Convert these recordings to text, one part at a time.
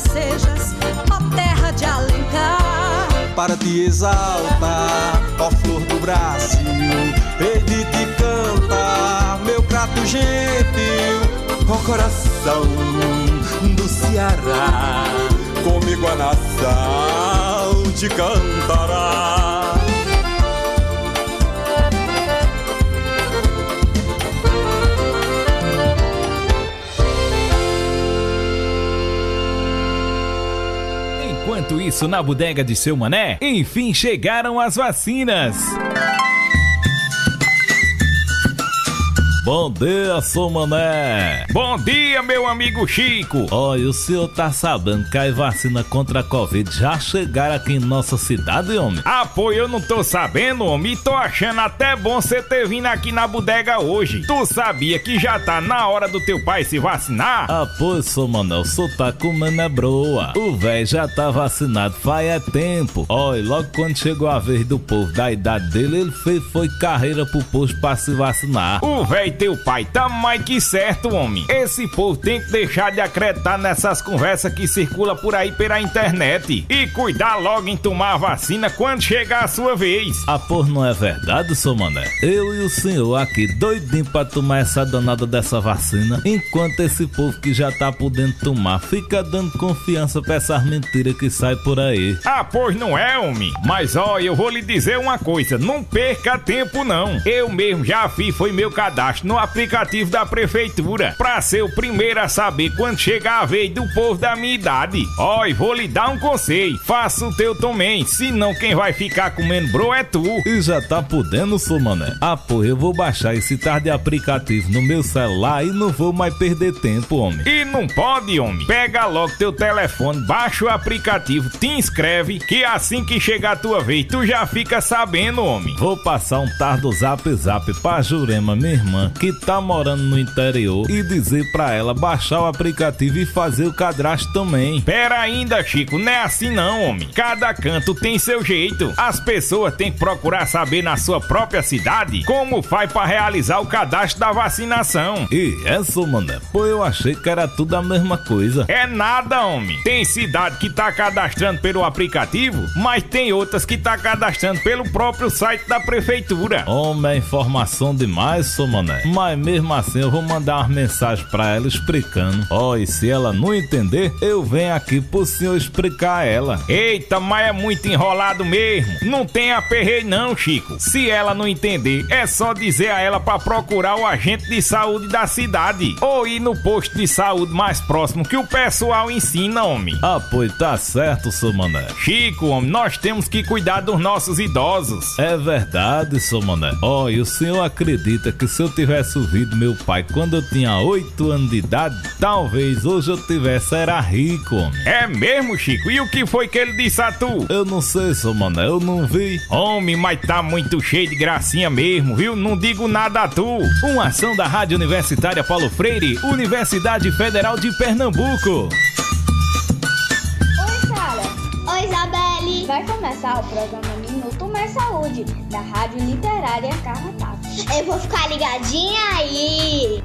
sejas, ó terra de Alencar. Para te exaltar, ó flor do Brasil, hei de te meu prato gentil, ó coração do Ceará, comigo a nação te cantará. Enquanto isso, na bodega de seu mané, enfim chegaram as vacinas. Bom dia, sou Mané. Bom dia, meu amigo Chico. Olha, o senhor tá sabendo que a vacina contra a Covid já chegaram aqui em nossa cidade, homem? Ah, pô, eu não tô sabendo, homem. E tô achando até bom você ter vindo aqui na bodega hoje. Tu sabia que já tá na hora do teu pai se vacinar? Ah, pois, sou Mané, o senhor tá comendo é broa. O velho já tá vacinado faz é tempo. Olha, logo quando chegou a vez do povo da idade dele, ele fez foi carreira pro posto pra se vacinar. O velho teu pai tá mais que certo, homem. Esse povo tem que deixar de acreditar nessas conversas que circula por aí pela internet e cuidar logo em tomar a vacina quando chegar a sua vez. Ah, por não é verdade, seu mané? Eu e o senhor aqui doidinho pra tomar essa danada dessa vacina, enquanto esse povo que já tá podendo tomar fica dando confiança pra essas mentiras que sai por aí. Ah, pois não é, homem. Mas ó, eu vou lhe dizer uma coisa, não perca tempo não. Eu mesmo já fiz foi meu cadastro no aplicativo da prefeitura pra ser o primeiro a saber quando chegar a vez do povo da minha idade. Ó, e vou lhe dar um conselho, faça o teu também, senão quem vai ficar comendo bro é tu. E já tá podendo, sou mané? Ah, pô, eu vou baixar esse tarde aplicativo no meu celular e não vou mais perder tempo, homem. E não pode, homem. Pega logo teu telefone, baixa o aplicativo, te inscreve, que assim que chegar a tua vez, tu já fica sabendo, homem. Vou passar um tardo zap zap pra Jurema, minha irmã, que tá morando no interior, e dizer pra ela baixar o aplicativo e fazer o cadastro também. Pera ainda, Chico, não é assim não, homem. Cada canto tem seu jeito. As pessoas têm que procurar saber na sua própria cidade como faz para realizar o cadastro da vacinação. E essa, mané? Pô, eu achei que era tudo a mesma coisa. É nada, homem. Tem cidade que tá cadastrando pelo aplicativo, mas tem outras que tá cadastrando pelo próprio site da prefeitura. Homem, é informação demais, sou mané. Mas mesmo assim eu vou mandar uma mensagem pra ela explicando. Ó, oh, e se ela não entender, eu venho aqui pro senhor explicar a ela. Eita, mas é muito enrolado mesmo. Não tem aperreio não, Chico. Se ela não entender, é só dizer a ela pra procurar o agente de saúde da cidade. Ou ir no posto de saúde mais próximo que o pessoal ensina, homem. Ah, pois tá certo, seu mané. Chico, homem, nós temos que cuidar dos nossos idosos. É verdade, seu mané. Ó, oh, e o senhor acredita que se eu tivesse ouvido meu pai quando eu tinha 8 anos de idade, talvez hoje eu tivesse era rico, homem. É mesmo, Chico? E o que foi que ele disse a tu? Eu não sei, seu mané, eu não vi. Homem, mas tá muito cheio de gracinha mesmo, viu? Não digo nada a tu. Uma ação da Rádio Universitária Paulo Freire, Universidade Federal de Pernambuco. Oi, Sara. Oi, Isabelle. Vai começar o programa Minuto Mais Saúde, da Rádio Literária Carrapato. Eu vou ficar ligadinha aí.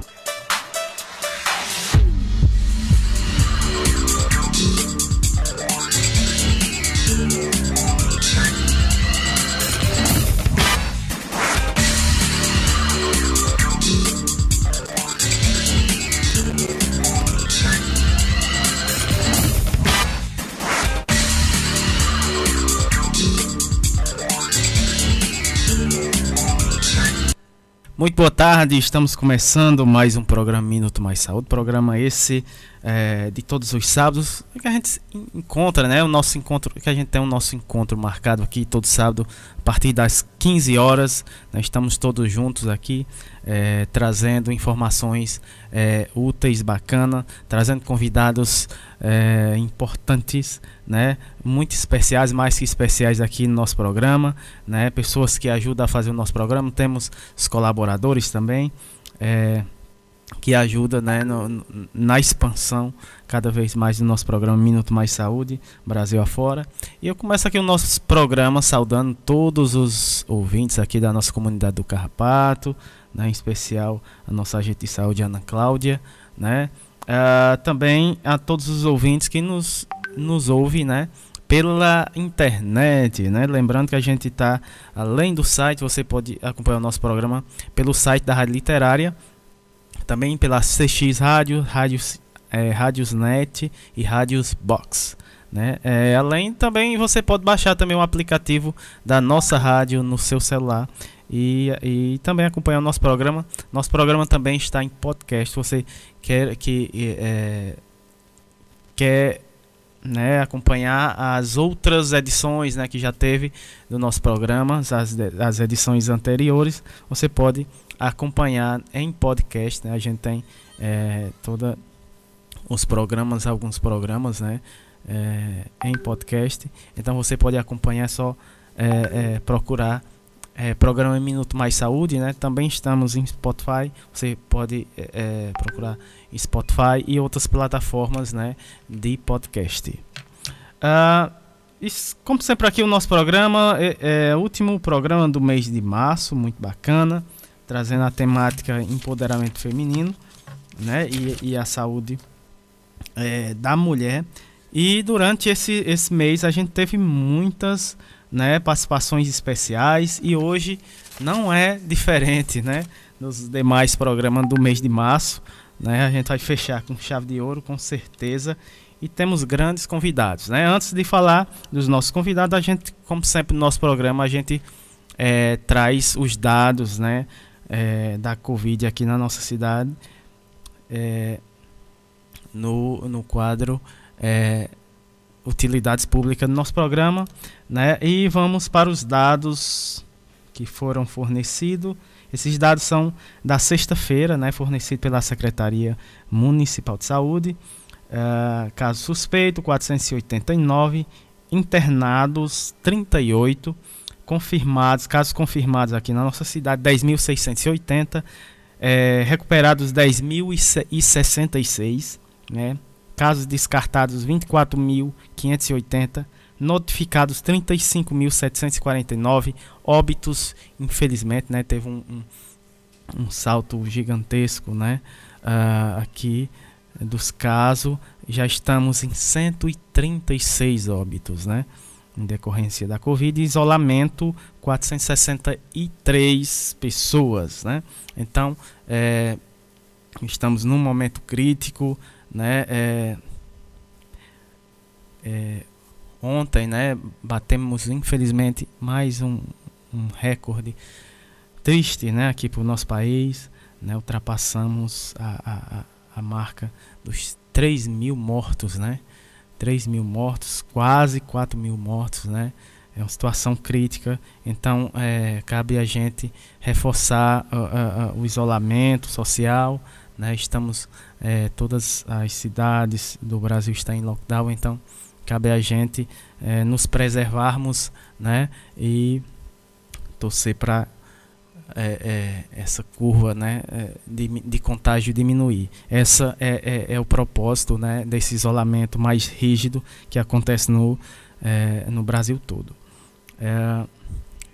Muito boa tarde, estamos começando mais um programa Minuto Mais Saúde, programa esse é, de todos os sábados que a gente encontra, né? O nosso encontro, que a gente tem o nosso encontro marcado aqui todo sábado partir das 15 horas. Nós estamos todos juntos aqui é, trazendo informações é, úteis, bacana, trazendo convidados é, importantes, né? Muito especiais, mais que especiais aqui no nosso programa, né? Pessoas que ajudam a fazer o nosso programa. Temos os colaboradores também. É, que ajuda né, no, na expansão cada vez mais do nosso programa Minuto Mais Saúde, Brasil afora. E eu começo aqui o nosso programa saudando todos os ouvintes aqui da nossa comunidade do Carrapato, né, em especial a nossa agente de saúde, Ana Cláudia, né, Uh, também a todos os ouvintes que nos, nos ouvem, né? Pela internet, né? Lembrando que a gente está além do site, você pode acompanhar o nosso programa pelo site da Rádio Literária, também pela CX Rádio, Rádios, é, Rádios Net e Rádios Box. Né? É, além também você pode baixar também o aplicativo da nossa rádio no seu celular e, e também acompanhar o nosso programa. Nosso programa também está em podcast. Você quer que é, quer né, acompanhar as outras edições né, que já teve do nosso programa, as, as edições anteriores, você pode acompanhar em podcast. Né? A gente tem é, toda os programas, alguns programas, né? é, em podcast. Então você pode acompanhar, é só é, é, procurar é, programa Minuto Mais Saúde, né? Também estamos em Spotify. Você pode procurar Spotify e outras plataformas, né? De podcast. Isso, como sempre aqui o nosso programa é, é o último programa do mês de março, muito bacana, trazendo a temática empoderamento feminino, né? E, e a saúde da mulher. E durante esse, esse mês a gente teve muitas né, participações especiais e hoje não é diferente né, dos demais programas do mês de março. Né, a gente vai fechar com chave de ouro, com certeza. E temos grandes convidados. Né? Antes de falar dos nossos convidados, a gente, como sempre no nosso programa, a gente é, traz os dados né, é, da Covid aqui na nossa cidade é, no, no quadro é, utilidades públicas no nosso programa, né? E vamos para os dados que foram fornecidos. Esses dados são da sexta-feira, né? Fornecido pela Secretaria Municipal de Saúde. Uh, caso suspeito, 489. Internados, 38. Confirmados, casos confirmados aqui na nossa cidade, 10.680. É, recuperados, 10.066, né? casos descartados 24.580, notificados 35.749, óbitos, infelizmente, né, teve um, um, um salto gigantesco, né, uh, aqui dos casos, já estamos em 136 óbitos, né, em decorrência da Covid, isolamento 463 pessoas, né, então é, estamos num momento crítico, né? É, é, ontem, né, batemos infelizmente mais um, um recorde triste, né, aqui para o nosso país, né, ultrapassamos a, a, a marca dos 3 mil mortos, né, 3 mil mortos, quase 4 mil mortos, né, é uma situação crítica, então é, cabe a gente reforçar uh, uh, o isolamento social, né? Estamos é, todas as cidades do Brasil estão em lockdown, então cabe a gente é, nos preservarmos, né? E torcer para é, é, essa curva né, é, de, de contágio diminuir. Essa é, é, é, o propósito né, desse isolamento mais rígido que acontece no, é, no Brasil todo.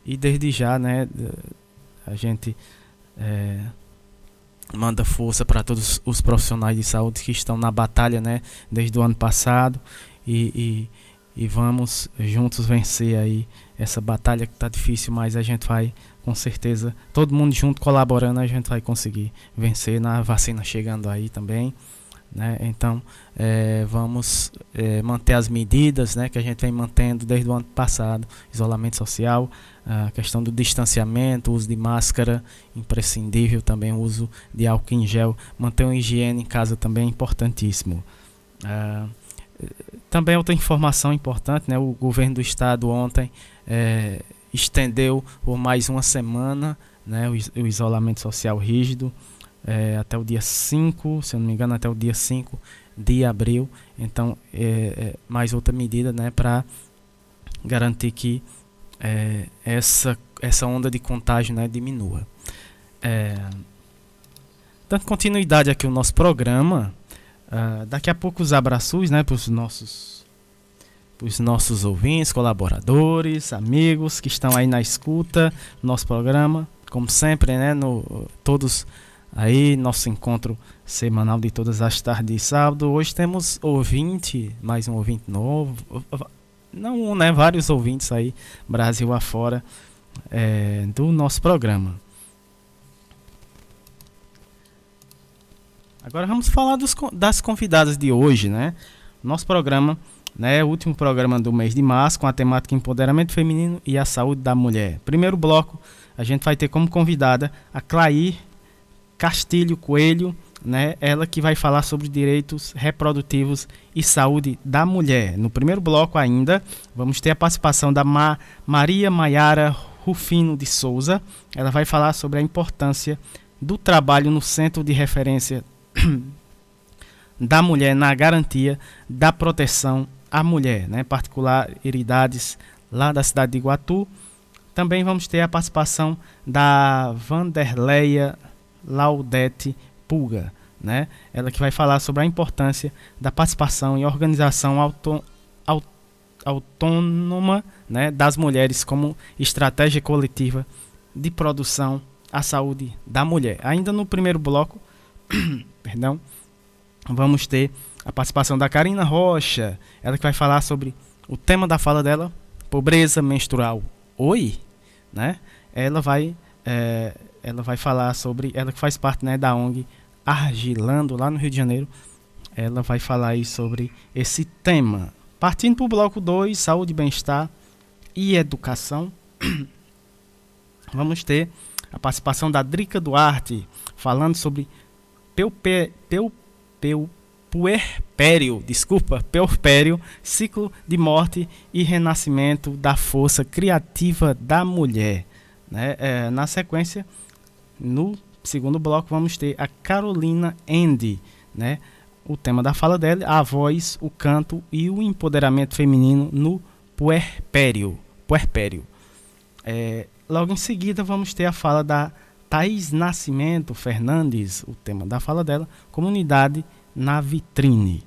e desde já né, a gente manda força para todos os profissionais de saúde que estão na batalha, né, desde o ano passado e, e, e vamos juntos vencer aí essa batalha que está difícil, mas a gente vai com certeza, todo mundo junto colaborando, a gente vai conseguir vencer na vacina chegando aí também. Né? Então, é, vamos é, manter as medidas né, que a gente vem mantendo desde o ano passado: isolamento social, a questão do distanciamento, uso de máscara, imprescindível também o uso de álcool em gel, manter uma higiene em casa também é importantíssimo. Ah, também outra informação importante: né, o governo do estado ontem é, estendeu por mais uma semana né, o, isolamento social rígido é, até o dia 5, se eu não me engano, até o dia 5 de abril. Então, é, é mais outra medida né, para garantir que é, essa, essa onda de contágio né, diminua. É, dando continuidade aqui ao nosso programa, uh, daqui a pouco os abraços né, para os nossos, os nossos ouvintes, colaboradores, amigos que estão aí na escuta do nosso programa. Como sempre, né, no, todos Aí, nosso encontro semanal de todas as tardes de sábado. Hoje temos ouvinte, mais um ouvinte novo. Não, né? Vários ouvintes aí, Brasil afora, é, do nosso programa. Agora vamos falar dos, das convidadas de hoje, né? Nosso programa, né? Último programa do mês de março com a temática empoderamento feminino e a saúde da mulher. Primeiro bloco, a gente vai ter como convidada a Clair Castilho Coelho, né? Ela que vai falar sobre direitos reprodutivos e saúde da mulher. No primeiro bloco ainda, vamos ter a participação da Ma Maria Maiara Rufino de Souza. Ela vai falar sobre a importância do trabalho no Centro de Referência da Mulher na garantia da proteção à mulher, né? particularidades lá da cidade de Iguatu. Também vamos ter a participação da Vanderleia Laudete Pulga, né? Ela que vai falar sobre a importância da participação e organização autô autônoma né, das mulheres como estratégia coletiva de produção à saúde da mulher. Ainda no primeiro bloco, perdão, vamos ter a participação da Karina Rocha, ela que vai falar sobre o tema da fala dela, pobreza menstrual. Oi, né? Ela vai é, ela vai falar sobre, ela que faz parte né, da ONG Argilando, lá no Rio de Janeiro, ela vai falar aí sobre esse tema. Partindo para o bloco 2, saúde, bem-estar e educação, vamos ter a participação da Drica Duarte, falando sobre peupe, peu, peu, puerpério, desculpa, puerpério, ciclo de morte e renascimento da força criativa da mulher. Né? É, na sequência, no segundo bloco vamos ter a Carolina Andy, né? O tema da fala dela, a voz, o canto e o empoderamento feminino no puerpério. puerpério. É, logo em seguida vamos ter a fala da Thaís Nascimento Fernandes, o tema da fala dela, comunidade na vitrine.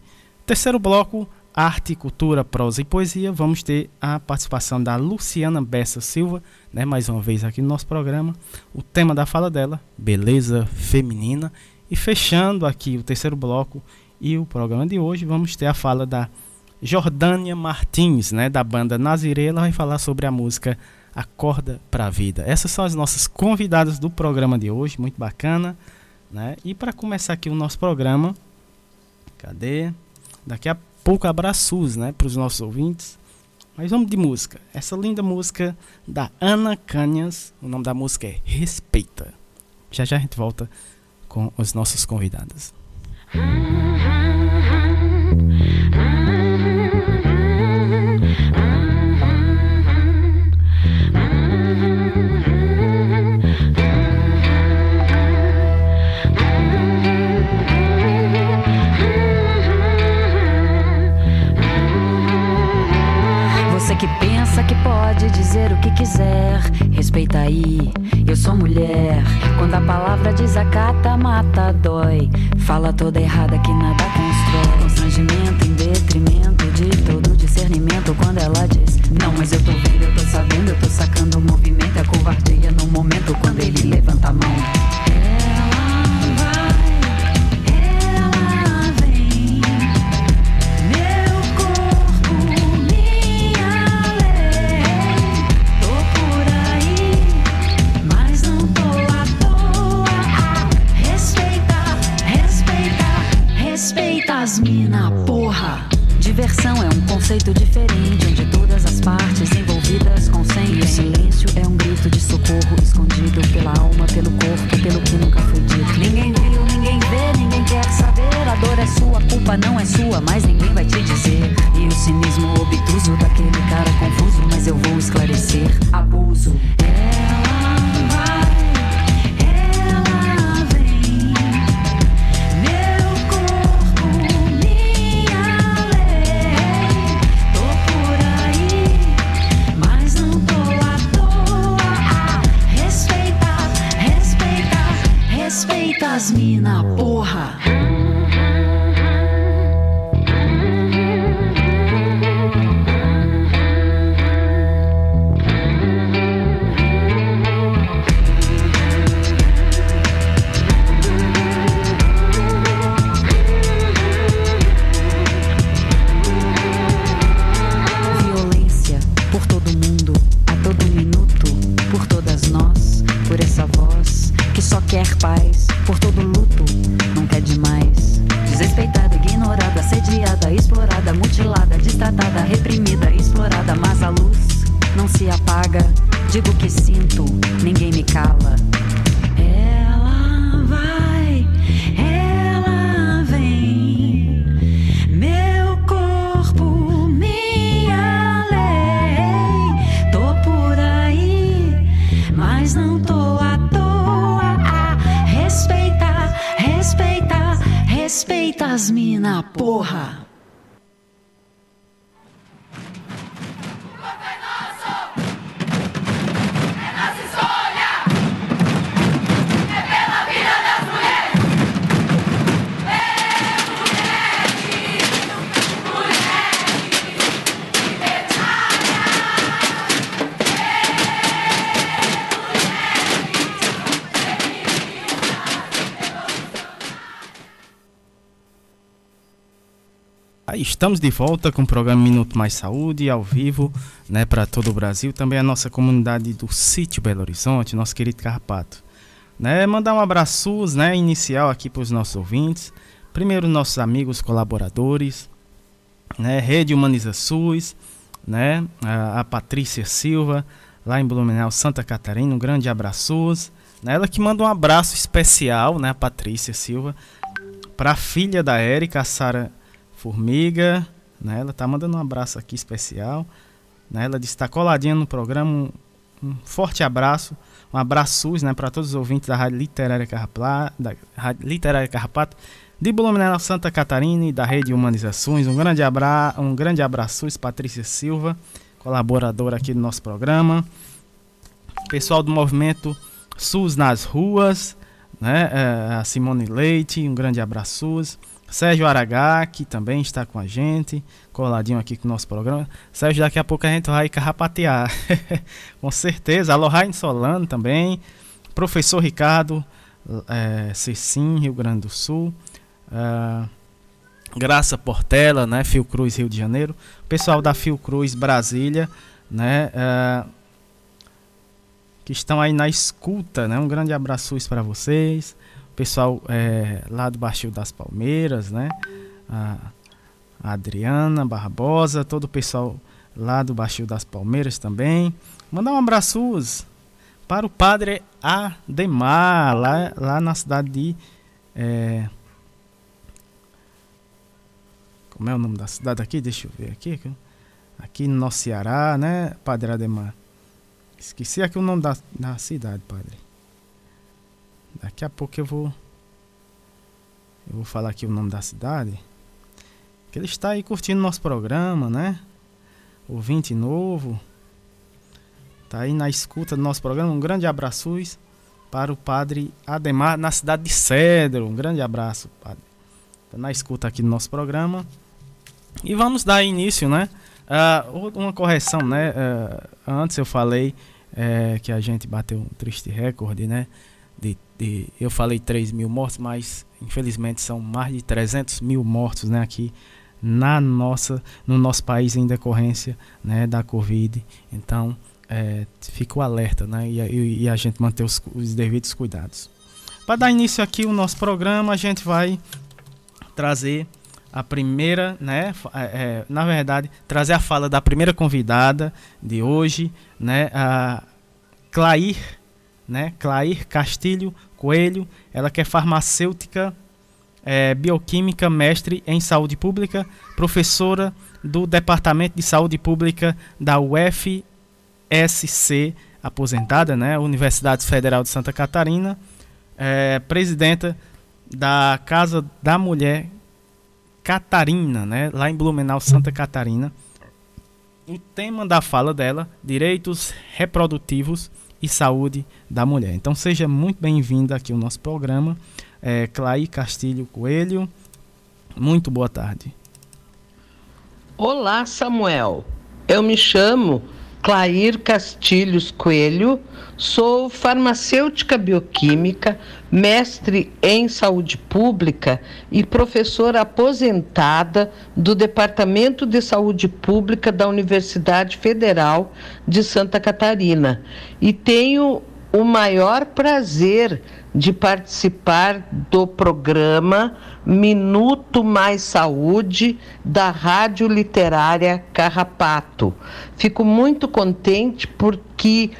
Terceiro bloco, arte, cultura, prosa e poesia, vamos ter a participação da Luciana Bessa Silva, né, mais uma vez aqui no nosso programa. O tema da fala dela, beleza feminina. E fechando aqui o terceiro bloco e o programa de hoje, vamos ter a fala da Jordânia Martins, né, da banda Nazirê. Ela vai falar sobre a música Acorda para a Vida. Essas são as nossas convidadas do programa de hoje, muito bacana. Né? E para começar aqui o nosso programa, cadê? Daqui a pouco abraços né, para os nossos ouvintes. Mas vamos de música. Essa linda música da Ana Canhas. O nome da música é Respeita. Já já a gente volta com os nossos convidados. O que quiser, respeita aí. Eu sou mulher. Quando a palavra desacata, mata, dói. Fala toda errada que nada constrói. Constrangimento em detrimento de todo discernimento. Quando ela diz, não, mas eu tô vendo, eu tô sabendo, eu tô sacando o movimento. É covardia no momento quando ele levanta a mão. Mina, porra! Diversão é um conceito diferente, onde todas as partes envolvidas consentem. O silêncio é um grito de socorro escondido pela alma, pelo corpo, pelo que nunca foi dito. Ninguém viu, ninguém vê, ninguém quer saber. A dor é sua, a culpa não é sua, mas ninguém vai te dizer. E o cinismo obtuso daquele cara confuso, mas eu vou esclarecer. Abuso. Ela Marina Estamos de volta com o programa Minuto Mais Saúde, ao vivo, né, para todo o Brasil, também a nossa comunidade do sítio Belo Horizonte, nosso querido Carrapato. Né, mandar um abraço né, inicial aqui para os nossos ouvintes. Primeiro, nossos amigos colaboradores, né, Rede Humaniza SUS, né, a, a Patrícia Silva, lá em Blumenau, Santa Catarina, um grande abraço. Né, ela que manda um abraço especial, né, a Patrícia Silva, para a filha da Érica, a Sara Formiga, né? Ela tá mandando um abraço aqui especial. Né? Ela está coladinha no programa. Um, forte abraço, um abraço né, para todos os ouvintes da Rádio Literária Carrapato, da Rádio Literária Carrapato, de Blumenau, Santa Catarina e da Rede Humanizações. Um grande, abra, um grande abraço, Patrícia Silva, colaboradora aqui do nosso programa. Pessoal do movimento SUS nas ruas, né? É, a Simone Leite, um grande abraço. Sérgio Aragá, que também está com a gente, coladinho aqui com o nosso programa. Sérgio, daqui a pouco a gente vai carrapatear. com certeza. Alô, Solano também. Professor Ricardo, é, Rio Grande do Sul. Uh, Graça Portela, né? Fiocruz, Rio de Janeiro. Pessoal da Fiocruz, Brasília, né? Uh, que estão aí na escuta, né? Um grande abraço para vocês pessoal é, lá do Baixio das Palmeiras, né? A, Adriana Barbosa, todo o pessoal lá do Baixio das Palmeiras também. Mandar um abraço para o padre Ademar, lá, lá na cidade de. É, como é o nome da cidade aqui? Deixa eu ver aqui. Aqui no nosso Ceará, né, Padre Ademar? Esqueci aqui o nome da, da cidade, Padre. Daqui a pouco eu vou. Eu vou falar aqui o nome da cidade. Que ele está aí curtindo nosso programa, né? Ouvinte novo. Tá aí na escuta do nosso programa. Um grande abraço para o padre Ademar, na cidade de Cedro. Um grande abraço, padre. Tá na escuta aqui do nosso programa. E vamos dar início, né? Uh, uma correção, né? Uh, antes eu falei uh, que a gente bateu um triste recorde, né? De, eu falei 3 mil mortos, mas infelizmente são mais de 300 mil mortos né, aqui na nossa, no nosso país em decorrência né, da Covid. Então, é, fica o alerta né, e, e, e a gente manter os, os devidos cuidados. Para dar início aqui o nosso programa, a gente vai trazer a primeira, né, é, é, na verdade, trazer a fala da primeira convidada de hoje, né, a Clair né? Clair Castilho Coelho, ela que é farmacêutica, é, bioquímica, mestre em saúde pública, professora do Departamento de Saúde Pública da UFSC, aposentada, né? Universidade Federal de Santa Catarina, é, presidenta da Casa da Mulher Catarina, né? Lá em Blumenau, Santa Catarina. O tema da fala dela, direitos reprodutivos e saúde da mulher. Então seja muito bem-vinda aqui ao nosso programa, é, Clay Castilho Coelho. Muito boa tarde. Olá, Samuel. Eu me chamo Clair Castilhos Coelho, sou farmacêutica bioquímica, mestre em saúde pública e professora aposentada do Departamento de Saúde Pública da Universidade Federal de Santa Catarina. E tenho o maior prazer de participar do programa Minuto Mais Saúde da Rádio Literária Carrapato. Fico muito contente porque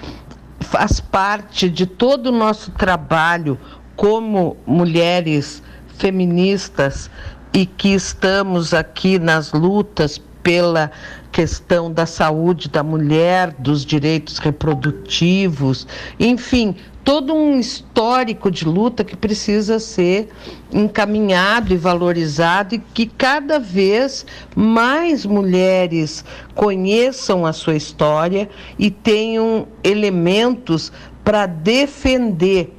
faz parte de todo o nosso trabalho como mulheres feministas e que estamos aqui nas lutas pela questão da saúde da mulher, dos direitos reprodutivos, enfim, todo um histórico de luta que precisa ser encaminhado e valorizado e que cada vez mais mulheres conheçam a sua história e tenham elementos para defender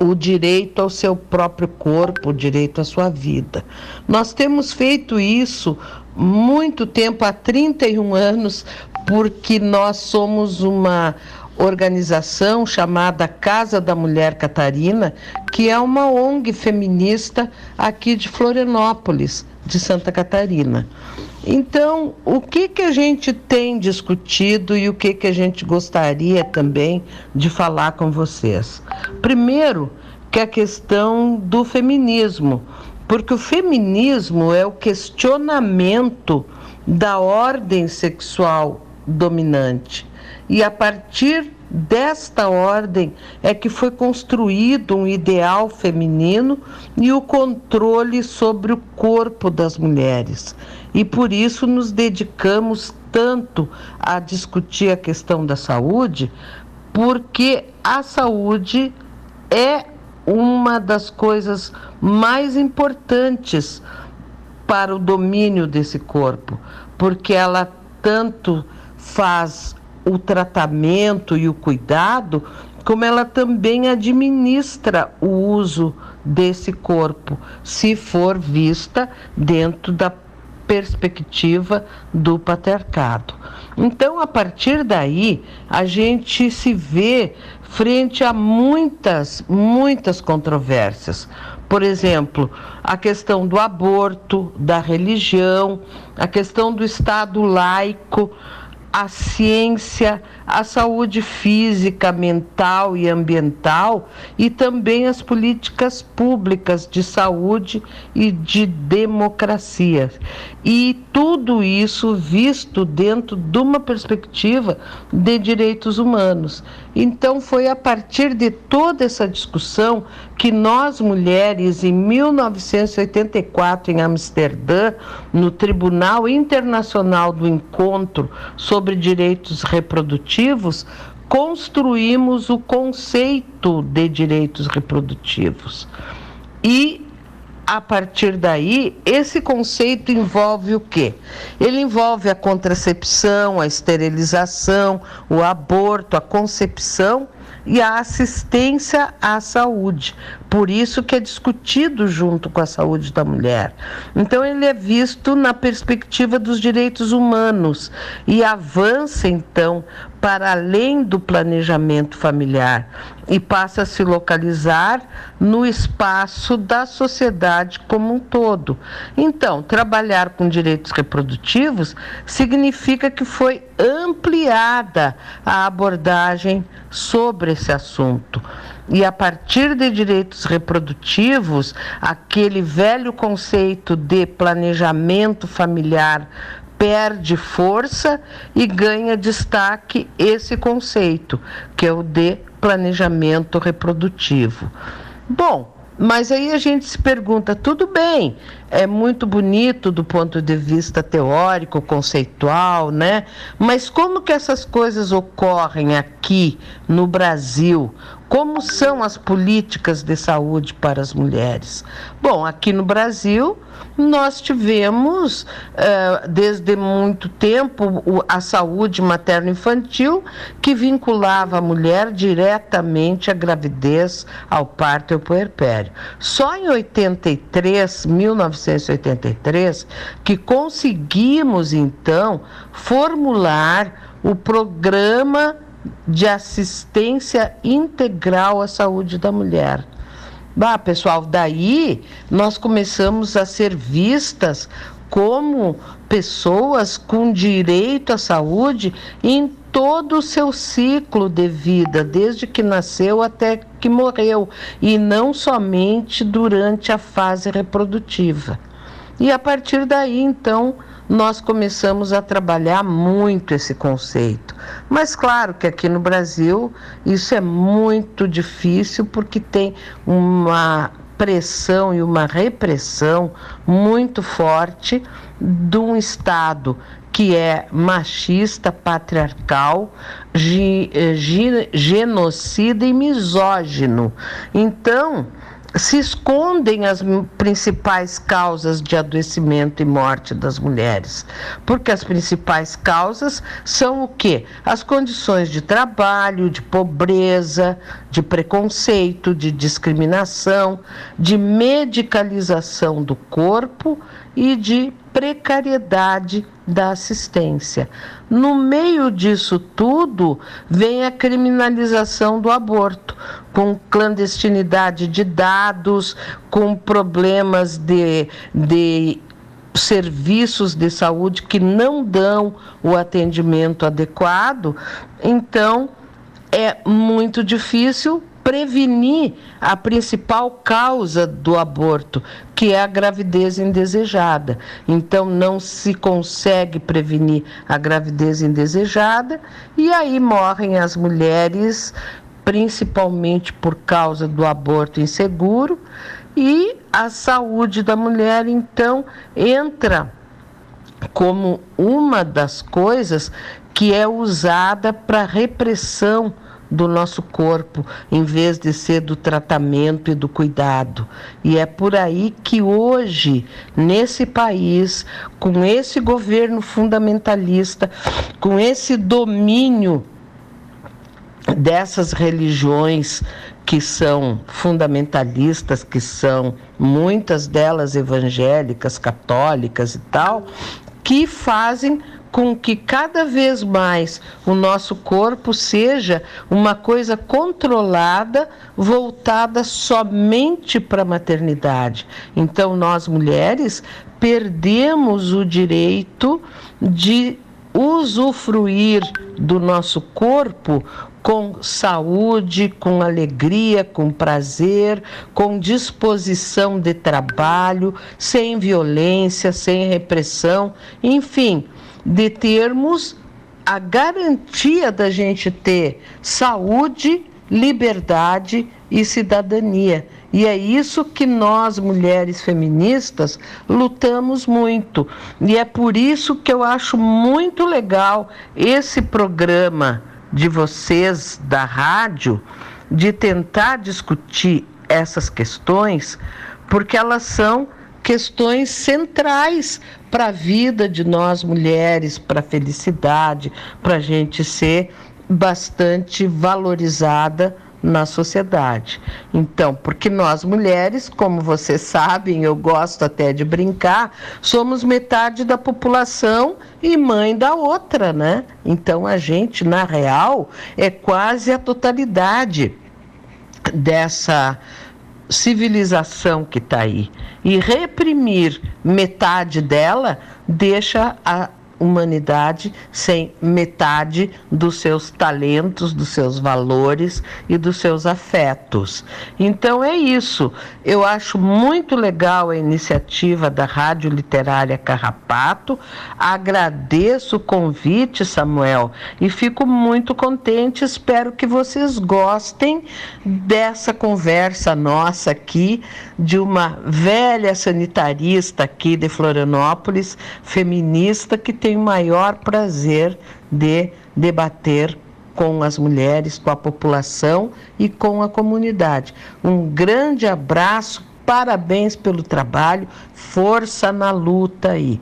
o direito ao seu próprio corpo, o direito à sua vida. Nós temos feito isso muito tempo há 31 anos, porque nós somos uma organização chamada Casa da Mulher Catarina, que é uma ONG feminista aqui de Florianópolis, de Santa Catarina. Então, o que, que a gente tem discutido e o que, que a gente gostaria também de falar com vocês? Primeiro, que é a questão do feminismo, porque o feminismo é o questionamento da ordem sexual dominante. E a partir desta ordem é que foi construído um ideal feminino e o controle sobre o corpo das mulheres. E por isso nos dedicamos tanto a discutir a questão da saúde, porque a saúde é uma das coisas mais importantes para o domínio desse corpo, porque ela tanto faz o tratamento e o cuidado, como ela também administra o uso desse corpo, se for vista dentro da perspectiva do patriarcado. Então, a partir daí, a gente se vê frente a muitas, muitas controvérsias. Por exemplo, a questão do aborto, da religião, a questão do Estado laico, a ciência, a saúde física, mental e ambiental e também as políticas públicas de saúde e de democracia. E tudo isso visto dentro de uma perspectiva de direitos humanos. Então, foi a partir de toda essa discussão que nós, mulheres, em 1984, em Amsterdã, no Tribunal Internacional do Encontro sobre Direitos Reprodutivos, construímos o conceito de direitos reprodutivos. E a partir daí, esse conceito envolve o quê? Ele envolve a contracepção, a esterilização, o aborto, a concepção e a assistência à saúde. Por isso que é discutido junto com a saúde da mulher. Então ele é visto na perspectiva dos direitos humanos e avança então para além do planejamento familiar e passa a se localizar no espaço da sociedade como um todo. Então, trabalhar com direitos reprodutivos significa que foi ampliada a abordagem sobre esse assunto. E a partir de direitos reprodutivos, aquele velho conceito de planejamento familiar perde força e ganha destaque esse conceito, que é o de planejamento reprodutivo. Bom, mas aí a gente se pergunta, tudo bem, é muito bonito do ponto de vista teórico, conceitual, né? Mas como que essas coisas ocorrem aqui no Brasil? Como são as políticas de saúde para as mulheres? Bom, aqui no Brasil, nós tivemos, eh, desde muito tempo, a saúde materno-infantil, que vinculava a mulher diretamente à gravidez, ao parto e ao puerpério. Só em 83, 1983, que conseguimos, então, formular o programa de assistência integral à saúde da mulher. Bah, pessoal, daí nós começamos a ser vistas como pessoas com direito à saúde em todo o seu ciclo de vida, desde que nasceu até que morreu, e não somente durante a fase reprodutiva. E a partir daí, então, nós começamos a trabalhar muito esse conceito. Mas claro que aqui no Brasil isso é muito difícil porque tem uma pressão e uma repressão muito forte de um Estado que é machista, patriarcal, genocida e misógino. Então, se escondem as principais causas de adoecimento e morte das mulheres. Porque as principais causas são o quê? As condições de trabalho, de pobreza, de preconceito, de discriminação, de medicalização do corpo e de precariedade da assistência. No meio disso tudo, vem a criminalização do aborto, com clandestinidade de dados, com problemas de, de serviços de saúde que não dão o atendimento adequado. Então, é muito difícil prevenir a principal causa do aborto, que é a gravidez indesejada. Então, não se consegue prevenir a gravidez indesejada e aí morrem as mulheres, principalmente por causa do aborto inseguro, e a saúde da mulher, então, entra como uma das coisas que é usada para repressão do nosso corpo, em vez de ser do tratamento e do cuidado. E é por aí que hoje, nesse país, com esse governo fundamentalista, com esse domínio dessas religiões que são fundamentalistas, que são muitas delas evangélicas, católicas e tal, que fazem com que cada vez mais o nosso corpo seja uma coisa controlada, voltada somente para a maternidade. Então, nós mulheres perdemos o direito de usufruir do nosso corpo com saúde, com alegria, com prazer, com disposição de trabalho, sem violência, sem repressão, enfim de termos a garantia da gente ter saúde, liberdade e cidadania. E é isso que nós, mulheres feministas, lutamos muito. E é por isso que eu acho muito legal esse programa de vocês da rádio, de tentar discutir essas questões, porque elas são questões centrais para a vida de nós mulheres, para a felicidade, para a gente ser bastante valorizada na sociedade. Então, porque nós mulheres, como vocês sabem, eu gosto até de brincar, somos metade da população e mãe da outra, né? Então a gente, na real, é quase a totalidade dessa civilização que está aí. E reprimir metade dela deixa a humanidade sem metade dos seus talentos, dos seus valores e dos seus afetos. Então é isso. Eu acho muito legal a iniciativa da Rádio Literária Carrapato. Agradeço o convite, Samuel, e fico muito contente. Espero que vocês gostem dessa conversa nossa aqui de uma velha sanitarista aqui de Florianópolis, feminista que tem o maior prazer de debater com as mulheres, com a população e com a comunidade. Um grande abraço, parabéns pelo trabalho, força na luta aí.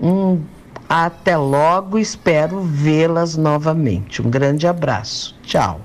Um até logo, espero vê-las novamente. Um grande abraço. Tchau.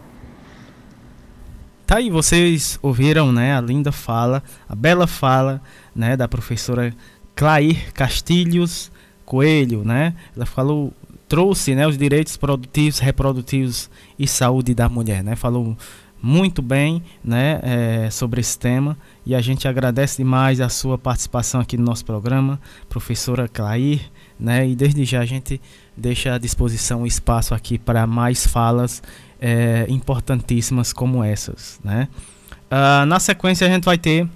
Tá aí, vocês ouviram, né, a linda fala, a bela fala, né, da professora Clair Castilhos, Coelho, né? Ela falou, trouxe, né, os direitos produtivos, reprodutivos e saúde da mulher, né? Falou muito bem, né, é, sobre esse tema e a gente agradece demais a sua participação aqui no nosso programa, professora Clair, né? E desde já a gente deixa à disposição o espaço aqui para mais falas é, importantíssimas como essas, né? Uh, na sequência a gente vai ter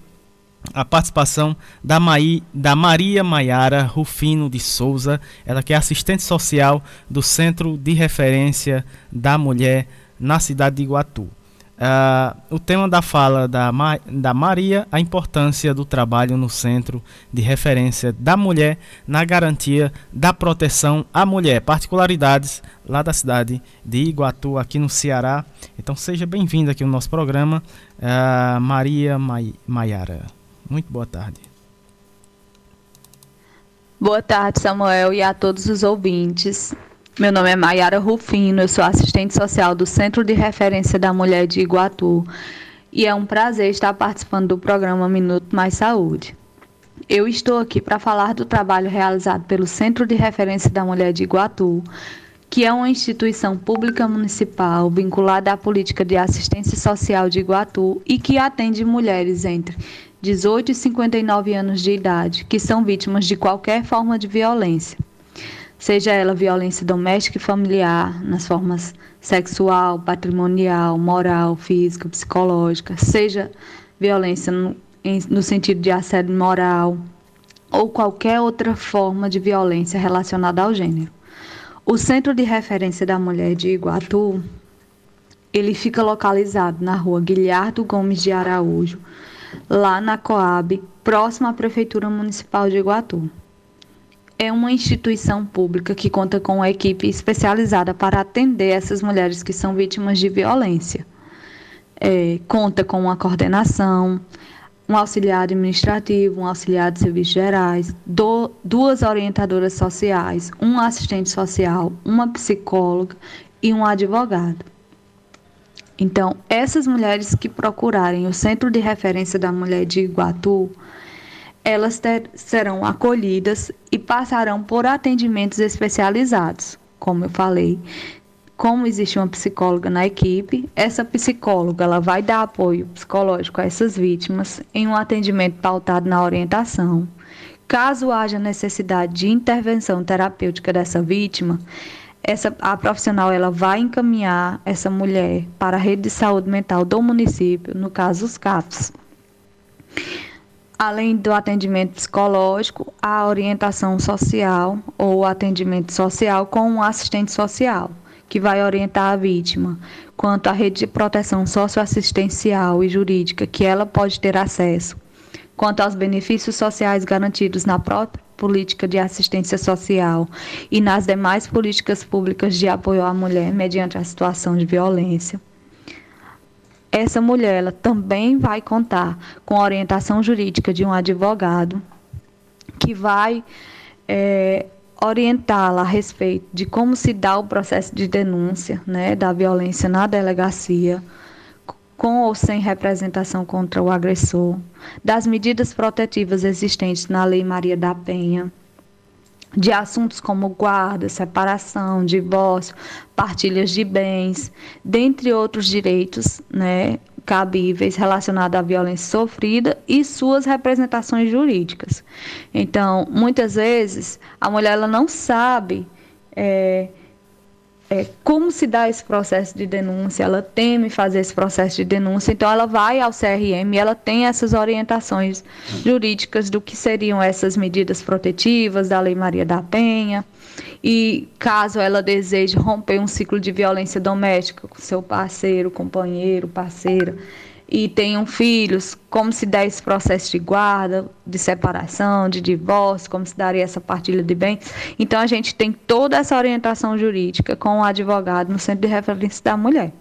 a participação da, Maí, da Maria Maiara Rufino de Souza, ela que é assistente social do Centro de Referência da Mulher na cidade de Iguatu. Uh, o tema da fala da, Ma da Maria, a importância do trabalho no Centro de Referência da Mulher na garantia da proteção à mulher, particularidades lá da cidade de Iguatu, aqui no Ceará. Então seja bem-vinda aqui no nosso programa, uh, Maria Maiara. Muito boa tarde. Boa tarde, Samuel, e a todos os ouvintes. Meu nome é Maiara Rufino, eu sou assistente social do Centro de Referência da Mulher de Iguatu e é um prazer estar participando do programa Minuto Mais Saúde. Eu estou aqui para falar do trabalho realizado pelo Centro de Referência da Mulher de Iguatu, que é uma instituição pública municipal vinculada à política de assistência social de Iguatu e que atende mulheres entre 18 e 59 anos de idade que são vítimas de qualquer forma de violência seja ela violência doméstica e familiar, nas formas sexual, patrimonial, moral, física, psicológica, seja violência no, em, no sentido de assédio moral ou qualquer outra forma de violência relacionada ao gênero. O Centro de Referência da Mulher de Iguatu, ele fica localizado na rua Guilherdo Gomes de Araújo, lá na Coab, próximo à Prefeitura Municipal de Iguatu é uma instituição pública que conta com uma equipe especializada para atender essas mulheres que são vítimas de violência. É, conta com uma coordenação, um auxiliar administrativo, um auxiliar de serviços gerais, do, duas orientadoras sociais, um assistente social, uma psicóloga e um advogado. Então, essas mulheres que procurarem o Centro de Referência da Mulher de Iguatu, elas ter, serão acolhidas e passarão por atendimentos especializados. Como eu falei, como existe uma psicóloga na equipe, essa psicóloga ela vai dar apoio psicológico a essas vítimas em um atendimento pautado na orientação. Caso haja necessidade de intervenção terapêutica dessa vítima, essa, a profissional ela vai encaminhar essa mulher para a rede de saúde mental do município, no caso os CAPs além do atendimento psicológico, a orientação social ou atendimento social com um assistente social, que vai orientar a vítima quanto à rede de proteção socioassistencial e jurídica que ela pode ter acesso, quanto aos benefícios sociais garantidos na própria política de assistência social e nas demais políticas públicas de apoio à mulher mediante a situação de violência. Essa mulher ela também vai contar com a orientação jurídica de um advogado que vai é, orientá-la a respeito de como se dá o processo de denúncia né, da violência na delegacia, com ou sem representação contra o agressor, das medidas protetivas existentes na Lei Maria da Penha de assuntos como guarda, separação, divórcio, partilhas de bens, dentre outros direitos né, cabíveis relacionados à violência sofrida e suas representações jurídicas. Então, muitas vezes, a mulher ela não sabe é, é, como se dá esse processo de denúncia, ela teme fazer esse processo de denúncia, então ela vai ao CRM e ela tem essas orientações jurídicas do que seriam essas medidas protetivas da Lei Maria da Penha. E caso ela deseje romper um ciclo de violência doméstica com seu parceiro, companheiro, parceira, e tenham filhos, como se dá esse processo de guarda, de separação, de divórcio, como se daria essa partilha de bens. Então a gente tem toda essa orientação jurídica com o advogado no Centro de Referência da Mulher.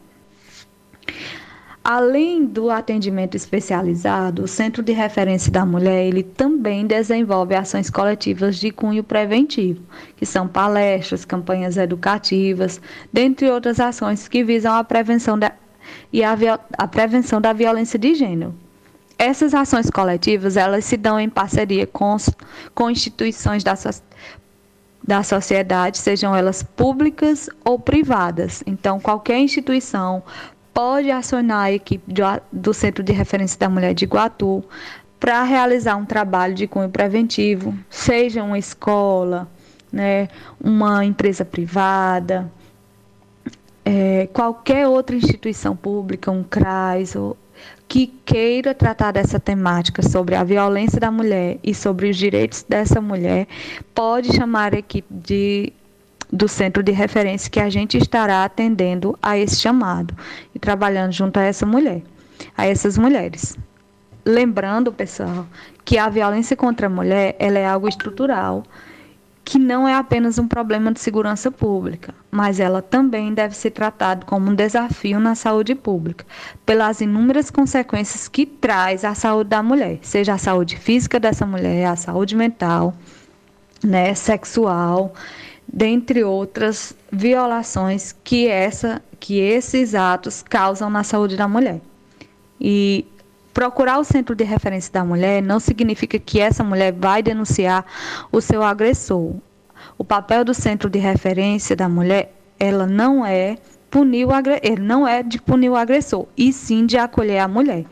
Além do atendimento especializado, o Centro de Referência da Mulher ele também desenvolve ações coletivas de cunho preventivo, que são palestras, campanhas educativas, dentre outras ações que visam a prevenção da e a, a prevenção da violência de gênero. Essas ações coletivas, elas se dão em parceria com, com instituições da, so, da sociedade, sejam elas públicas ou privadas. Então, qualquer instituição pode acionar a equipe do, do Centro de Referência da Mulher de Iguatu para realizar um trabalho de cunho preventivo, seja uma escola, né, uma empresa privada, é, qualquer outra instituição pública, um CRAS, ou, que queira tratar dessa temática sobre a violência da mulher e sobre os direitos dessa mulher, pode chamar a equipe de, do centro de referência que a gente estará atendendo a esse chamado e trabalhando junto a essa mulher, a essas mulheres. Lembrando, pessoal, que a violência contra a mulher ela é algo estrutural que não é apenas um problema de segurança pública, mas ela também deve ser tratada como um desafio na saúde pública, pelas inúmeras consequências que traz à saúde da mulher, seja a saúde física dessa mulher, a saúde mental, né, sexual, dentre outras violações que essa que esses atos causam na saúde da mulher. E Procurar o centro de referência da mulher não significa que essa mulher vai denunciar o seu agressor. O papel do centro de referência da mulher, ela não é punir o ele não é de punir o agressor, e sim de acolher a mulher.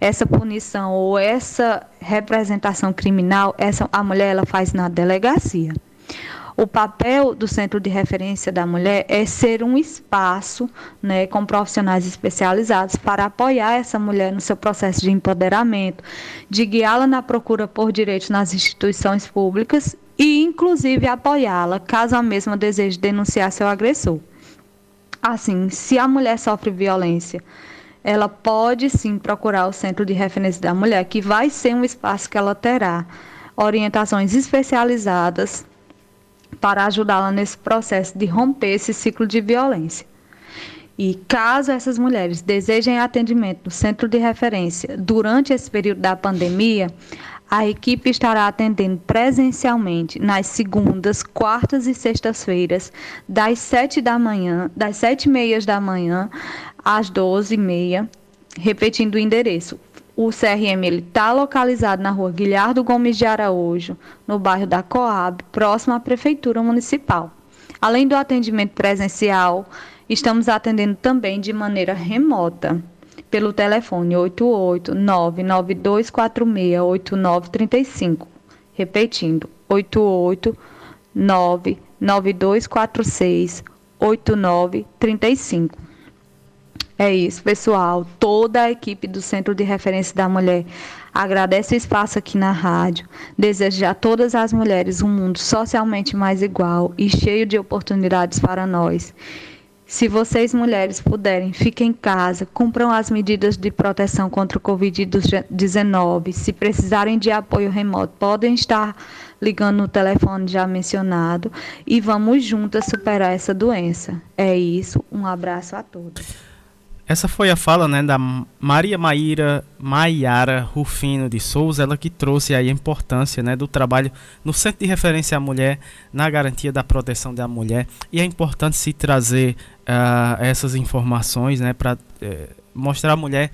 Essa punição ou essa representação criminal, essa a mulher ela faz na delegacia. O papel do Centro de Referência da Mulher é ser um espaço né, com profissionais especializados para apoiar essa mulher no seu processo de empoderamento, de guiá-la na procura por direitos nas instituições públicas e, inclusive, apoiá-la caso a mesma deseje denunciar seu agressor. Assim, se a mulher sofre violência, ela pode sim procurar o Centro de Referência da Mulher, que vai ser um espaço que ela terá orientações especializadas para ajudá-la nesse processo de romper esse ciclo de violência. E caso essas mulheres desejem atendimento no centro de referência durante esse período da pandemia, a equipe estará atendendo presencialmente nas segundas, quartas e sextas-feiras, das sete da manhã, das sete e meia da manhã às doze e meia, repetindo o endereço o CRM está localizado na rua Guilherdo Gomes de Araújo, no bairro da Coab, próximo à Prefeitura Municipal. Além do atendimento presencial, estamos atendendo também de maneira remota, pelo telefone 88992468935. Repetindo, 88992468935. É isso, pessoal. Toda a equipe do Centro de Referência da Mulher agradece o espaço aqui na rádio. Deseja a todas as mulheres um mundo socialmente mais igual e cheio de oportunidades para nós. Se vocês mulheres puderem, fiquem em casa, cumpram as medidas de proteção contra o Covid-19. Se precisarem de apoio remoto, podem estar ligando no telefone já mencionado e vamos juntas superar essa doença. É isso, um abraço a todos. Essa foi a fala né, da Maria Maíra Maiara Rufino de Souza, ela que trouxe aí a importância né, do trabalho no Centro de Referência à Mulher, na garantia da proteção da mulher. E é importante se trazer uh, essas informações né, para uh, eh, mostrar à mulher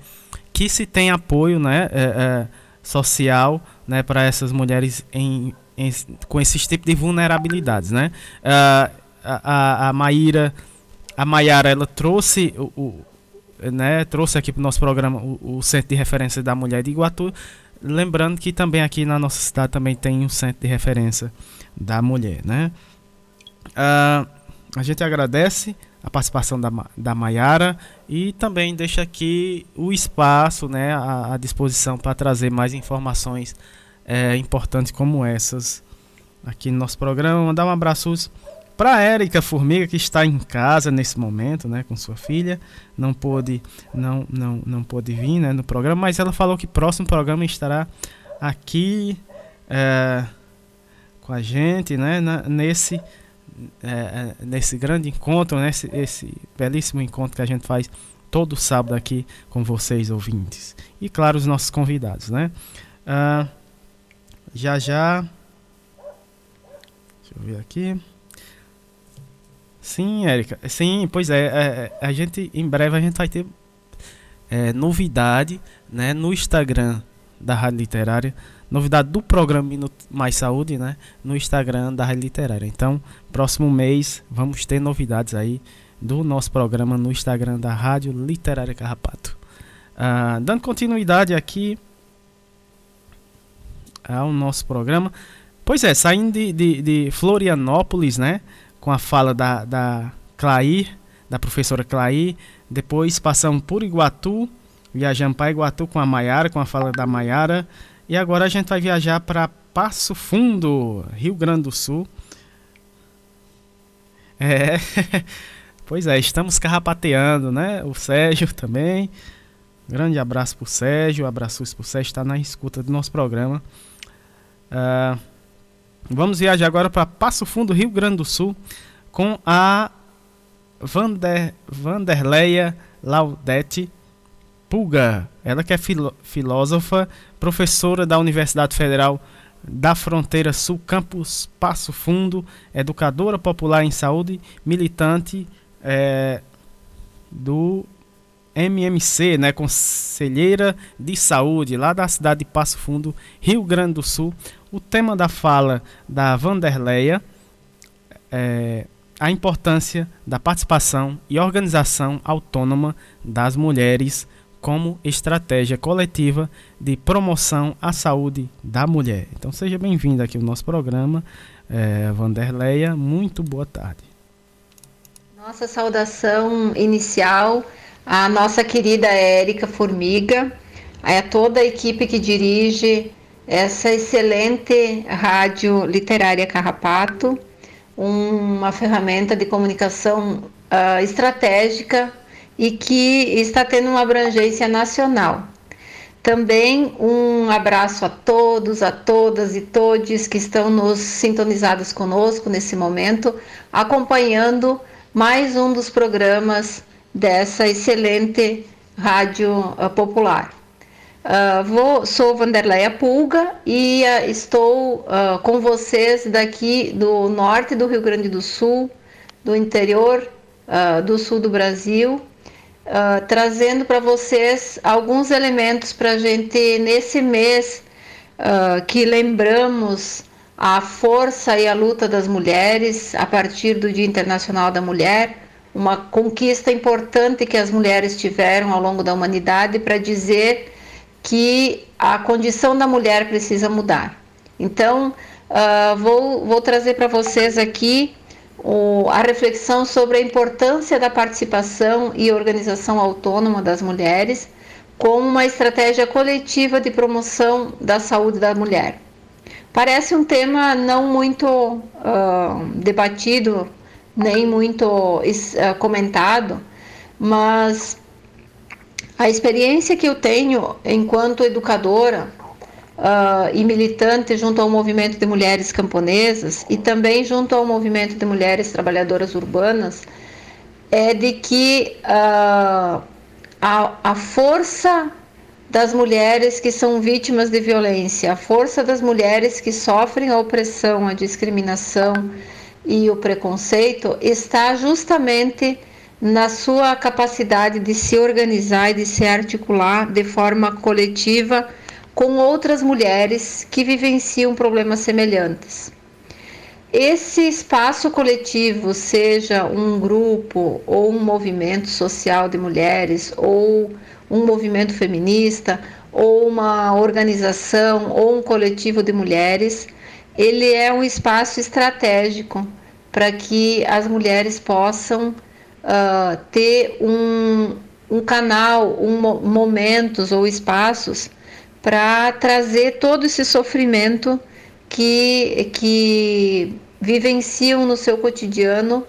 que se tem apoio né, uh, social né, para essas mulheres em, em, com esses tipos de vulnerabilidades. Né? a, a, a Maíra, a Maiara, ela trouxe o, o né, trouxe aqui para o nosso programa o, o, Centro de Referência da Mulher de Iguatu. Lembrando que também aqui na nossa cidade também tem um Centro de Referência da Mulher. Né? Uh, a gente agradece a participação da, da Maiara e também deixa aqui o espaço né, à, à disposição para trazer mais informações é, importantes como essas aqui no nosso programa. Mandar um abraço para Érica Formiga que está em casa nesse momento, né, com sua filha, não pôde não não não pôde vir, né, no programa, mas ela falou que próximo programa estará aqui é, com a gente, né, na, nesse é, nesse grande encontro, nesse esse belíssimo encontro que a gente faz todo sábado aqui com vocês ouvintes e claro os nossos convidados, né? Uh, já já, deixa eu ver aqui. Sim, Érica. Sim, pois é, é, A gente, em breve, a gente vai ter é, novidade né, no Instagram da Rádio Literária. Novidade do programa Minuto Mais Saúde, né? No Instagram da Rádio Literária. Então, próximo mês, vamos ter novidades aí do nosso programa no Instagram da Rádio Literária Carrapato. Ah, dando continuidade aqui ao nosso programa, Pois é, saindo de, de, de, Florianópolis, né? Com a fala da, da Clair, da professora Clair. Depois passamos por Iguatu, viajamos para Iguatu com a Maiara, com a fala da Maiara. E agora a gente vai viajar para Passo Fundo, Rio Grande do Sul. É, pois é, estamos carrapateando, né? O Sérgio também. Grande abraço pro Sérgio, abraços pro Sérgio, está na escuta do nosso programa. Uh, vamos viajar agora para Passo Fundo, Rio Grande do Sul, com a Vander, Vanderleia Laudete Pulga. Ela que é filó filósofa, professora da Universidade Federal da Fronteira Sul, campus Passo Fundo, educadora popular em saúde, militante é, do MMC, né, Conselheira de Saúde, lá da cidade de Passo Fundo, Rio Grande do Sul. O tema da fala da Vanderleia é a importância da participação e organização autônoma das mulheres como estratégia coletiva de promoção à saúde da mulher. Então seja bem-vindo aqui ao nosso programa, é, Vanderleia. Muito boa tarde. Nossa saudação inicial a nossa querida Érica Formiga, a toda a equipe que dirige essa excelente rádio literária Carrapato, uma ferramenta de comunicação uh, estratégica e que está tendo uma abrangência nacional. Também um abraço a todos, a todas e todes que estão nos sintonizados conosco nesse momento, acompanhando mais um dos programas dessa excelente rádio uh, popular. Uh, vou, sou Vanderleia Pulga e uh, estou com vocês daqui do norte do Rio Grande do Sul, do interior do sul do Brasil, trazendo para vocês alguns elementos para a gente, nesse mês que lembramos a força e a luta das mulheres a partir do Dia Internacional da Mulher, uma conquista importante que as mulheres tiveram ao longo da humanidade para dizer que a condição da mulher precisa mudar. Então, uh, vou, vou trazer para vocês aqui o, a reflexão sobre a importância da participação e organização autônoma das mulheres como uma estratégia coletiva de promoção da saúde da mulher. Parece um tema não muito uh, debatido nem muito uh, comentado, mas a experiência que eu tenho enquanto educadora uh, e militante junto ao movimento de mulheres camponesas e também junto ao movimento de mulheres trabalhadoras urbanas é de que uh, a, a força das mulheres que são vítimas de violência, a força das mulheres que sofrem a opressão, a discriminação, e o preconceito está justamente na sua capacidade de se organizar e de se articular de forma coletiva com outras mulheres que vivenciam problemas semelhantes. Esse espaço coletivo, seja um grupo ou um movimento social de mulheres, ou um movimento feminista, ou uma organização ou um coletivo de mulheres, ele é um espaço estratégico para que as mulheres possam uh, ter um, um canal, um, momentos ou espaços para trazer todo esse sofrimento que, que vivenciam no seu cotidiano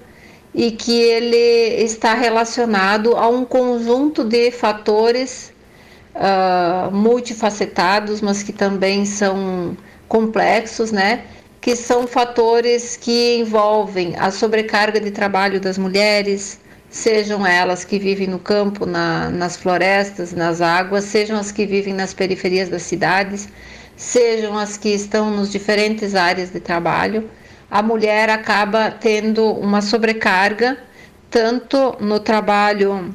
e que ele está relacionado a um conjunto de fatores uh, multifacetados, mas que também são complexos, né? Que são fatores que envolvem a sobrecarga de trabalho das mulheres, sejam elas que vivem no campo, na, nas florestas, nas águas, sejam as que vivem nas periferias das cidades, sejam as que estão nos diferentes áreas de trabalho, a mulher acaba tendo uma sobrecarga tanto no trabalho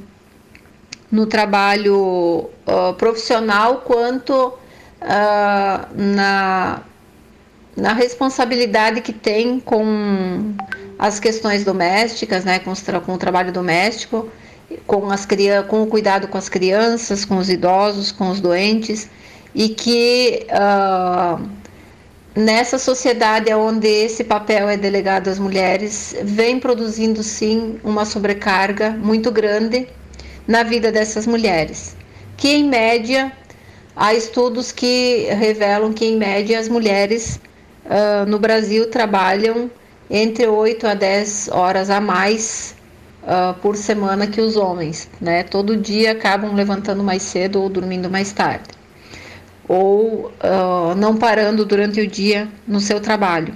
no trabalho uh, profissional quanto uh, na, na responsabilidade que tem com as questões domésticas, né, com, com o trabalho doméstico, com, as, com o cuidado com as crianças, com os idosos, com os doentes, e que uh, nessa sociedade onde esse papel é delegado às mulheres, vem produzindo sim uma sobrecarga muito grande na vida dessas mulheres, que em média há estudos que revelam que em média as mulheres uh, no Brasil trabalham entre 8 a 10 horas a mais uh, por semana que os homens, né? Todo dia acabam levantando mais cedo ou dormindo mais tarde ou uh, não parando durante o dia no seu trabalho.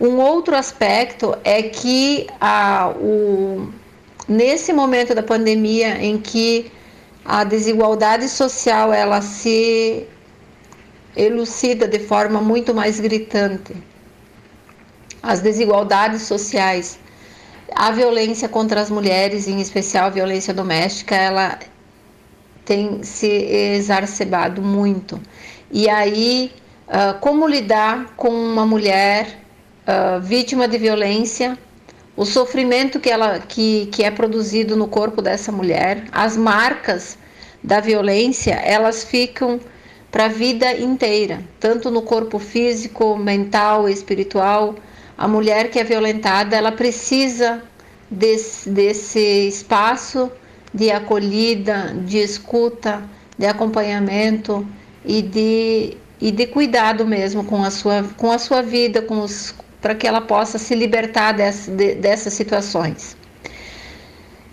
Um outro aspecto é que a, o, nesse momento da pandemia em que a desigualdade social ela se elucida de forma muito mais gritante, as desigualdades sociais, a violência contra as mulheres, em especial a violência doméstica, ela tem se exacerbado muito. E aí, uh, como lidar com uma mulher uh, vítima de violência, o sofrimento que, ela, que, que é produzido no corpo dessa mulher, as marcas da violência, elas ficam para a vida inteira, tanto no corpo físico, mental, espiritual. A mulher que é violentada, ela precisa desse, desse espaço de acolhida, de escuta, de acompanhamento e de, e de cuidado mesmo com a sua, com a sua vida, para que ela possa se libertar dessa, de, dessas situações.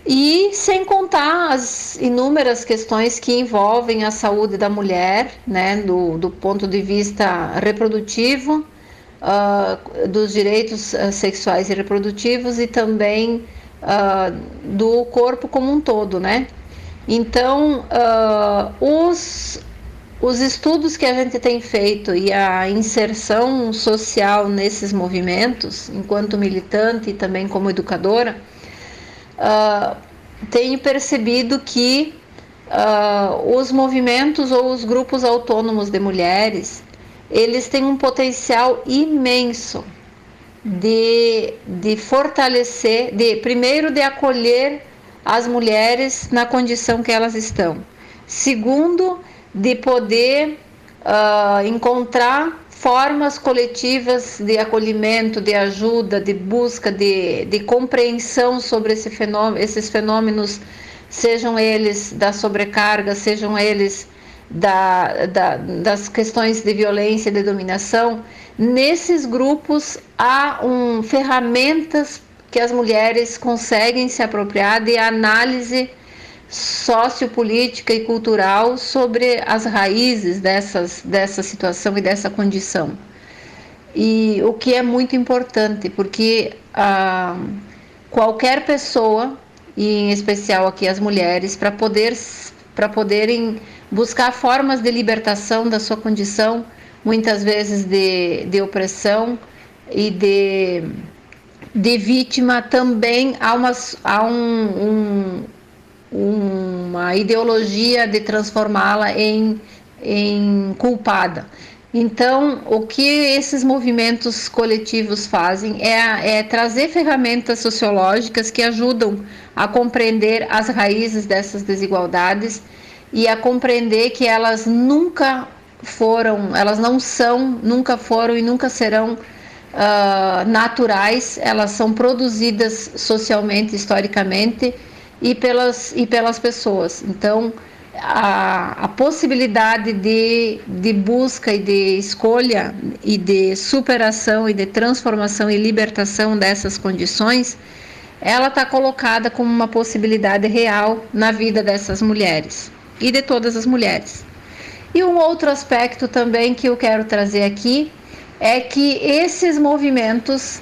E sem contar as inúmeras questões que envolvem a saúde da mulher, né, do, do ponto de vista reprodutivo, uh, dos direitos uh, sexuais e reprodutivos e também uh, do corpo como um todo, né? Então, uh, os, os estudos que a gente tem feito e a inserção social nesses movimentos, enquanto militante e também como educadora, tenho percebido que uh, os movimentos ou os grupos autônomos de mulheres, eles têm um potencial imenso de, de fortalecer, de primeiro de acolher as mulheres na condição que elas estão. Segundo, de poder uh, encontrar formas coletivas de acolhimento, de ajuda, de busca, de, de compreensão sobre esse fenômeno, esses fenômenos, sejam eles da sobrecarga, sejam eles da, da, das questões de violência e de dominação, nesses grupos há um, ferramentas que as mulheres conseguem se apropriar de análise sociopolítica e cultural sobre as raízes dessas, dessa situação e dessa condição. E o que é muito importante, porque ah, qualquer pessoa, e em especial aqui as mulheres, para poder, poderem buscar formas de libertação da sua condição, muitas vezes de, de opressão e de, de vítima, também há, uma, um, um, uma ideologia de transformá-la em, em culpada. Então, o que esses movimentos coletivos fazem é, é, trazer ferramentas sociológicas que ajudam a compreender as raízes dessas desigualdades e a compreender que elas nunca foram, elas não são, nunca foram e nunca serão uh, naturais, elas são produzidas socialmente, historicamente e pelas, e pelas pessoas. Então, a, a possibilidade de, de busca e de escolha e de superação e de transformação e libertação dessas condições, ela está colocada como uma possibilidade real na vida dessas mulheres e de todas as mulheres. E um outro aspecto também que eu quero trazer aqui é que esses movimentos,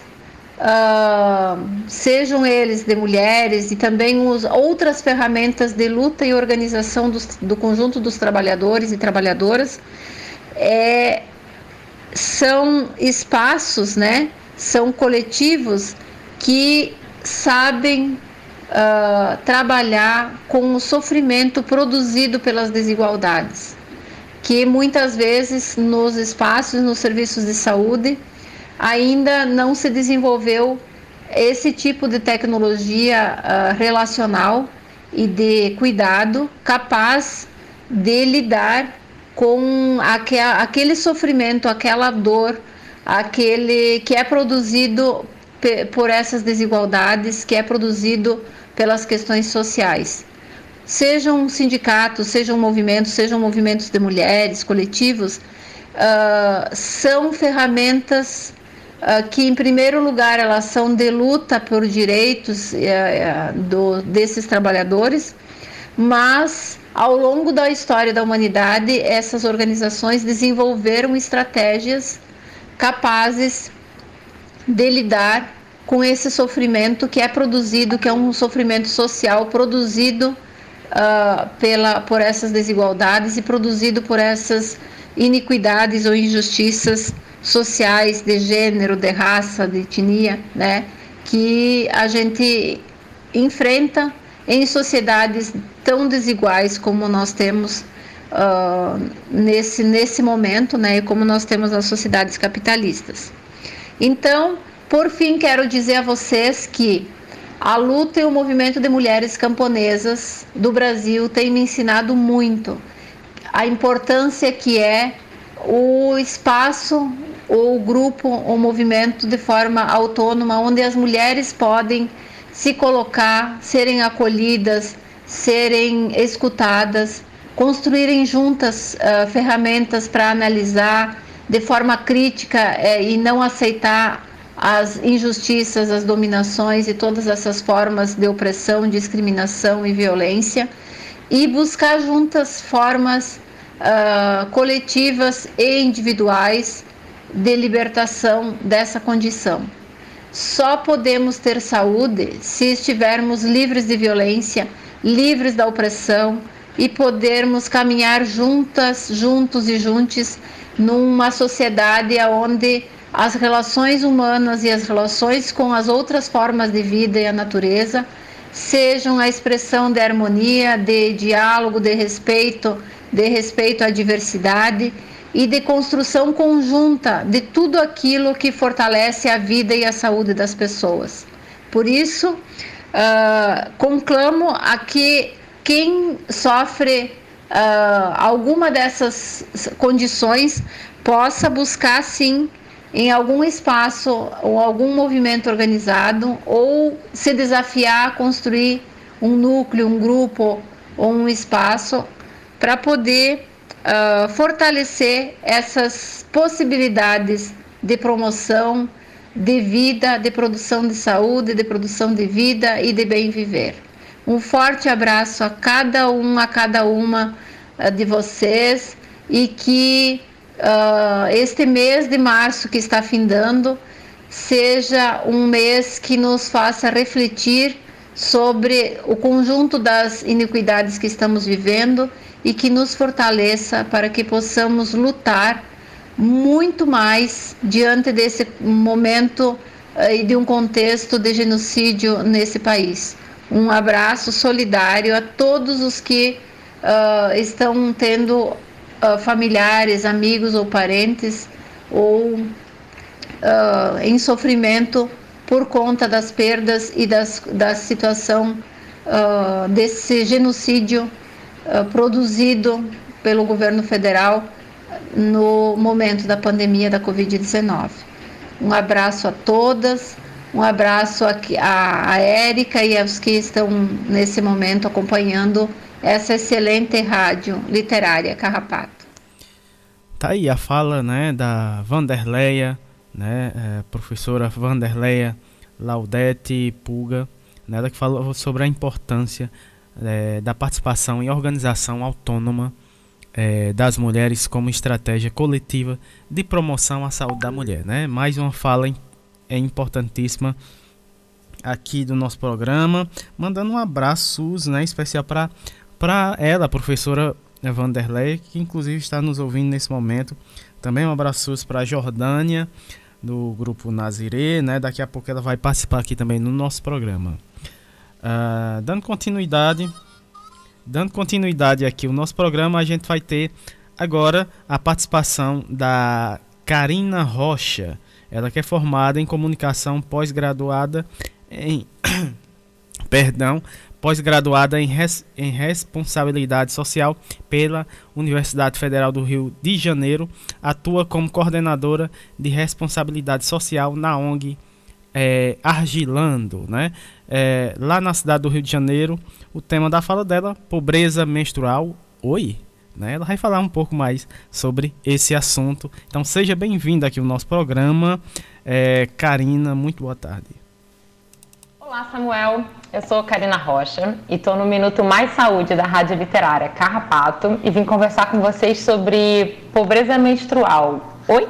uh, sejam eles de mulheres e também os, outras ferramentas de luta e organização dos, do conjunto dos trabalhadores e trabalhadoras, é, são espaços, né, são coletivos que sabem uh, trabalhar com o sofrimento produzido pelas desigualdades, que muitas vezes nos espaços, nos serviços de saúde, ainda não se desenvolveu esse tipo de tecnologia uh, relacional e de cuidado capaz de lidar com aquele sofrimento, aquela dor aquele que é produzido por essas desigualdades, que é produzido pelas questões sociais. Sejam sindicatos, sejam movimentos, sejam movimentos de mulheres, coletivos, uh, são ferramentas que, em primeiro lugar, elas são de luta por direitos uh, do, desses trabalhadores, mas ao longo da história da humanidade, essas organizações desenvolveram estratégias capazes de lidar com esse sofrimento que é produzido, que é um sofrimento social produzido uh, pela, por essas desigualdades e produzido por essas iniquidades ou injustiças sociais de gênero, de raça, de etnia, né, que a gente enfrenta em sociedades tão desiguais como nós temos uh, nesse, nesse momento, né, como nós temos nas sociedades capitalistas. Então, por fim, quero dizer a vocês que a luta e o movimento de mulheres camponesas do Brasil tem me ensinado muito a importância que é o espaço, o grupo, o movimento de forma autônoma, onde as mulheres podem se colocar, serem acolhidas, serem escutadas, construírem juntas uh, ferramentas para analisar de forma crítica uh, e não aceitar as injustiças, as dominações e todas essas formas de opressão, discriminação e violência e buscar juntas formas uh, coletivas e individuais de libertação dessa condição. Só podemos ter saúde se estivermos livres de violência, livres da opressão e podermos caminhar juntas, juntos e juntos numa sociedade onde as relações humanas e as relações com as outras formas de vida e a natureza sejam a expressão de harmonia, de diálogo, de respeito, de respeito à diversidade e de construção conjunta de tudo aquilo que fortalece a vida e a saúde das pessoas. Por isso, uh, conclamo a que quem sofre uh, alguma dessas condições possa buscar sim em algum espaço ou algum movimento organizado ou se desafiar a construir um núcleo, um grupo ou um espaço para poder uh, fortalecer essas possibilidades de promoção de vida, de produção de saúde, de produção de vida e de bem viver. Um forte abraço a cada um, a cada uma uh, de vocês e que uh, este mês de março que está findando seja um mês que nos faça refletir sobre o conjunto das iniquidades que estamos vivendo e que nos fortaleça para que possamos lutar muito mais diante desse momento uh, e de um contexto de genocídio nesse país. Um abraço solidário a todos os que uh, estão tendo uh, familiares, amigos ou parentes ou uh, em sofrimento por conta das perdas e das, da situação desse genocídio produzido pelo governo federal no momento da pandemia da Covid-19. Um abraço a todas, um abraço a, a, a Érica e aos que estão nesse momento acompanhando essa excelente rádio literária Carrapato. Tá aí a fala né, da Vanderleia, né, é, professora Vanderleia Laudete Puga, né, ela que falou sobre a importância é, da participação e organização autônoma é, das mulheres como estratégia coletiva de promoção à saúde da mulher. Né? Mais uma fala é importantíssima aqui do nosso programa, mandando um abraço né, especial para ela, professora Vanderlei, que inclusive está nos ouvindo nesse momento. Também um abraço para a Jordânia, do grupo Nazirê, né? Daqui a pouco ela vai participar aqui também no nosso programa. Uh, dando continuidade, dando continuidade aqui o nosso programa, a gente vai ter agora a participação da Karina Rocha. Ela que é formada em comunicação pós-graduada em perdão, pós-graduada em, res, em responsabilidade social pela Universidade Federal do Rio de Janeiro, atua como coordenadora de responsabilidade social na ONG é, Argilando, né? É, lá na cidade do Rio de Janeiro, o tema da fala dela, pobreza menstrual. Oi, né? Ela vai falar um pouco mais sobre esse assunto. Então seja bem-vinda aqui ao nosso programa, é, Karina. Muito boa tarde. Olá, Samuel. Eu sou Karina Rocha e estou no Minuto Mais Saúde da Rádio Literária Carrapato e vim conversar com vocês sobre pobreza menstrual. Oi?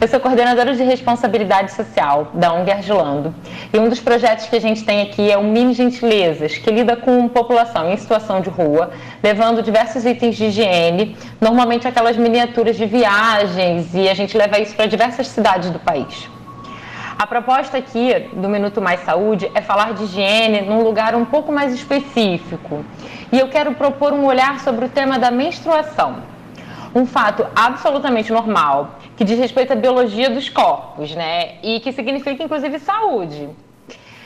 Eu sou coordenadora de responsabilidade social da ONG Argilando. E um dos projetos que a gente tem aqui é o Mini Gentilezas, que lida com população em situação de rua, levando diversos itens de higiene, normalmente aquelas miniaturas de viagens, e a gente leva isso para diversas cidades do país. A proposta aqui do Minuto Mais Saúde é falar de higiene num lugar um pouco mais específico. E eu quero propor um olhar sobre o tema da menstruação um fato absolutamente normal, que diz respeito à biologia dos corpos, né? E que significa, inclusive, saúde.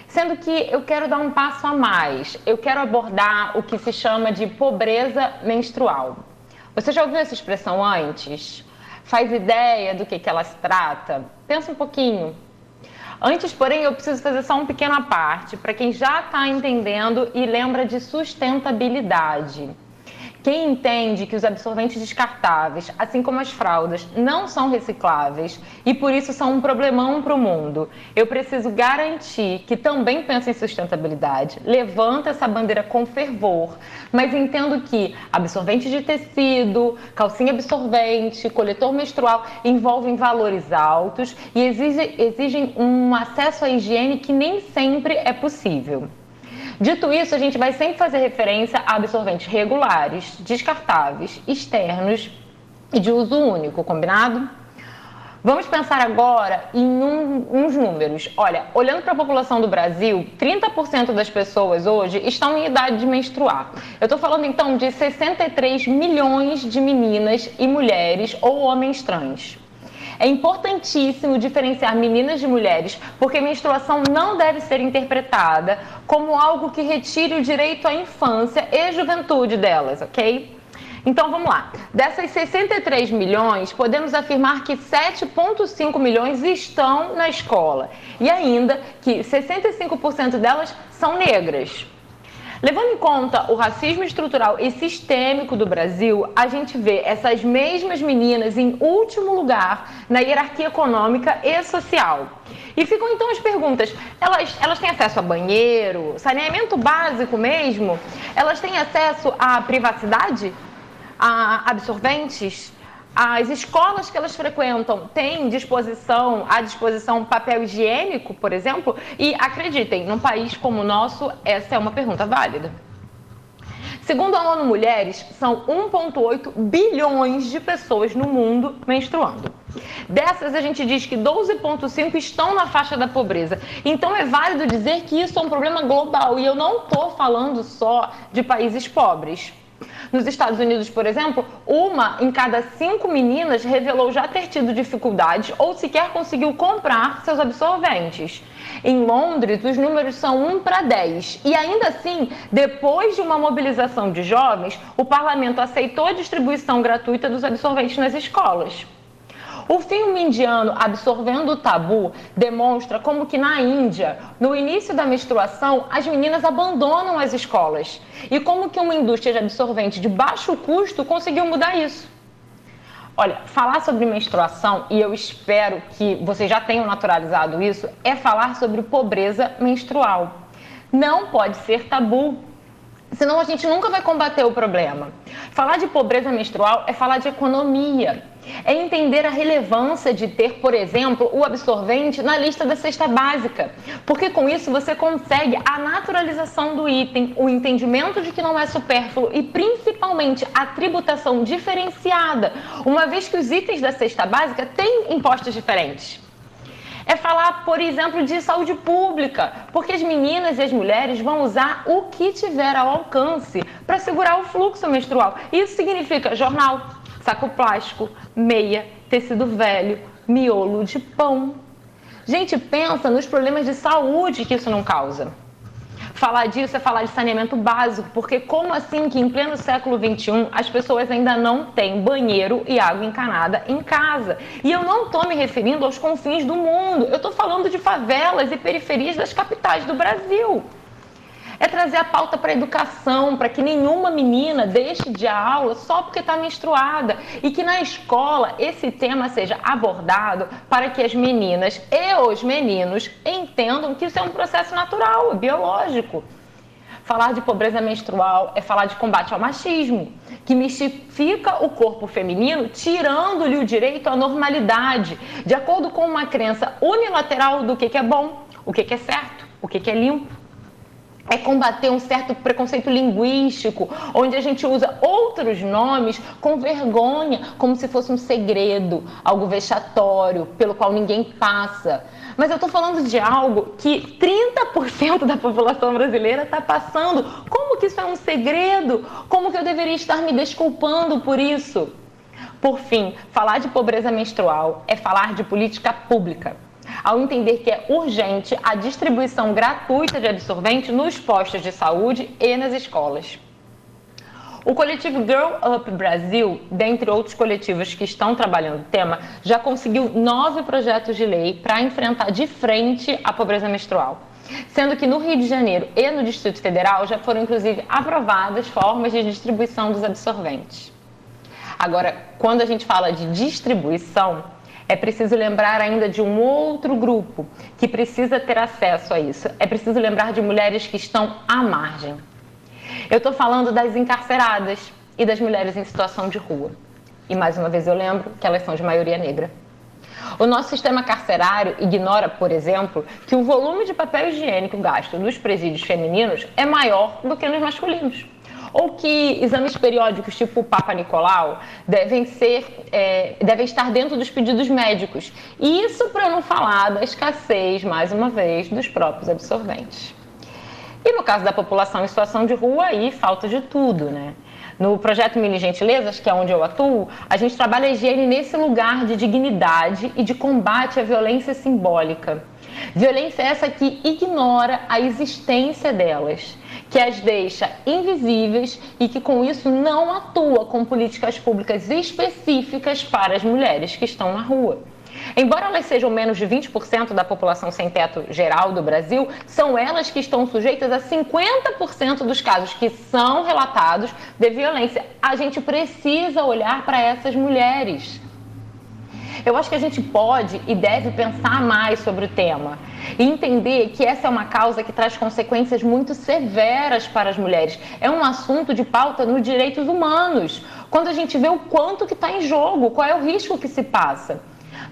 Sendo que eu quero dar um passo a mais. Eu quero abordar o que se chama de pobreza menstrual. Você já ouviu essa expressão antes? Faz ideia do que, que ela se trata? Pensa um pouquinho. Antes, porém, eu preciso fazer só um pequeno parte para quem já está entendendo e lembra de sustentabilidade. Quem entende que os absorventes descartáveis, assim como as fraldas, não são recicláveis e por isso são um problemão para o mundo, eu preciso garantir que também pensa em sustentabilidade, levanta essa bandeira com fervor, mas entendo que absorvente de tecido, calcinha absorvente, coletor menstrual envolvem valores altos e exigem, exigem um acesso à higiene que nem sempre é possível. Dito isso, a gente vai sempre fazer referência a absorventes regulares, descartáveis, externos e de uso único, combinado? Vamos pensar agora em um, uns números. Olha, olhando para a população do Brasil, 30% das pessoas hoje estão em idade de menstruar. Eu estou falando então de 63 milhões de meninas e mulheres ou homens trans. É importantíssimo diferenciar meninas de mulheres, porque menstruação não deve ser interpretada como algo que retire o direito à infância e juventude delas, ok? Então vamos lá. Dessas 63 milhões, podemos afirmar que 7,5 milhões estão na escola e ainda que 65% delas são negras. Levando em conta o racismo estrutural e sistêmico do Brasil, a gente vê essas mesmas meninas em último lugar na hierarquia econômica e social. E ficam então as perguntas: elas, elas têm acesso a banheiro, saneamento básico mesmo? Elas têm acesso à privacidade? A absorventes? As escolas que elas frequentam têm disposição, à disposição papel higiênico, por exemplo? E acreditem, num país como o nosso, essa é uma pergunta válida. Segundo a ONU Mulheres, são 1,8 bilhões de pessoas no mundo menstruando. Dessas, a gente diz que 12,5 estão na faixa da pobreza. Então, é válido dizer que isso é um problema global. E eu não estou falando só de países pobres. Nos Estados Unidos, por exemplo, uma em cada cinco meninas revelou já ter tido dificuldades ou sequer conseguiu comprar seus absorventes. Em Londres, os números são 1 para 10. E ainda assim, depois de uma mobilização de jovens, o parlamento aceitou a distribuição gratuita dos absorventes nas escolas. O filme indiano Absorvendo o Tabu demonstra como que na Índia, no início da menstruação, as meninas abandonam as escolas e como que uma indústria de absorvente de baixo custo conseguiu mudar isso. Olha, falar sobre menstruação, e eu espero que vocês já tenham naturalizado isso, é falar sobre pobreza menstrual. Não pode ser tabu. Senão a gente nunca vai combater o problema. Falar de pobreza menstrual é falar de economia. É entender a relevância de ter, por exemplo, o absorvente na lista da cesta básica. Porque com isso você consegue a naturalização do item, o entendimento de que não é supérfluo e principalmente a tributação diferenciada, uma vez que os itens da cesta básica têm impostos diferentes é falar, por exemplo, de saúde pública, porque as meninas e as mulheres vão usar o que tiver ao alcance para segurar o fluxo menstrual. Isso significa jornal, saco plástico, meia, tecido velho, miolo de pão. Gente, pensa nos problemas de saúde que isso não causa. Falar disso é falar de saneamento básico, porque como assim que em pleno século XXI as pessoas ainda não têm banheiro e água encanada em casa? E eu não estou me referindo aos confins do mundo, eu estou falando de favelas e periferias das capitais do Brasil é trazer a pauta para a educação, para que nenhuma menina deixe de aula só porque está menstruada. E que na escola esse tema seja abordado para que as meninas e os meninos entendam que isso é um processo natural, biológico. Falar de pobreza menstrual é falar de combate ao machismo, que mistifica o corpo feminino, tirando-lhe o direito à normalidade, de acordo com uma crença unilateral do que, é bom, o que, que é certo, o que, que é limpo é combater um certo preconceito linguístico, onde a gente usa outros nomes com vergonha, como se fosse um segredo, algo vexatório, pelo qual ninguém passa. Mas eu estou falando de algo que 30% da população brasileira está passando. Como que isso é um segredo? Como que eu deveria estar me desculpando por isso? Por fim, falar de pobreza menstrual é falar de política pública ao entender que é urgente a distribuição gratuita de absorvente nos postos de saúde e nas escolas. O coletivo Girl Up Brasil, dentre outros coletivos que estão trabalhando o tema, já conseguiu nove projetos de lei para enfrentar de frente a pobreza menstrual. Sendo que no Rio de Janeiro e no Distrito Federal já foram inclusive aprovadas formas de distribuição dos absorventes. Agora, quando a gente fala de distribuição, é preciso lembrar ainda de um outro grupo que precisa ter acesso a isso. É preciso lembrar de mulheres que estão à margem. Eu estou falando das encarceradas e das mulheres em situação de rua. E mais uma vez eu lembro que elas são de maioria negra. O nosso sistema carcerário ignora, por exemplo, que o volume de papel higiênico gasto nos presídios femininos é maior do que nos masculinos ou que exames periódicos tipo Papa Nicolau devem ser é, devem estar dentro dos pedidos médicos. Isso para não falar da escassez, mais uma vez, dos próprios absorventes. E no caso da população em situação de rua, aí falta de tudo, né? No projeto Mini Gentilezas, que é onde eu atuo, a gente trabalha a higiene nesse lugar de dignidade e de combate à violência simbólica. Violência essa que ignora a existência delas que as deixa invisíveis e que com isso não atua com políticas públicas específicas para as mulheres que estão na rua. Embora elas sejam menos de 20% da população sem teto geral do Brasil, são elas que estão sujeitas a 50% dos casos que são relatados de violência. A gente precisa olhar para essas mulheres. Eu acho que a gente pode e deve pensar mais sobre o tema e entender que essa é uma causa que traz consequências muito severas para as mulheres. É um assunto de pauta nos direitos humanos. Quando a gente vê o quanto que está em jogo, qual é o risco que se passa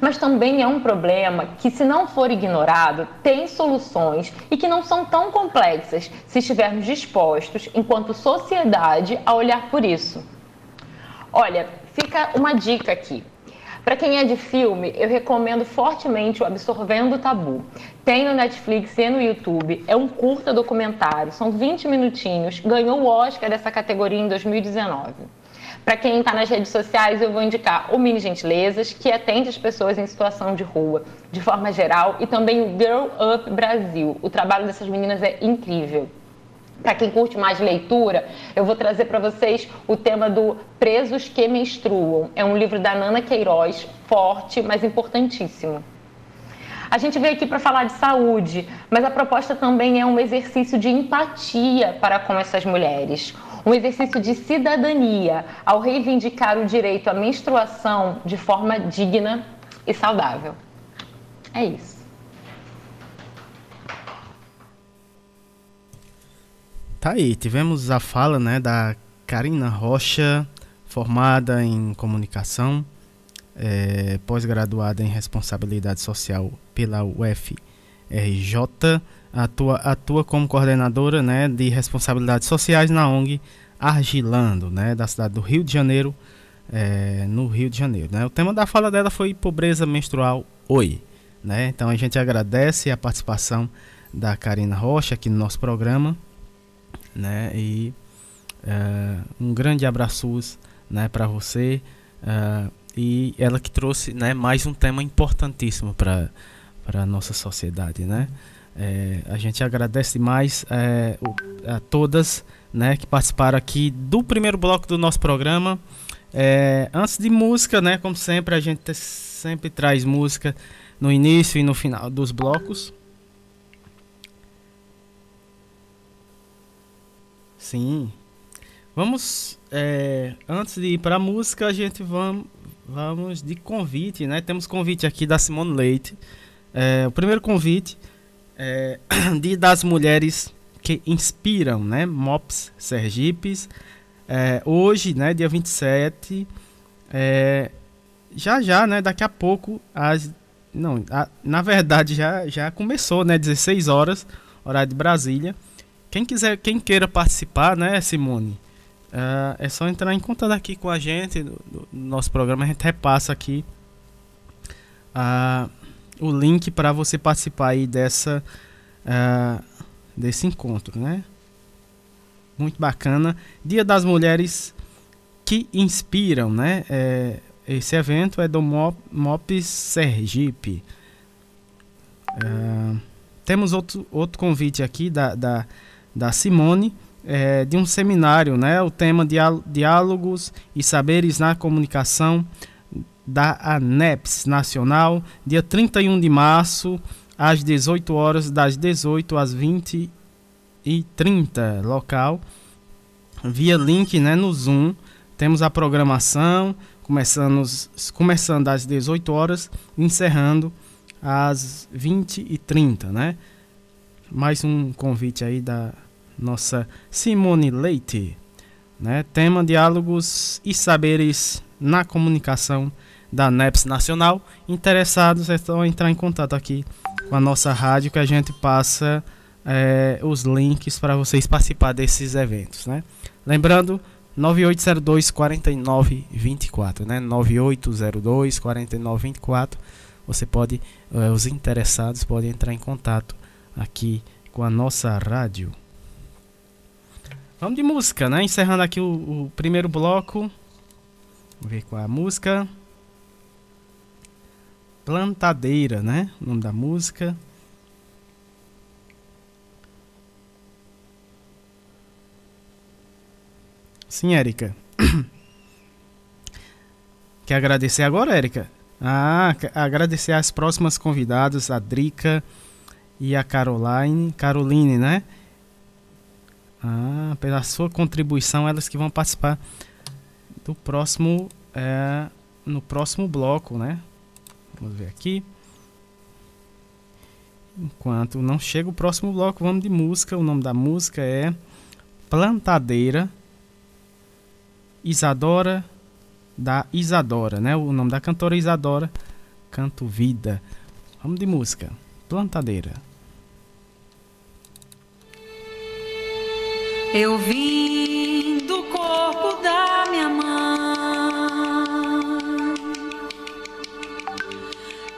mas também é um problema que, se não for ignorado, tem soluções e que não são tão complexas se estivermos dispostos, enquanto sociedade, a olhar por isso. Olha, fica uma dica aqui. Para quem é de filme, eu recomendo fortemente o Absorvendo Tabu. Tem no Netflix e no YouTube. É um curta documentário, são 20 minutinhos. Ganhou o Oscar dessa categoria em 2019. Para quem está nas redes sociais, eu vou indicar o Mini Gentilezas, que atende as pessoas em situação de rua, de forma geral, e também o Girl Up Brasil. O trabalho dessas meninas é incrível. Para quem curte mais leitura, eu vou trazer para vocês o tema do Presos que Menstruam. É um livro da Nana Queiroz, forte, mas importantíssimo. A gente veio aqui para falar de saúde, mas a proposta também é um exercício de empatia para com essas mulheres, um exercício de cidadania ao reivindicar o direito à menstruação de forma digna e saudável. É isso. Tá aí, tivemos a fala né, da Karina Rocha, formada em comunicação, é, pós-graduada em responsabilidade social pela UFRJ, atua, atua como coordenadora né, de responsabilidades sociais na ONG Argilando, né, da cidade do Rio de Janeiro, é, no Rio de Janeiro. Né? O tema da fala dela foi pobreza menstrual oi. Né? Então a gente agradece a participação da Karina Rocha aqui no nosso programa né? E uh, um grande abraço, né, para você uh, e ela que trouxe, né, mais um tema importantíssimo para para nossa sociedade, né? É, a gente agradece mais é, a todas né, que participaram aqui do primeiro bloco do nosso programa. É, antes de música, né, como sempre, a gente sempre traz música no início e no final dos blocos. Sim. Vamos, é, antes de ir para a música, a gente vamos, vamos de convite, né? Temos convite aqui da Simone Leite. É, o primeiro convite é de das mulheres que inspiram, né? MOPS Sergipes é, hoje, né, dia 27, é, já já, né, daqui a pouco, as, não, a, na verdade já, já começou, né, 16 horas, horário de Brasília. Quem quiser, quem queira participar, né, Simone, é, é só entrar em contato aqui com a gente, no, no nosso programa, a gente repassa aqui uh, o link para você participar aí dessa, uh, desse encontro, né? muito bacana. Dia das Mulheres que inspiram, né? É, esse evento é do Mop, MOPS Sergipe. Temos outro, outro convite aqui da, da, da Simone, é, de um seminário, né? O tema Diálogos e Saberes na Comunicação da ANEPS Nacional, dia 31 de março, às 18 horas, das 18 às 20 e 30 local via link né, no Zoom. Temos a programação começando, começando às 18 horas encerrando às 20 e 30 né? Mais um convite aí da nossa Simone Leite. Né? Tema Diálogos e Saberes na Comunicação da NEPS Nacional. Interessados é só entrar em contato aqui com a nossa rádio que a gente passa é, os links para vocês participar desses eventos, né? Lembrando, 9802 4924, né? 9802 4924. Você pode, é, os interessados podem entrar em contato aqui com a nossa rádio. Vamos de música, né? Encerrando aqui o, o primeiro bloco. Vamos ver qual é a música. Plantadeira, né? O nome da música. Sim, Érica. Quer agradecer agora, Érica? Ah, agradecer as próximas convidadas, a Drica e a Caroline. Caroline, né? Ah, pela sua contribuição, elas que vão participar do próximo. É, no próximo bloco, né? Vamos ver aqui. Enquanto não chega o próximo bloco, vamos de música. O nome da música é Plantadeira Isadora da Isadora, né? O nome da cantora é Isadora, Canto Vida. Vamos de música. Plantadeira. Eu vim do corpo da minha mãe.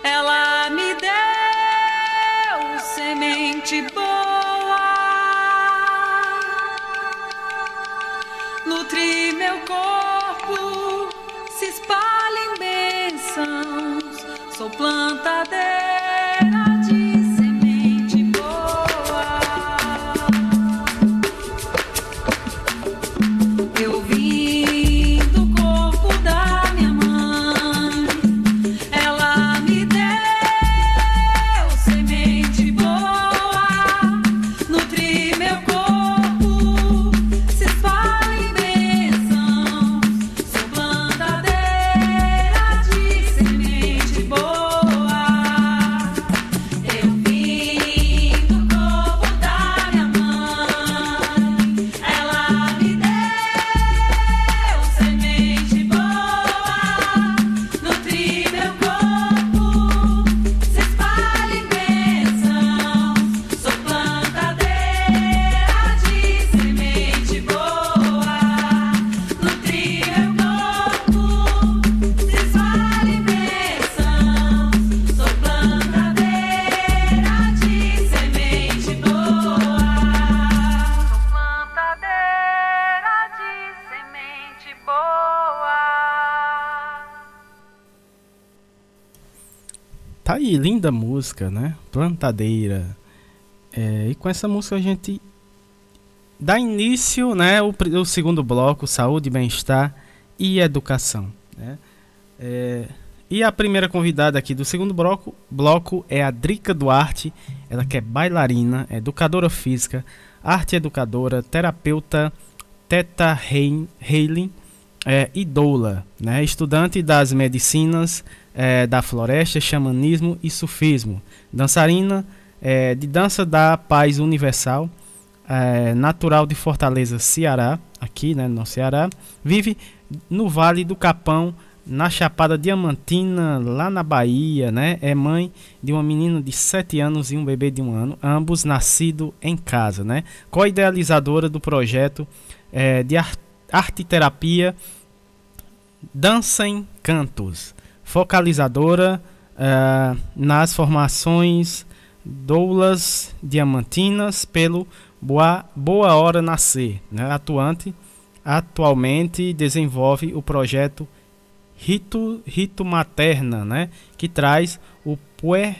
Ela me deu semente boa. Nutri meu corpo, se espalha em bênçãos. Sou plantadeira Linda música, né? Plantadeira. É, e com essa música a gente dá início, né, o, o segundo bloco, saúde, bem-estar e educação. Né? É, e a primeira convidada aqui do segundo bloco, bloco é a Drica Duarte, ela que é bailarina, educadora física, arte educadora, terapeuta Teta Healing é, e doula, né? estudante das medicinas é, da floresta, xamanismo e sufismo, dançarina é, de dança da paz universal, é, natural de Fortaleza, Ceará, aqui né, no Ceará, vive no Vale do Capão, na Chapada Diamantina, lá na Bahia, né? É mãe de uma menina de 7 anos e um bebê de um ano, ambos nascidos em casa, né? Co-idealizadora do projeto é, de arte terapia Dança em Cantos, focalizadora é, nas formações doulas diamantinas pelo Boa, Boa Hora Nascer, né? atuante, atualmente desenvolve o projeto Rito, Rito Materna, né? que traz o puer,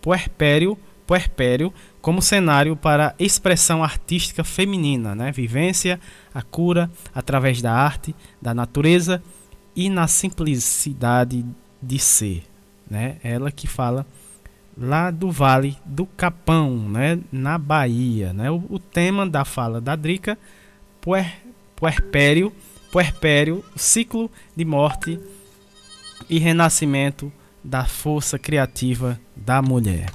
puerpério, puerpério como cenário para expressão artística feminina, né? vivência, a cura através da arte, da natureza e na simplicidade de ser. Né? Ela que fala lá do Vale do Capão, né? na Bahia. Né? O, o tema da fala da Drica, puer, puerpério, puerpério, ciclo de morte e renascimento da força criativa da mulher.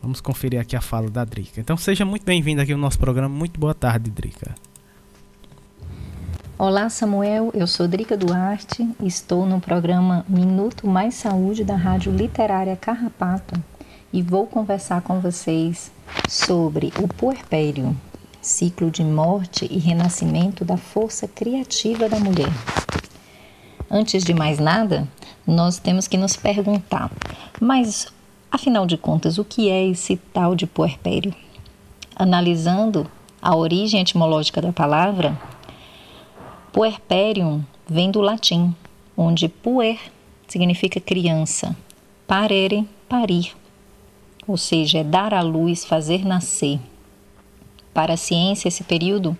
Vamos conferir aqui a fala da Drica. Então seja muito bem-vindo aqui ao nosso programa. Muito boa tarde, Drica. Olá, Samuel. Eu sou Drica Duarte estou no programa Minuto Mais Saúde da Rádio Literária Carrapato e vou conversar com vocês sobre o puerpério, ciclo de morte e renascimento da força criativa da mulher. Antes de mais nada, nós temos que nos perguntar: mas Afinal de contas, o que é esse tal de puerpério? Analisando a origem etimológica da palavra, puerperium vem do latim, onde puer significa criança, parere, parir, ou seja, é dar à luz, fazer nascer. Para a ciência, esse período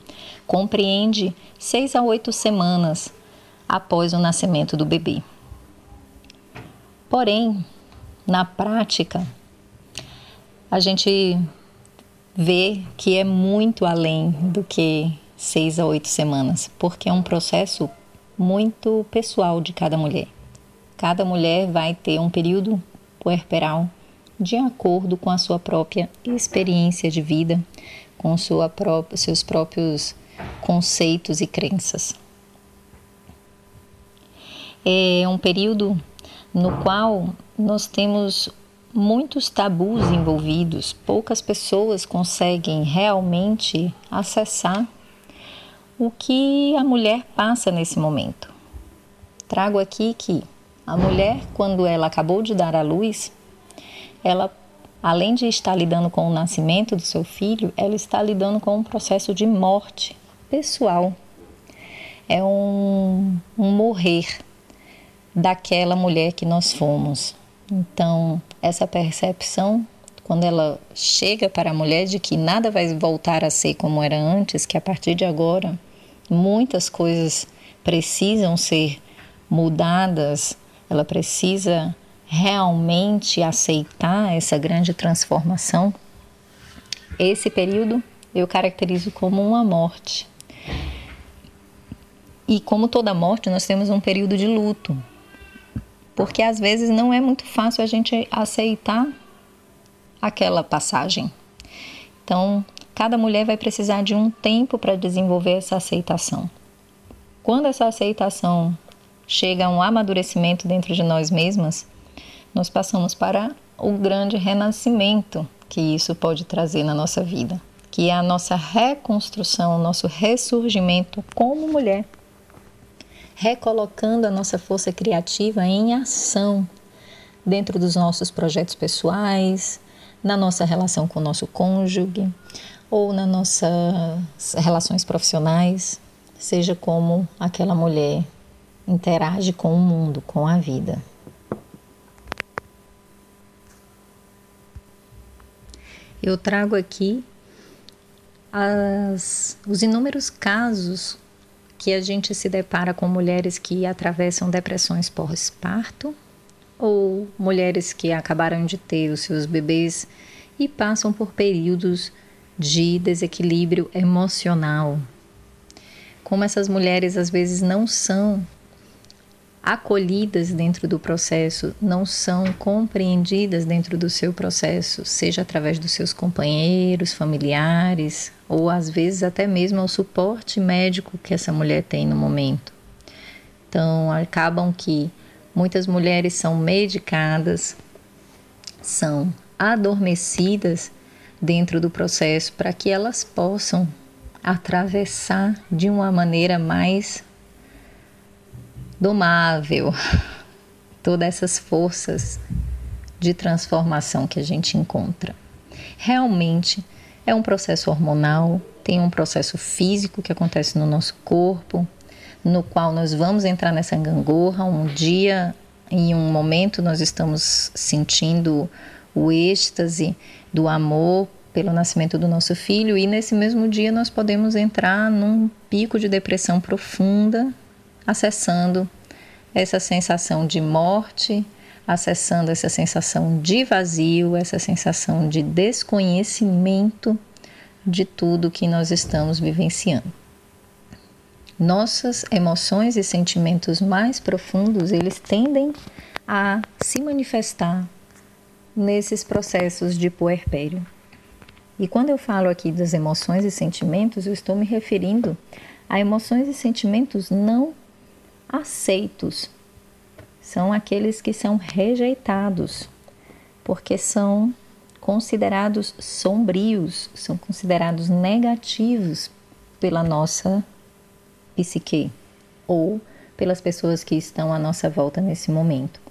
compreende seis a oito semanas após o nascimento do bebê. Porém, na prática, a gente vê que é muito além do que seis a oito semanas, porque é um processo muito pessoal de cada mulher. Cada mulher vai ter um período puerperal de acordo com a sua própria experiência de vida, com sua seus próprios conceitos e crenças. É um período no qual nós temos muitos tabus envolvidos, poucas pessoas conseguem realmente acessar o que a mulher passa nesse momento. Trago aqui que a mulher, quando ela acabou de dar à luz, ela, além de estar lidando com o nascimento do seu filho, ela está lidando com um processo de morte pessoal. É um, um morrer daquela mulher que nós fomos. Então, essa percepção, quando ela chega para a mulher de que nada vai voltar a ser como era antes, que a partir de agora muitas coisas precisam ser mudadas, ela precisa realmente aceitar essa grande transformação. Esse período eu caracterizo como uma morte. E como toda morte, nós temos um período de luto, porque às vezes não é muito fácil a gente aceitar aquela passagem. Então, cada mulher vai precisar de um tempo para desenvolver essa aceitação. Quando essa aceitação chega a um amadurecimento dentro de nós mesmas, nós passamos para o grande renascimento que isso pode trazer na nossa vida, que é a nossa reconstrução, o nosso ressurgimento como mulher recolocando a nossa força criativa em ação dentro dos nossos projetos pessoais, na nossa relação com o nosso cônjuge ou nas nossas relações profissionais, seja como aquela mulher interage com o mundo, com a vida. eu trago aqui as, os inúmeros casos que a gente se depara com mulheres que atravessam depressões pós-parto ou mulheres que acabaram de ter os seus bebês e passam por períodos desequilíbrio emocional. Como essas mulheres às vezes não são acolhidas dentro do processo, não são compreendidas dentro do seu processo, seja através dos seus companheiros, familiares, ou às vezes até mesmo ao suporte médico que essa mulher tem no momento. Então, acabam que muitas mulheres são medicadas, são adormecidas dentro do processo para que elas possam atravessar de uma maneira mais domável todas essas forças de transformação que a gente encontra. Realmente é um processo hormonal, tem um processo físico que acontece no nosso corpo, no qual nós vamos entrar nessa gangorra. Um dia, em um momento, nós estamos sentindo o êxtase do amor pelo nascimento do nosso filho, e nesse mesmo dia nós podemos entrar num pico de depressão profunda, acessando essa sensação de morte, acessando essa sensação de vazio, essa sensação de desconhecimento de tudo que nós estamos vivenciando. Nossas emoções e sentimentos mais profundos, eles tendem a se manifestar nesses processos de puerpério. E quando eu falo aqui das emoções e sentimentos, eu estou me referindo a emoções e sentimentos não aceitos são aqueles que são rejeitados, porque são considerados sombrios, são considerados negativos pela nossa psique ou pelas pessoas que estão à nossa volta nesse momento.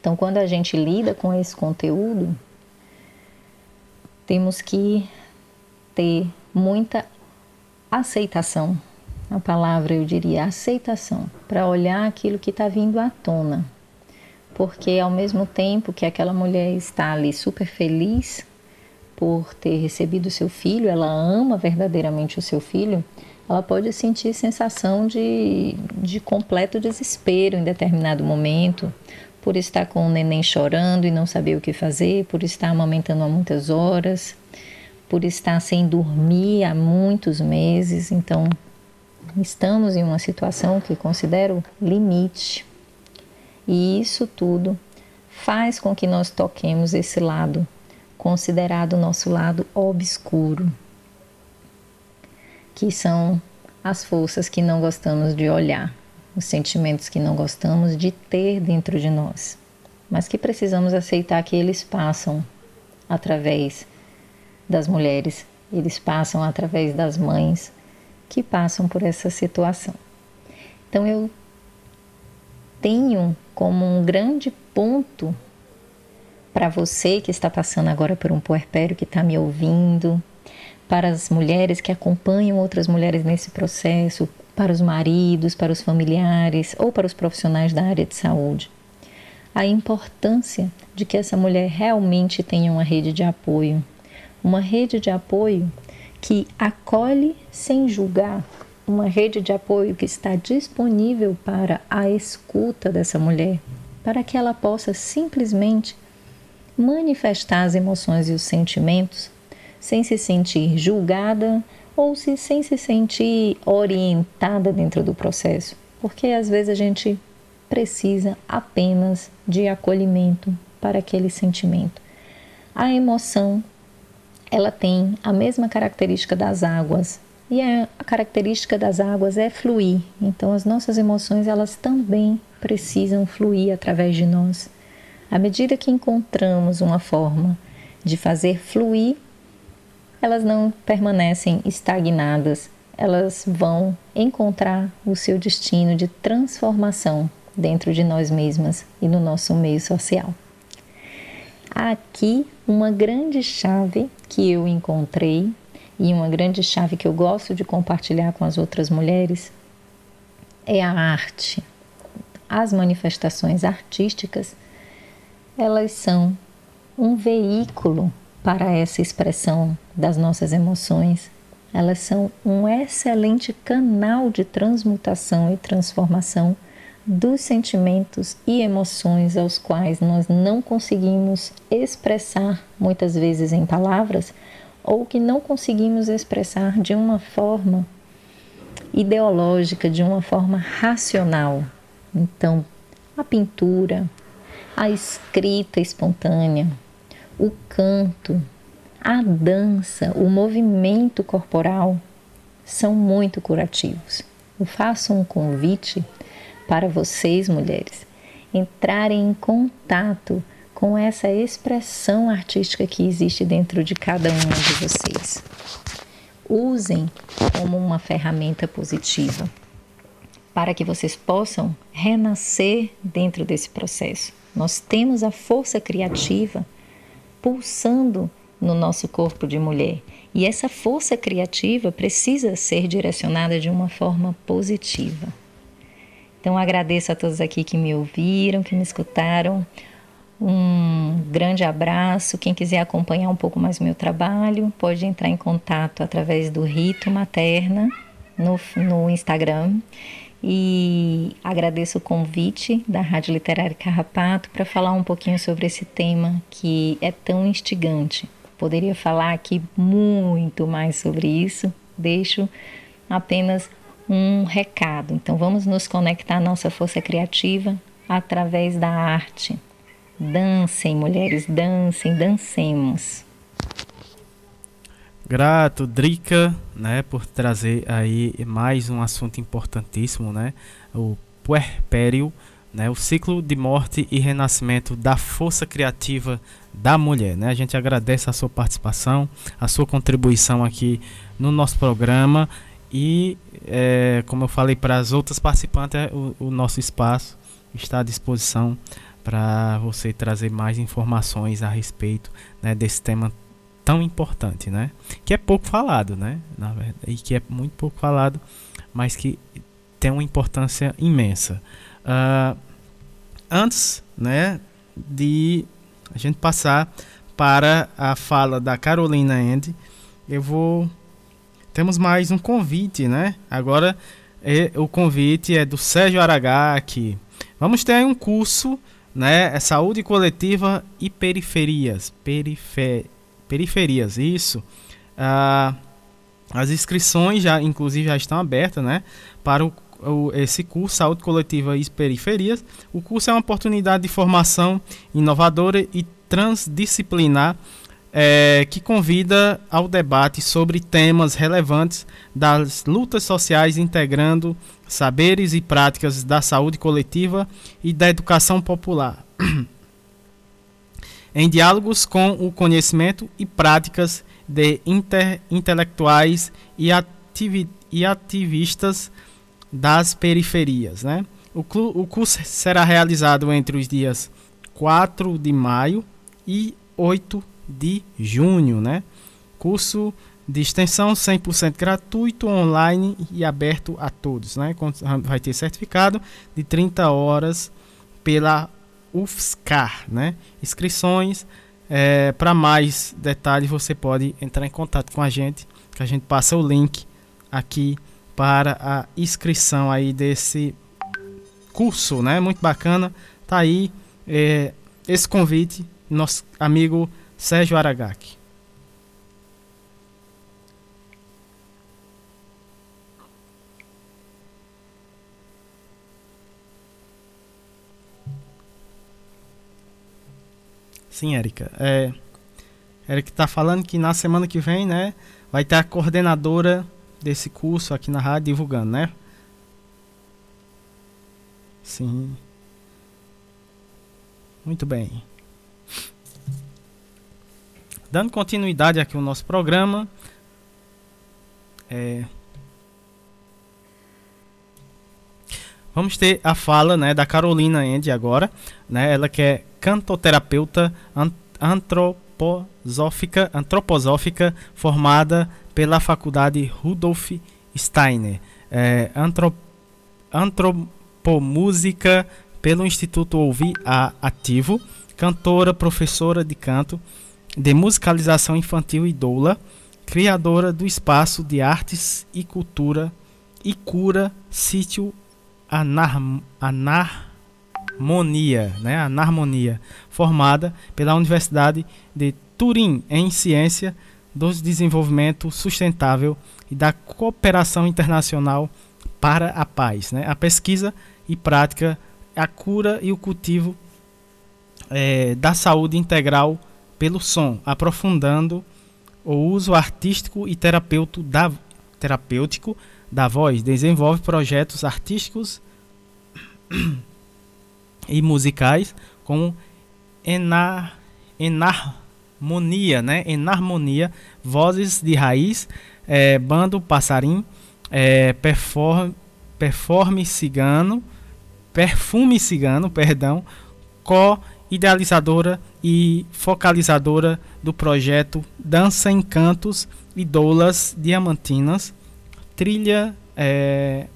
Então, quando a gente lida com esse conteúdo, temos que ter muita aceitação a palavra, eu diria, aceitação, para olhar aquilo que está vindo à tona. Porque ao mesmo tempo que aquela mulher está ali super feliz por ter recebido seu filho, ela ama verdadeiramente o seu filho, ela pode sentir sensação de, de completo desespero em determinado momento, por estar com o neném chorando e não saber o que fazer, por estar amamentando há muitas horas, por estar sem dormir há muitos meses. Então, estamos em uma situação que considero limite. E isso tudo faz com que nós toquemos esse lado, considerado nosso lado obscuro, que são as forças que não gostamos de olhar, os sentimentos que não gostamos de ter dentro de nós, mas que precisamos aceitar que eles passam através das mulheres, eles passam através das mães, que passam por essa situação. Então eu tenho como um grande ponto para você que está passando agora por um puerpério, que está me ouvindo, para as mulheres que acompanham outras mulheres nesse processo, para os maridos, para os familiares ou para os profissionais da área de saúde. A importância de que essa mulher realmente tenha uma rede de apoio. Uma rede de apoio que acolhe sem julgar, uma rede de apoio que está disponível para a escuta dessa mulher, para que ela possa simplesmente manifestar as emoções e os sentimentos sem se sentir julgada ou se, sem se sentir orientada dentro do processo, porque às vezes a gente precisa apenas de acolhimento para aquele sentimento. A emoção ela tem a mesma característica das águas. E a característica das águas é fluir. Então as nossas emoções elas também precisam fluir através de nós. À medida que encontramos uma forma de fazer fluir, elas não permanecem estagnadas, elas vão encontrar o seu destino de transformação dentro de nós mesmas e no nosso meio social. Aqui uma grande chave que eu encontrei e uma grande chave que eu gosto de compartilhar com as outras mulheres é a arte. As manifestações artísticas, elas são um veículo para essa expressão das nossas emoções, elas são um excelente canal de transmutação e transformação dos sentimentos e emoções aos quais nós não conseguimos expressar muitas vezes em palavras ou que não conseguimos expressar de uma forma ideológica, de uma forma racional. Então, a pintura, a escrita espontânea, o canto, a dança, o movimento corporal são muito curativos. Eu faço um convite para vocês, mulheres, entrarem em contato com essa expressão artística que existe dentro de cada uma de vocês. Usem como uma ferramenta positiva para que vocês possam renascer dentro desse processo. Nós temos a força criativa pulsando no nosso corpo de mulher e essa força criativa precisa ser direcionada de uma forma positiva. Então agradeço a todos aqui que me ouviram, que me escutaram. Um grande abraço. Quem quiser acompanhar um pouco mais meu trabalho, pode entrar em contato através do Rito Materna no, no Instagram. E agradeço o convite da Rádio Literária Carrapato para falar um pouquinho sobre esse tema que é tão instigante. Poderia falar aqui muito mais sobre isso, deixo apenas um recado. Então vamos nos conectar à nossa força criativa através da arte. Dancem, mulheres, dancem, dancemos. Grato, Drica, né, por trazer aí mais um assunto importantíssimo, né, o puerpério, né, o ciclo de morte e renascimento da força criativa da mulher, né? A gente agradece a sua participação, a sua contribuição aqui no nosso programa e, é, como eu falei para as outras participantes, é, o, o nosso espaço está à disposição para você trazer mais informações a respeito né, desse tema tão importante, né? Que é pouco falado, né? Na verdade, e que é muito pouco falado, mas que tem uma importância imensa. Uh, antes, né, de a gente passar para a fala da Carolina End, eu vou temos mais um convite, né? Agora é, o convite é do Sérgio Aragaki. Vamos ter um curso, né? É saúde coletiva e periferias. Perife, periferias, isso. Ah, as inscrições já, inclusive, já estão abertas, né? Para o, o, esse curso Saúde Coletiva e Periferias. O curso é uma oportunidade de formação inovadora e transdisciplinar é, que convida ao debate sobre temas relevantes das lutas sociais, integrando saberes e práticas da saúde coletiva e da educação popular, em diálogos com o conhecimento e práticas de inter, intelectuais e, ativi, e ativistas das periferias. Né? O, o curso será realizado entre os dias 4 de maio e 8 de junho, né? Curso de extensão 100% gratuito, online e aberto a todos, né? Vai ter certificado de 30 horas pela UFSCar, né? Inscrições, é, para mais detalhes você pode entrar em contato com a gente, que a gente passa o link aqui para a inscrição aí desse curso, né? Muito bacana, tá aí é, esse convite, nosso amigo Sérgio Aragaki. Sim, Érica. É, Érica está falando que na semana que vem, né, vai ter a coordenadora desse curso aqui na rádio divulgando, né? Sim. Muito bem. Dando continuidade aqui ao nosso programa. É, vamos ter a fala né, da Carolina End agora. Né, ela que é cantoterapeuta antroposófica, antroposófica formada pela Faculdade Rudolf Steiner. É, antrop, antropomúsica pelo Instituto Ouvir a Ativo. Cantora, professora de canto de musicalização infantil e doula, criadora do espaço de artes e cultura e cura sítio Anar, Anarmonia, né? Anarmonia, formada pela Universidade de Turim em ciência do desenvolvimento sustentável e da cooperação internacional para a paz, né? A pesquisa e prática, a cura e o cultivo é, da saúde integral pelo som, aprofundando o uso artístico e terapêutico da, terapêutico da voz, desenvolve projetos artísticos e musicais com enar, enarmonia, né? Enarmonia, vozes de raiz, é, bando passarim, é, perform, performe cigano, perfume cigano, perdão, co-idealizadora e focalizadora do projeto Dança em Cantos e Doulas Diamantinas, trilha é,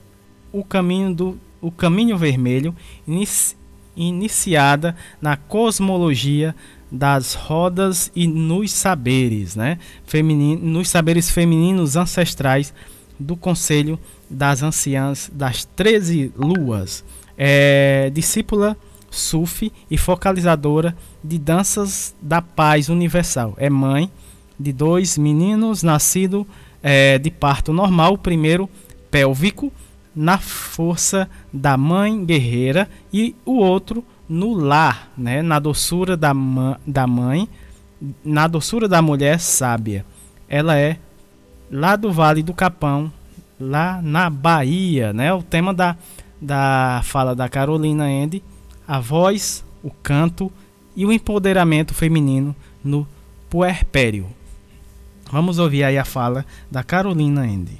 o caminho do o caminho vermelho inici, iniciada na cosmologia das rodas e nos saberes, né? Feminino, nos saberes femininos ancestrais do Conselho das Anciãs das Treze Luas. É, discípula sufi e focalizadora de danças da paz universal. É mãe de dois meninos nascidos é, de parto normal, primeiro pélvico, na força da mãe guerreira, e o outro no lar, né, na doçura da, da mãe, na doçura da mulher sábia. Ela é lá do Vale do Capão, lá na Bahia, né? O tema da, da fala da Carolina Andy, a voz, o canto e o empoderamento feminino no puerpério. Vamos ouvir aí a fala da Carolina Andy.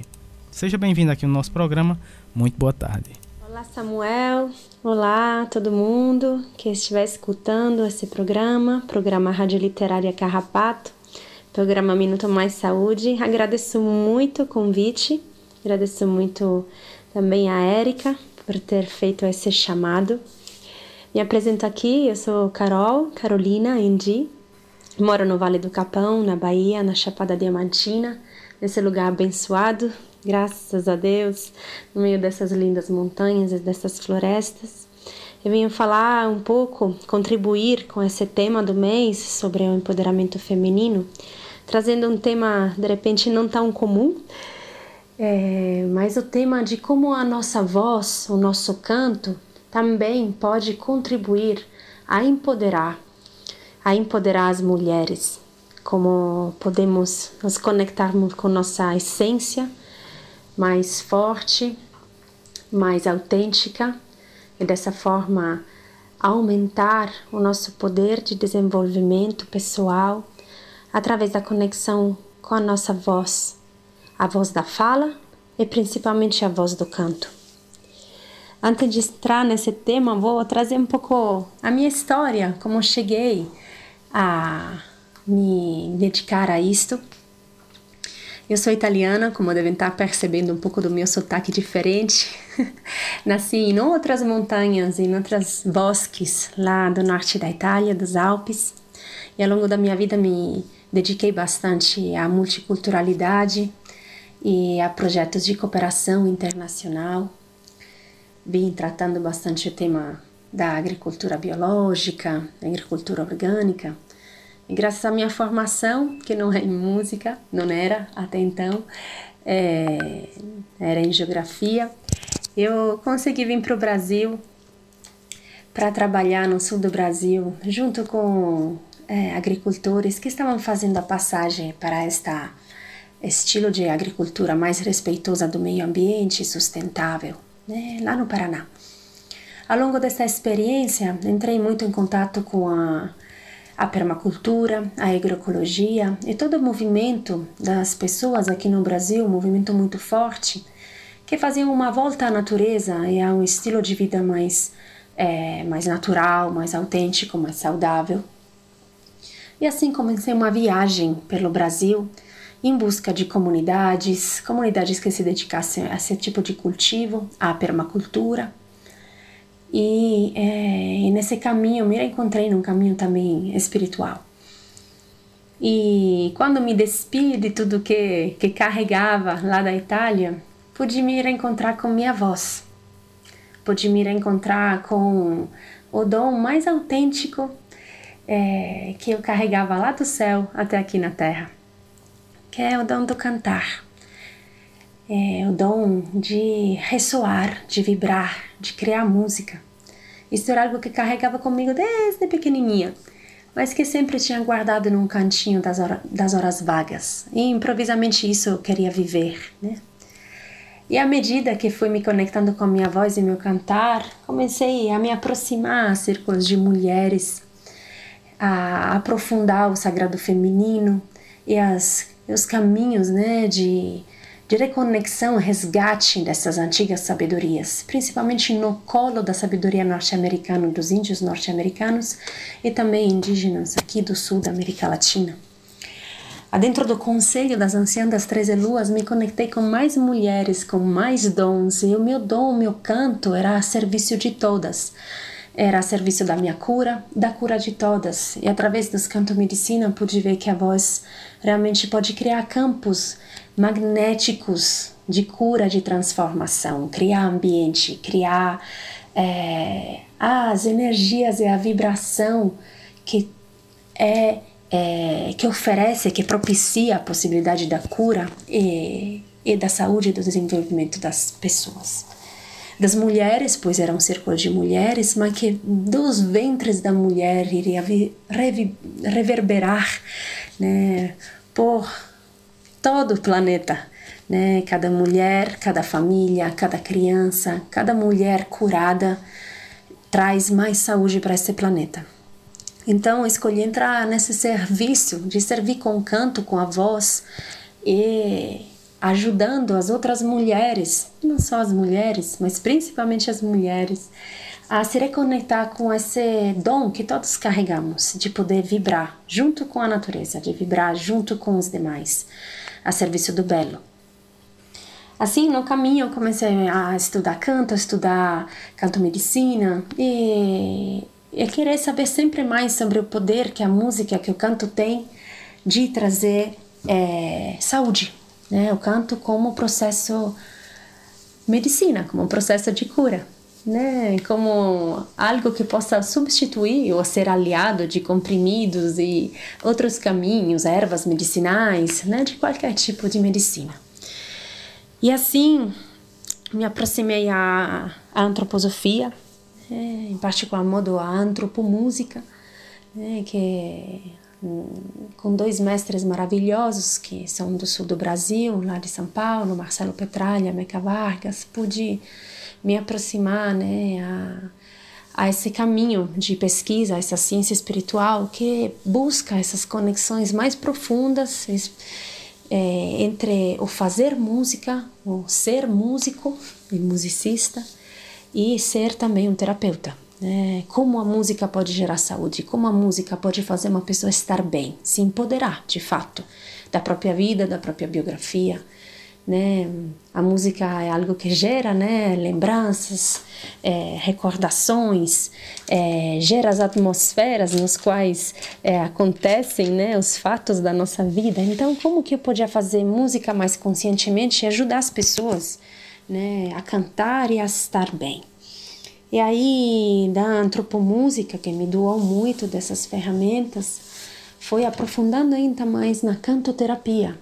Seja bem-vindo aqui no nosso programa. Muito boa tarde. Olá, Samuel. Olá, todo mundo que estiver escutando esse programa, programa Rádio Literária Carrapato, programa Minuto Mais Saúde. Agradeço muito o convite, agradeço muito também a Érica por ter feito esse chamado. Me apresento aqui, eu sou Carol, Carolina Endi, Moro no Vale do Capão, na Bahia, na Chapada Diamantina, nesse lugar abençoado, graças a Deus, no meio dessas lindas montanhas e dessas florestas. Eu venho falar um pouco, contribuir com esse tema do mês sobre o empoderamento feminino, trazendo um tema de repente não tão comum, é, mas o tema de como a nossa voz, o nosso canto, também pode contribuir a empoderar a empoderar as mulheres, como podemos nos conectarmos com nossa essência mais forte, mais autêntica e dessa forma aumentar o nosso poder de desenvolvimento pessoal através da conexão com a nossa voz, a voz da fala e principalmente a voz do canto. Antes de entrar nesse tema, vou trazer um pouco a minha história, como cheguei a me dedicar a isto. Eu sou italiana, como devem estar percebendo um pouco do meu sotaque diferente. Nasci em outras montanhas, em outros bosques lá do norte da Itália, dos Alpes. E ao longo da minha vida me dediquei bastante à multiculturalidade e a projetos de cooperação internacional. Vim tratando bastante o tema da agricultura biológica, agricultura orgânica, e graças à minha formação, que não é em música, não era até então, é, era em geografia, eu consegui vir para o Brasil para trabalhar no sul do Brasil, junto com é, agricultores que estavam fazendo a passagem para esta estilo de agricultura mais respeitosa do meio ambiente e sustentável, né, lá no Paraná. Ao longo dessa experiência, entrei muito em contato com a a permacultura, a agroecologia e todo o movimento das pessoas aqui no Brasil, um movimento muito forte, que faziam uma volta à natureza e a um estilo de vida mais, é, mais natural, mais autêntico, mais saudável. E assim comecei uma viagem pelo Brasil em busca de comunidades, comunidades que se dedicassem a esse tipo de cultivo, à permacultura e, é, e nesse caminho, me encontrei num caminho também espiritual. E quando me despi de tudo que, que carregava lá da Itália, pude me reencontrar com minha voz. Pude me reencontrar com o dom mais autêntico é, que eu carregava lá do céu até aqui na terra, que é o dom do cantar. É o dom de ressoar, de vibrar, de criar música. Isso era algo que carregava comigo desde pequenininha, mas que sempre tinha guardado num cantinho das, hora, das horas vagas. E improvisamente isso eu queria viver, né? E à medida que fui me conectando com a minha voz e meu cantar, comecei a me aproximar a círculos de mulheres, a aprofundar o sagrado feminino e as, os caminhos né, de, de reconexão, resgate dessas antigas sabedorias, principalmente no colo da sabedoria norte-americana, dos índios norte-americanos e também indígenas aqui do sul da América Latina. Dentro do Conselho das Anciãs das Treze Luas, me conectei com mais mulheres, com mais dons, e o meu dom, o meu canto era a serviço de todas. Era a serviço da minha cura, da cura de todas. E através dos canto medicina pude ver que a voz realmente pode criar campos magnéticos de cura, de transformação, criar ambiente, criar é, as energias e a vibração que é é, que oferece, que propicia a possibilidade da cura e, e da saúde e do desenvolvimento das pessoas. Das mulheres, pois era um círculo de mulheres, mas que dos ventres da mulher iria reverberar né, por todo o planeta. Né? Cada mulher, cada família, cada criança, cada mulher curada traz mais saúde para esse planeta. Então escolhi entrar nesse serviço de servir com canto, com a voz e ajudando as outras mulheres, não só as mulheres, mas principalmente as mulheres, a se reconectar com esse dom que todos carregamos de poder vibrar junto com a natureza, de vibrar junto com os demais, a serviço do belo. Assim, no caminho, eu comecei a estudar canto, a estudar canto medicina e é querer saber sempre mais sobre o poder que a música, que o canto tem de trazer é, saúde. Né? O canto como processo medicina, como processo de cura. Né, como algo que possa substituir ou ser aliado de comprimidos e outros caminhos, ervas medicinais, né, de qualquer tipo de medicina. E assim me aproximei à, à antroposofia, é, em particular modo a antropomúsica, né, que é, com dois mestres maravilhosos que são do sul do Brasil, lá de São Paulo, Marcelo Petralha, Meca Vargas, pude me aproximar né, a, a esse caminho de pesquisa, essa ciência espiritual que busca essas conexões mais profundas é, entre o fazer música, o ser músico e musicista, e ser também um terapeuta. Né? Como a música pode gerar saúde, como a música pode fazer uma pessoa estar bem, se empoderar de fato da própria vida, da própria biografia. Né? A música é algo que gera né? lembranças, é, recordações, é, gera as atmosferas nos quais é, acontecem né? os fatos da nossa vida. Então, como que eu podia fazer música mais conscientemente e ajudar as pessoas né, a cantar e a estar bem. E aí, da antropomúsica, que me doou muito dessas ferramentas, foi aprofundando ainda mais na cantoterapia.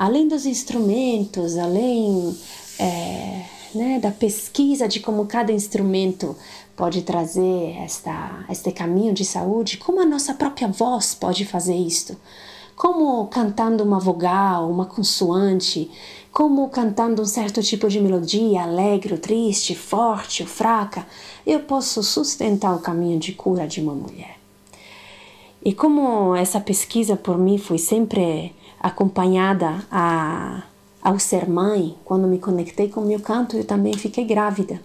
Além dos instrumentos, além é, né, da pesquisa de como cada instrumento pode trazer esta, este caminho de saúde, como a nossa própria voz pode fazer isto. Como cantando uma vogal, uma consoante, como cantando um certo tipo de melodia, alegre, triste, forte ou fraca, eu posso sustentar o caminho de cura de uma mulher. E como essa pesquisa por mim foi sempre acompanhada a, ao ser mãe, quando me conectei com meu canto, eu também fiquei grávida.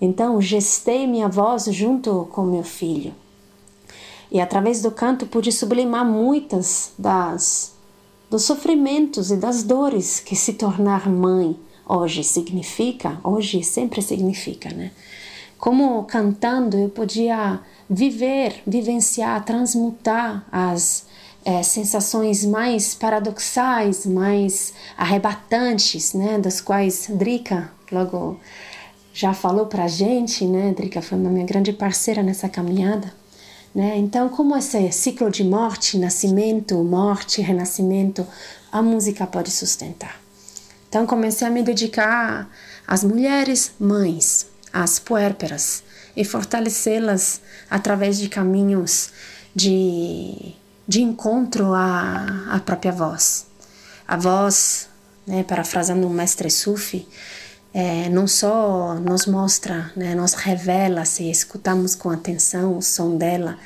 Então, gestei minha voz junto com meu filho. E através do canto pude sublimar muitas das dos sofrimentos e das dores que se tornar mãe hoje significa, hoje sempre significa, né? Como cantando eu podia viver, vivenciar, transmutar as é, sensações mais paradoxais, mais arrebatantes, né, das quais Drica logo já falou para a gente, né? Drica foi uma minha grande parceira nessa caminhada, né? Então, como esse ciclo de morte, nascimento, morte, renascimento, a música pode sustentar. Então, comecei a me dedicar às mulheres mães, às puérperas, e fortalecê-las através de caminhos de de encontro à, à própria voz. A voz, né, parafrasando o mestre Sufi, é, não só nos mostra, né, nos revela, se escutamos com atenção o som dela,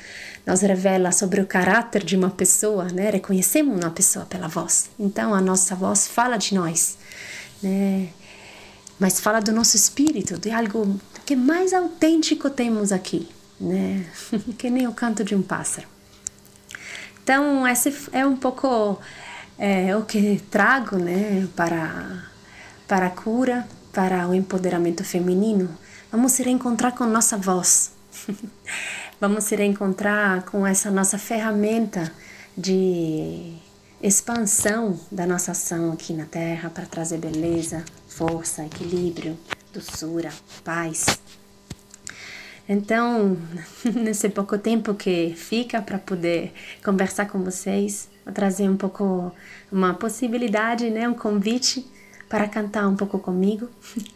nos revela sobre o caráter de uma pessoa, né, reconhecemos uma pessoa pela voz. Então a nossa voz fala de nós, né, mas fala do nosso espírito, de algo que mais autêntico temos aqui, né, que nem o canto de um pássaro. Então, esse é um pouco é, o que trago né, para, para a cura, para o empoderamento feminino. Vamos se reencontrar com nossa voz. Vamos se reencontrar com essa nossa ferramenta de expansão da nossa ação aqui na Terra para trazer beleza, força, equilíbrio, doçura, paz. Então, nesse pouco tempo que fica para poder conversar com vocês, vou trazer um pouco uma possibilidade, né, um convite para cantar um pouco comigo.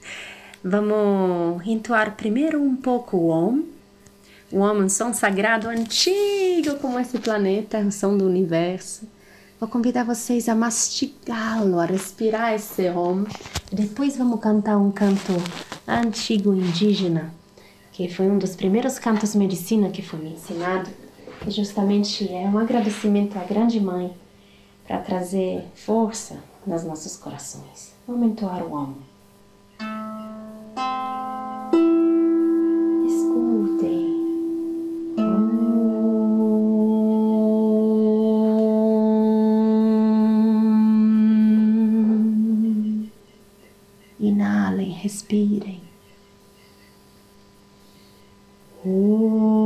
Vamos entoar primeiro um pouco o Om. O Om é um som sagrado antigo como esse planeta, o som do universo. Vou convidar vocês a mastigá-lo, a respirar esse Om. Depois vamos cantar um canto antigo indígena que foi um dos primeiros cantos medicina que foi me ensinado, que justamente é um agradecimento à grande mãe para trazer força nos nossos corações. Vamos entoar o. Escutem. Inalem, respirem. Oh.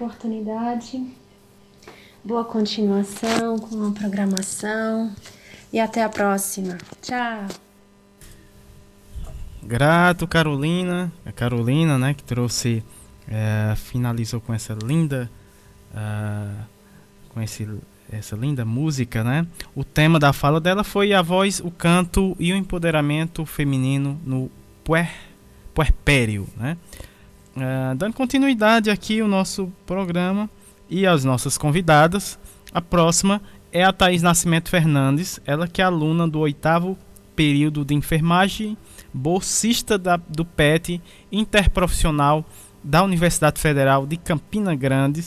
Oportunidade. Boa continuação com a programação e até a próxima. Tchau. Grato, Carolina. A Carolina, né, que trouxe, é, finalizou com essa linda, uh, com esse, essa linda música, né? O tema da fala dela foi a voz, o canto e o empoderamento feminino no puer, puerpério, né? Uh, dando continuidade aqui ao nosso programa e às nossas convidadas, a próxima é a Thaís Nascimento Fernandes, ela que é aluna do oitavo período de enfermagem, bolsista da, do PET interprofissional da Universidade Federal de Campina Grande,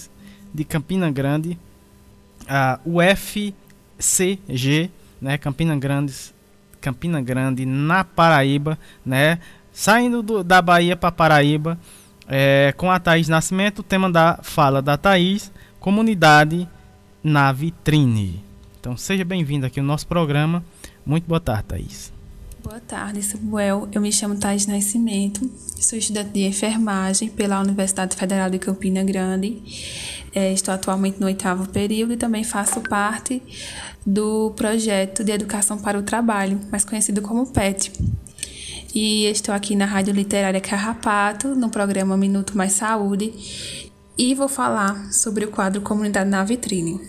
de Campina Grande, a UFCG, né, Campina Grande, Campina Grande na Paraíba, né, saindo do, da Bahia para Paraíba, é, com a Thaís Nascimento, o tema da fala da Thaís, comunidade na vitrine. Então seja bem-vindo aqui ao nosso programa. Muito boa tarde, Thaís. Boa tarde, Samuel. Eu me chamo Thais Nascimento, sou estudante de enfermagem pela Universidade Federal de Campina Grande. É, estou atualmente no oitavo período e também faço parte do projeto de Educação para o Trabalho, mais conhecido como PET. E estou aqui na Rádio Literária Carrapato, no programa Minuto Mais Saúde, e vou falar sobre o quadro Comunidade na Vitrine.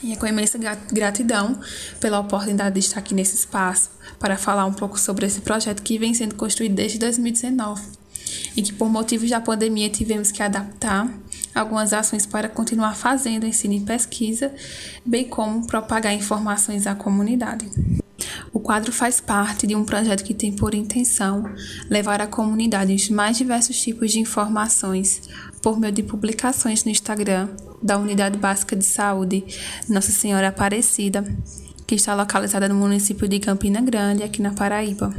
E é com imensa gratidão pela oportunidade de estar aqui nesse espaço para falar um pouco sobre esse projeto que vem sendo construído desde 2019 e que, por motivos da pandemia, tivemos que adaptar algumas ações para continuar fazendo ensino e pesquisa, bem como propagar informações à comunidade. O quadro faz parte de um projeto que tem por intenção levar à comunidade os mais diversos tipos de informações por meio de publicações no Instagram da Unidade Básica de Saúde Nossa Senhora Aparecida, que está localizada no município de Campina Grande, aqui na Paraíba.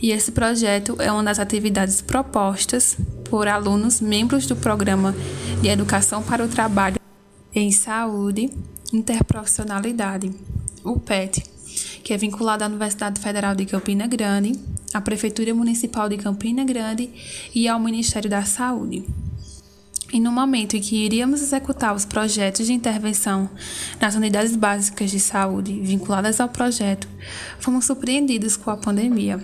E esse projeto é uma das atividades propostas por alunos membros do Programa de Educação para o Trabalho em Saúde Interprofissionalidade, o PET, que é vinculado à Universidade Federal de Campina Grande, à Prefeitura Municipal de Campina Grande e ao Ministério da Saúde. E no momento em que iríamos executar os projetos de intervenção nas unidades básicas de saúde vinculadas ao projeto, fomos surpreendidos com a pandemia.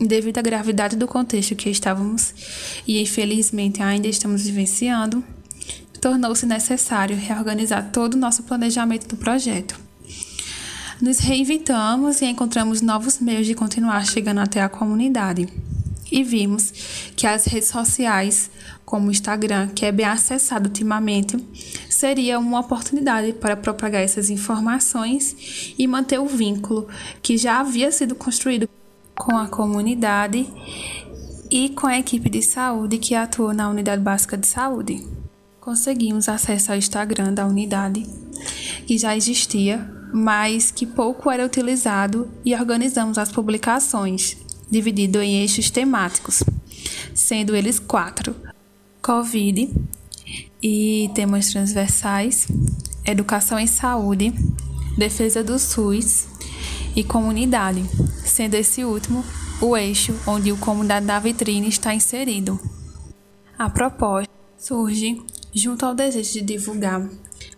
Devido à gravidade do contexto que estávamos e infelizmente ainda estamos vivenciando, tornou-se necessário reorganizar todo o nosso planejamento do projeto. Nos reinventamos e encontramos novos meios de continuar chegando até a comunidade. E vimos que as redes sociais como o Instagram, que é bem acessado ultimamente, seria uma oportunidade para propagar essas informações e manter o vínculo que já havia sido construído com a comunidade e com a equipe de saúde que atua na unidade básica de saúde. Conseguimos acesso ao Instagram da unidade, que já existia, mas que pouco era utilizado, e organizamos as publicações, dividido em eixos temáticos, sendo eles quatro: Covid e temas transversais, educação e saúde, defesa do SUS e comunidade, sendo esse último o eixo onde o Comunidade da Vitrine está inserido. A proposta surge junto ao desejo de divulgar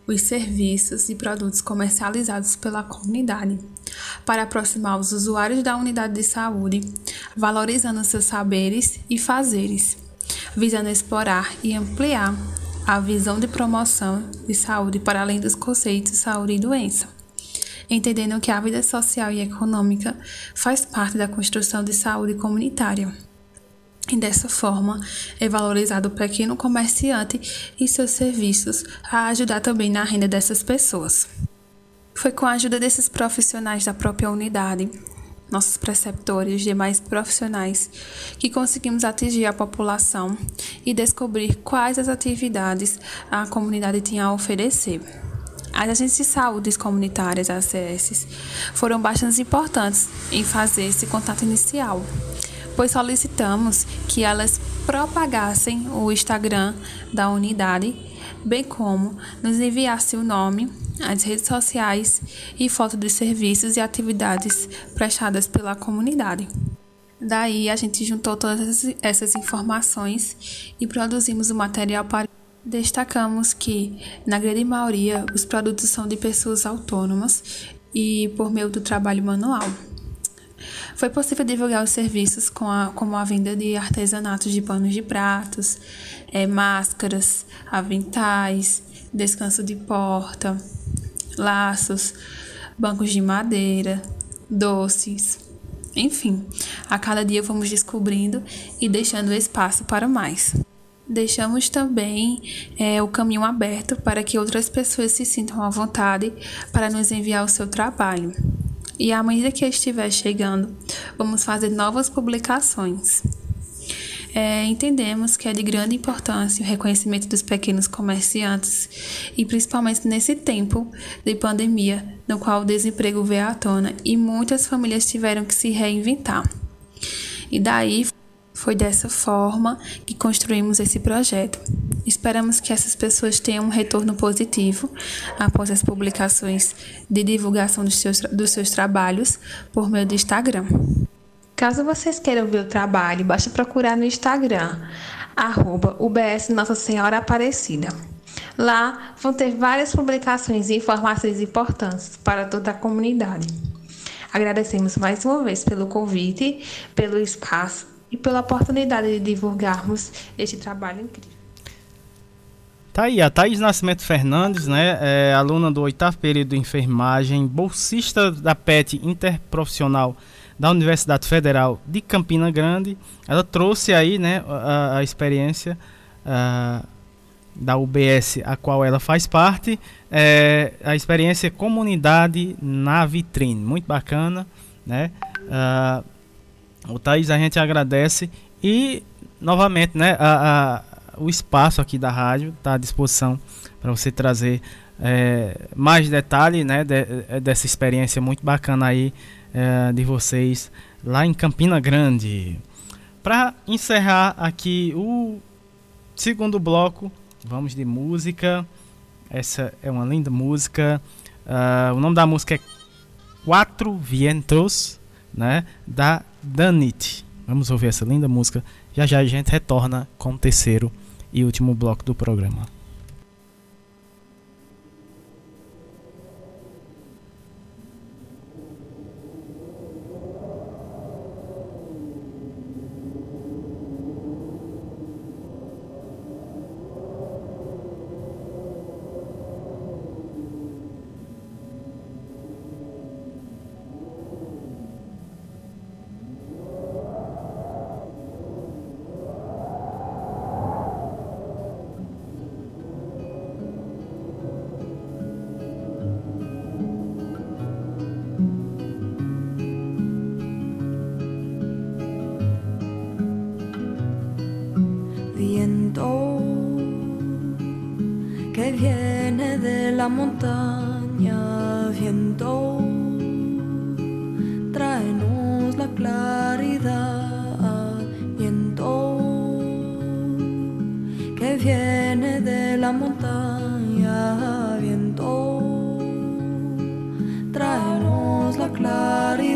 os serviços e produtos comercializados pela comunidade, para aproximar os usuários da unidade de saúde, valorizando seus saberes e fazeres visando explorar e ampliar a visão de promoção de saúde para além dos conceitos de saúde e doença, entendendo que a vida social e econômica faz parte da construção de saúde comunitária. E dessa forma, é valorizado o pequeno comerciante e seus serviços a ajudar também na renda dessas pessoas. Foi com a ajuda desses profissionais da própria unidade nossos preceptores e demais profissionais, que conseguimos atingir a população e descobrir quais as atividades a comunidade tinha a oferecer. As agências de saúde comunitárias, ACS, foram bastante importantes em fazer esse contato inicial, pois solicitamos que elas propagassem o Instagram da unidade, bem como nos enviasse o nome as redes sociais e fotos dos serviços e atividades prestadas pela comunidade. Daí a gente juntou todas essas informações e produzimos o material para Destacamos que, na grande maioria, os produtos são de pessoas autônomas e por meio do trabalho manual. Foi possível divulgar os serviços com a, como a venda de artesanatos de panos de pratos, é, máscaras, aventais, descanso de porta, laços, bancos de madeira, doces, enfim, a cada dia vamos descobrindo e deixando espaço para mais. Deixamos também é, o caminho aberto para que outras pessoas se sintam à vontade para nos enviar o seu trabalho. E à medida que estiver chegando, vamos fazer novas publicações. É, entendemos que é de grande importância o reconhecimento dos pequenos comerciantes e principalmente nesse tempo de pandemia, no qual o desemprego veio à tona e muitas famílias tiveram que se reinventar. E daí foi dessa forma que construímos esse projeto. Esperamos que essas pessoas tenham um retorno positivo após as publicações de divulgação dos seus, dos seus trabalhos por meio do Instagram. Caso vocês queiram ver o trabalho, basta procurar no Instagram, arroba UBS Nossa Senhora Aparecida. Lá vão ter várias publicações e informações importantes para toda a comunidade. Agradecemos mais uma vez pelo convite, pelo espaço e pela oportunidade de divulgarmos este trabalho incrível. Tá aí, a Thaís Nascimento Fernandes, né, é aluna do oitavo período de enfermagem, bolsista da PET Interprofissional da Universidade Federal de Campina Grande. Ela trouxe aí né, a, a experiência a, da UBS, a qual ela faz parte, é, a experiência Comunidade na Vitrine. Muito bacana. Né? o Thaís a gente agradece e novamente né, a, a, o espaço aqui da rádio está à disposição para você trazer é, mais detalhes né, de, dessa experiência muito bacana aí é, de vocês lá em Campina Grande. Para encerrar aqui o segundo bloco, vamos de música. Essa é uma linda música. Uh, o nome da música é Quatro Vientos, né? Da Danit. Vamos ouvir essa linda música. Já já a gente retorna com o terceiro e último bloco do programa.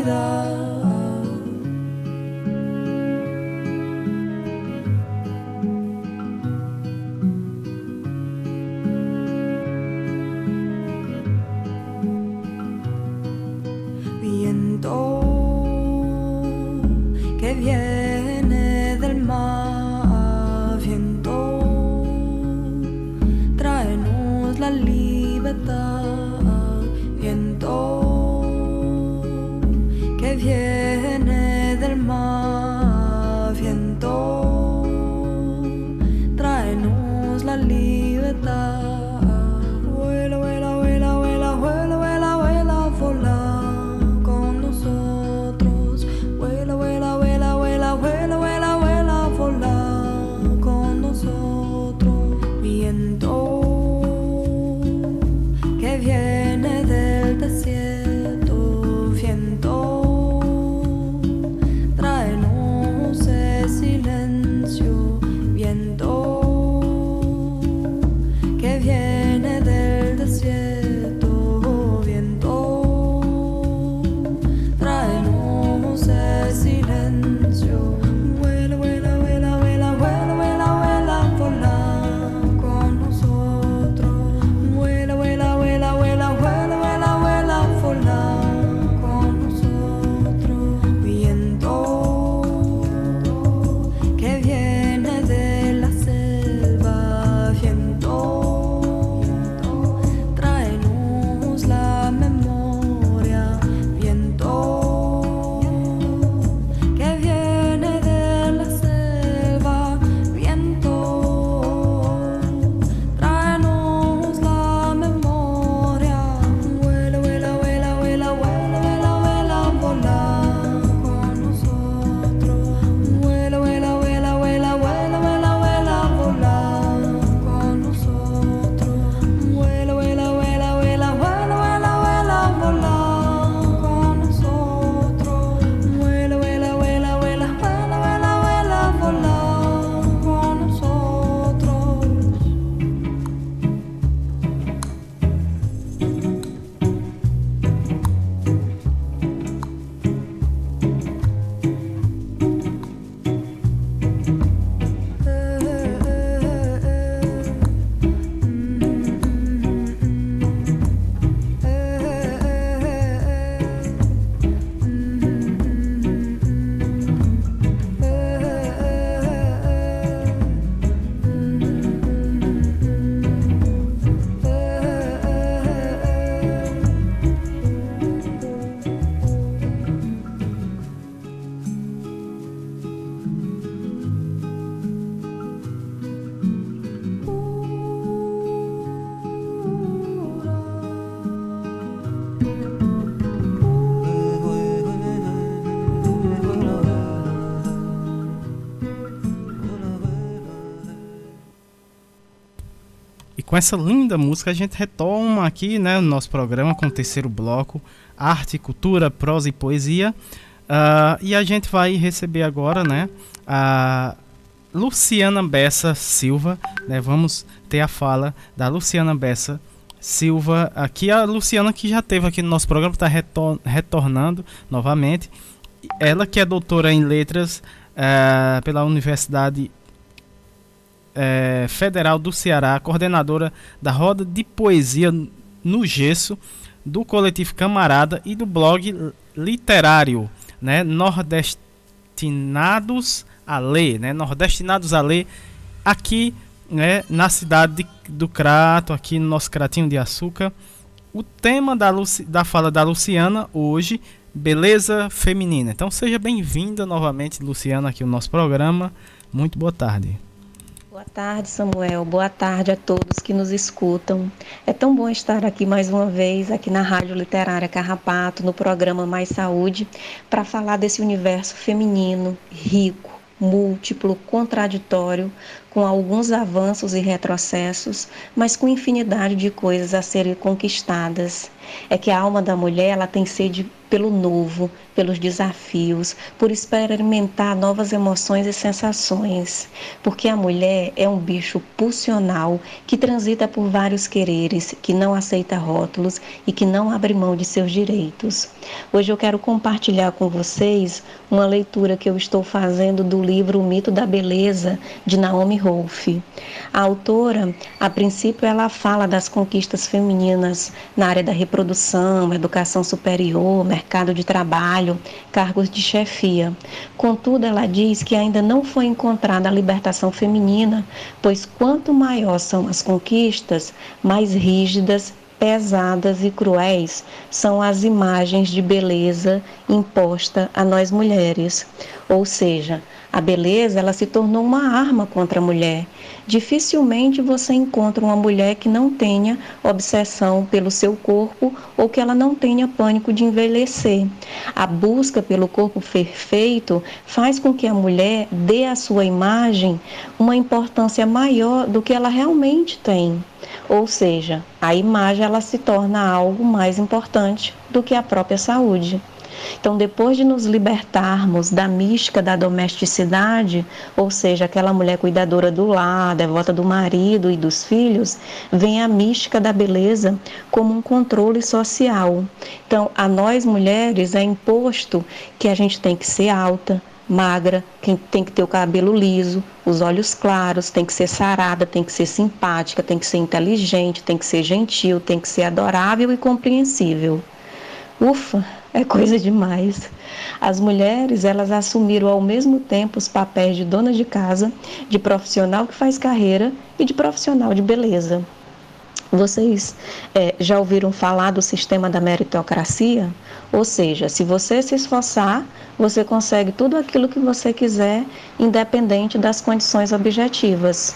olvidar. Com essa linda música, a gente retoma aqui né, o nosso programa com o terceiro bloco, Arte, Cultura, Prosa e Poesia. Uh, e a gente vai receber agora né, a Luciana Bessa Silva. Né, vamos ter a fala da Luciana Bessa Silva. Aqui a Luciana que já teve aqui no nosso programa, está retor retornando novamente. Ela que é doutora em letras uh, pela Universidade é, Federal do Ceará, coordenadora da Roda de Poesia no Gesso, do coletivo Camarada e do blog literário, né, Nordestinados a Ler, né, Nordestinados a Ler, aqui, né, na cidade de, do Crato, aqui no nosso Cratinho de Açúcar. O tema da, Luci, da fala da Luciana hoje, beleza feminina. Então seja bem-vinda novamente, Luciana, aqui no nosso programa. Muito boa tarde. Boa tarde, Samuel. Boa tarde a todos que nos escutam. É tão bom estar aqui mais uma vez, aqui na Rádio Literária Carrapato, no programa Mais Saúde, para falar desse universo feminino, rico, múltiplo, contraditório, com alguns avanços e retrocessos, mas com infinidade de coisas a serem conquistadas. É que a alma da mulher ela tem sede pelo novo, pelos desafios, por experimentar novas emoções e sensações, porque a mulher é um bicho pulsional que transita por vários quereres, que não aceita rótulos e que não abre mão de seus direitos. Hoje eu quero compartilhar com vocês uma leitura que eu estou fazendo do livro O Mito da Beleza de Naomi Rolfe. A autora, a princípio, ela fala das conquistas femininas na área da reprodução, educação superior, mercado de trabalho, cargos de chefia. Contudo, ela diz que ainda não foi encontrada a libertação feminina, pois quanto maior são as conquistas, mais rígidas pesadas e cruéis são as imagens de beleza imposta a nós mulheres. Ou seja, a beleza ela se tornou uma arma contra a mulher. Dificilmente você encontra uma mulher que não tenha obsessão pelo seu corpo ou que ela não tenha pânico de envelhecer. A busca pelo corpo perfeito faz com que a mulher dê à sua imagem uma importância maior do que ela realmente tem. Ou seja, a imagem ela se torna algo mais importante do que a própria saúde. Então, depois de nos libertarmos da mística da domesticidade, ou seja, aquela mulher cuidadora do lar, devota do marido e dos filhos, vem a mística da beleza como um controle social. Então, a nós mulheres é imposto que a gente tem que ser alta, magra, quem tem que ter o cabelo liso, os olhos claros, tem que ser sarada, tem que ser simpática, tem que ser inteligente, tem que ser gentil, tem que ser adorável e compreensível. Ufa, é coisa demais. As mulheres, elas assumiram ao mesmo tempo os papéis de dona de casa, de profissional que faz carreira e de profissional de beleza. Vocês é, já ouviram falar do sistema da meritocracia? Ou seja, se você se esforçar, você consegue tudo aquilo que você quiser, independente das condições objetivas.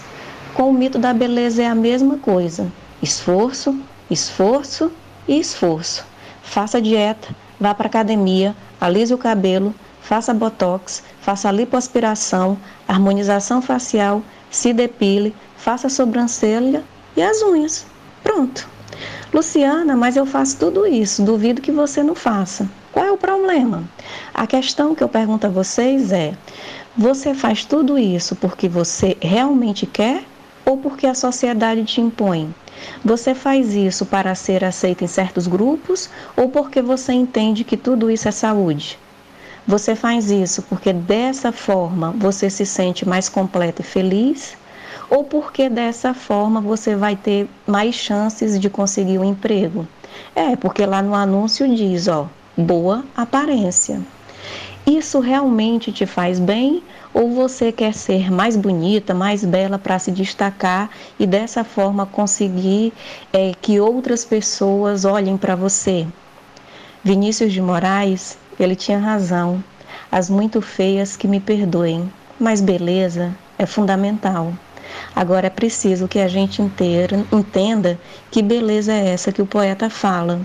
Com o mito da beleza é a mesma coisa: esforço, esforço e esforço. Faça dieta, vá para academia, alise o cabelo, faça botox, faça lipoaspiração, harmonização facial, se depile, faça sobrancelha e as unhas. Pronto. Luciana, mas eu faço tudo isso, duvido que você não faça. Qual é o problema? A questão que eu pergunto a vocês é: você faz tudo isso porque você realmente quer ou porque a sociedade te impõe? Você faz isso para ser aceito em certos grupos ou porque você entende que tudo isso é saúde? Você faz isso porque dessa forma você se sente mais completo e feliz? Ou porque dessa forma você vai ter mais chances de conseguir um emprego? É, porque lá no anúncio diz, ó, boa aparência. Isso realmente te faz bem ou você quer ser mais bonita, mais bela para se destacar e dessa forma conseguir é, que outras pessoas olhem para você? Vinícius de Moraes, ele tinha razão. As muito feias que me perdoem, mas beleza é fundamental. Agora é preciso que a gente inteira, entenda que beleza é essa que o poeta fala.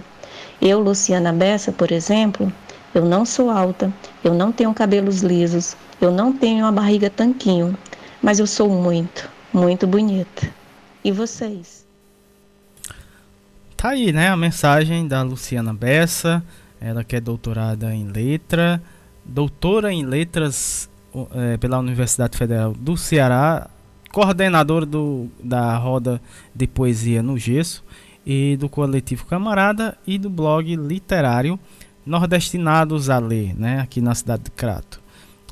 Eu, Luciana Bessa, por exemplo, eu não sou alta, eu não tenho cabelos lisos, eu não tenho uma barriga tanquinho, mas eu sou muito, muito bonita. E vocês? tá aí, né, a mensagem da Luciana Bessa, ela que é doutorada em letra, doutora em letras é, pela Universidade Federal do Ceará, coordenadora do, da roda de poesia no Gesso e do coletivo Camarada e do blog literário Nordestinados a Ler, né, aqui na cidade de Crato.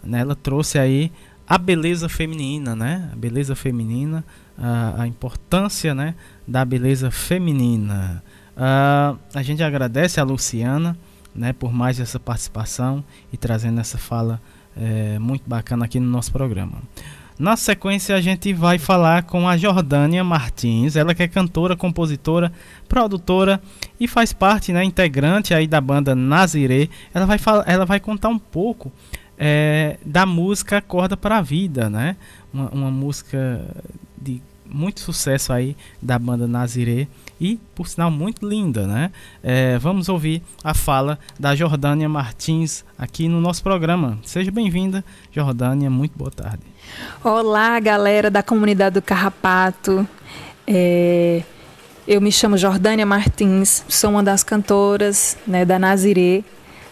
Né, ela trouxe aí a beleza feminina, né, a beleza feminina, a, a importância, né, da beleza feminina. Uh, a gente agradece a Luciana, né, por mais essa participação e trazendo essa fala é, muito bacana aqui no nosso programa. Na sequência, a gente vai falar com a Jordânia Martins, ela que é cantora, compositora, produtora e faz parte, né, integrante aí da banda Naziré. Ela vai, falar, ela vai contar um pouco é, da música Corda para a Vida, né? Uma, uma música de muito sucesso aí da banda Naziré e, por sinal, muito linda, né? É, vamos ouvir a fala da Jordânia Martins aqui no nosso programa. Seja bem-vinda, Jordânia, muito boa tarde. Olá, galera da comunidade do Carrapato. É, eu me chamo Jordânia Martins, sou uma das cantoras né, da Naziré,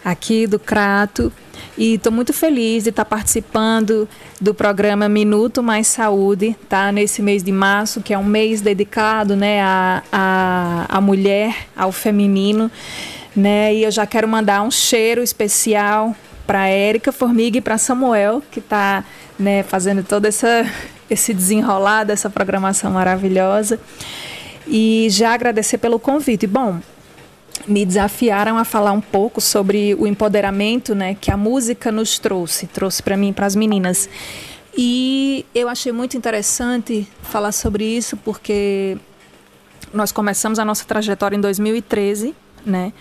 aqui do Crato, e estou muito feliz de estar participando do programa Minuto Mais Saúde, tá? Nesse mês de março, que é um mês dedicado, né, à, à, à mulher, ao feminino, né? E eu já quero mandar um cheiro especial para Érica Formiga e para Samuel, que está né, fazendo todo essa, esse desenrolar dessa programação maravilhosa. E já agradecer pelo convite. Bom, me desafiaram a falar um pouco sobre o empoderamento né, que a música nos trouxe, trouxe para mim para as meninas. E eu achei muito interessante falar sobre isso porque nós começamos a nossa trajetória em 2013, né?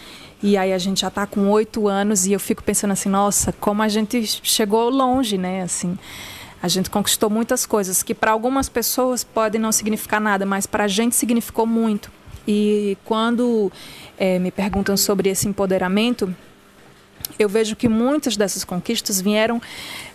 E aí a gente já está com oito anos e eu fico pensando assim, nossa, como a gente chegou longe, né? Assim, a gente conquistou muitas coisas que para algumas pessoas podem não significar nada, mas para a gente significou muito. E quando é, me perguntam sobre esse empoderamento, eu vejo que muitas dessas conquistas vieram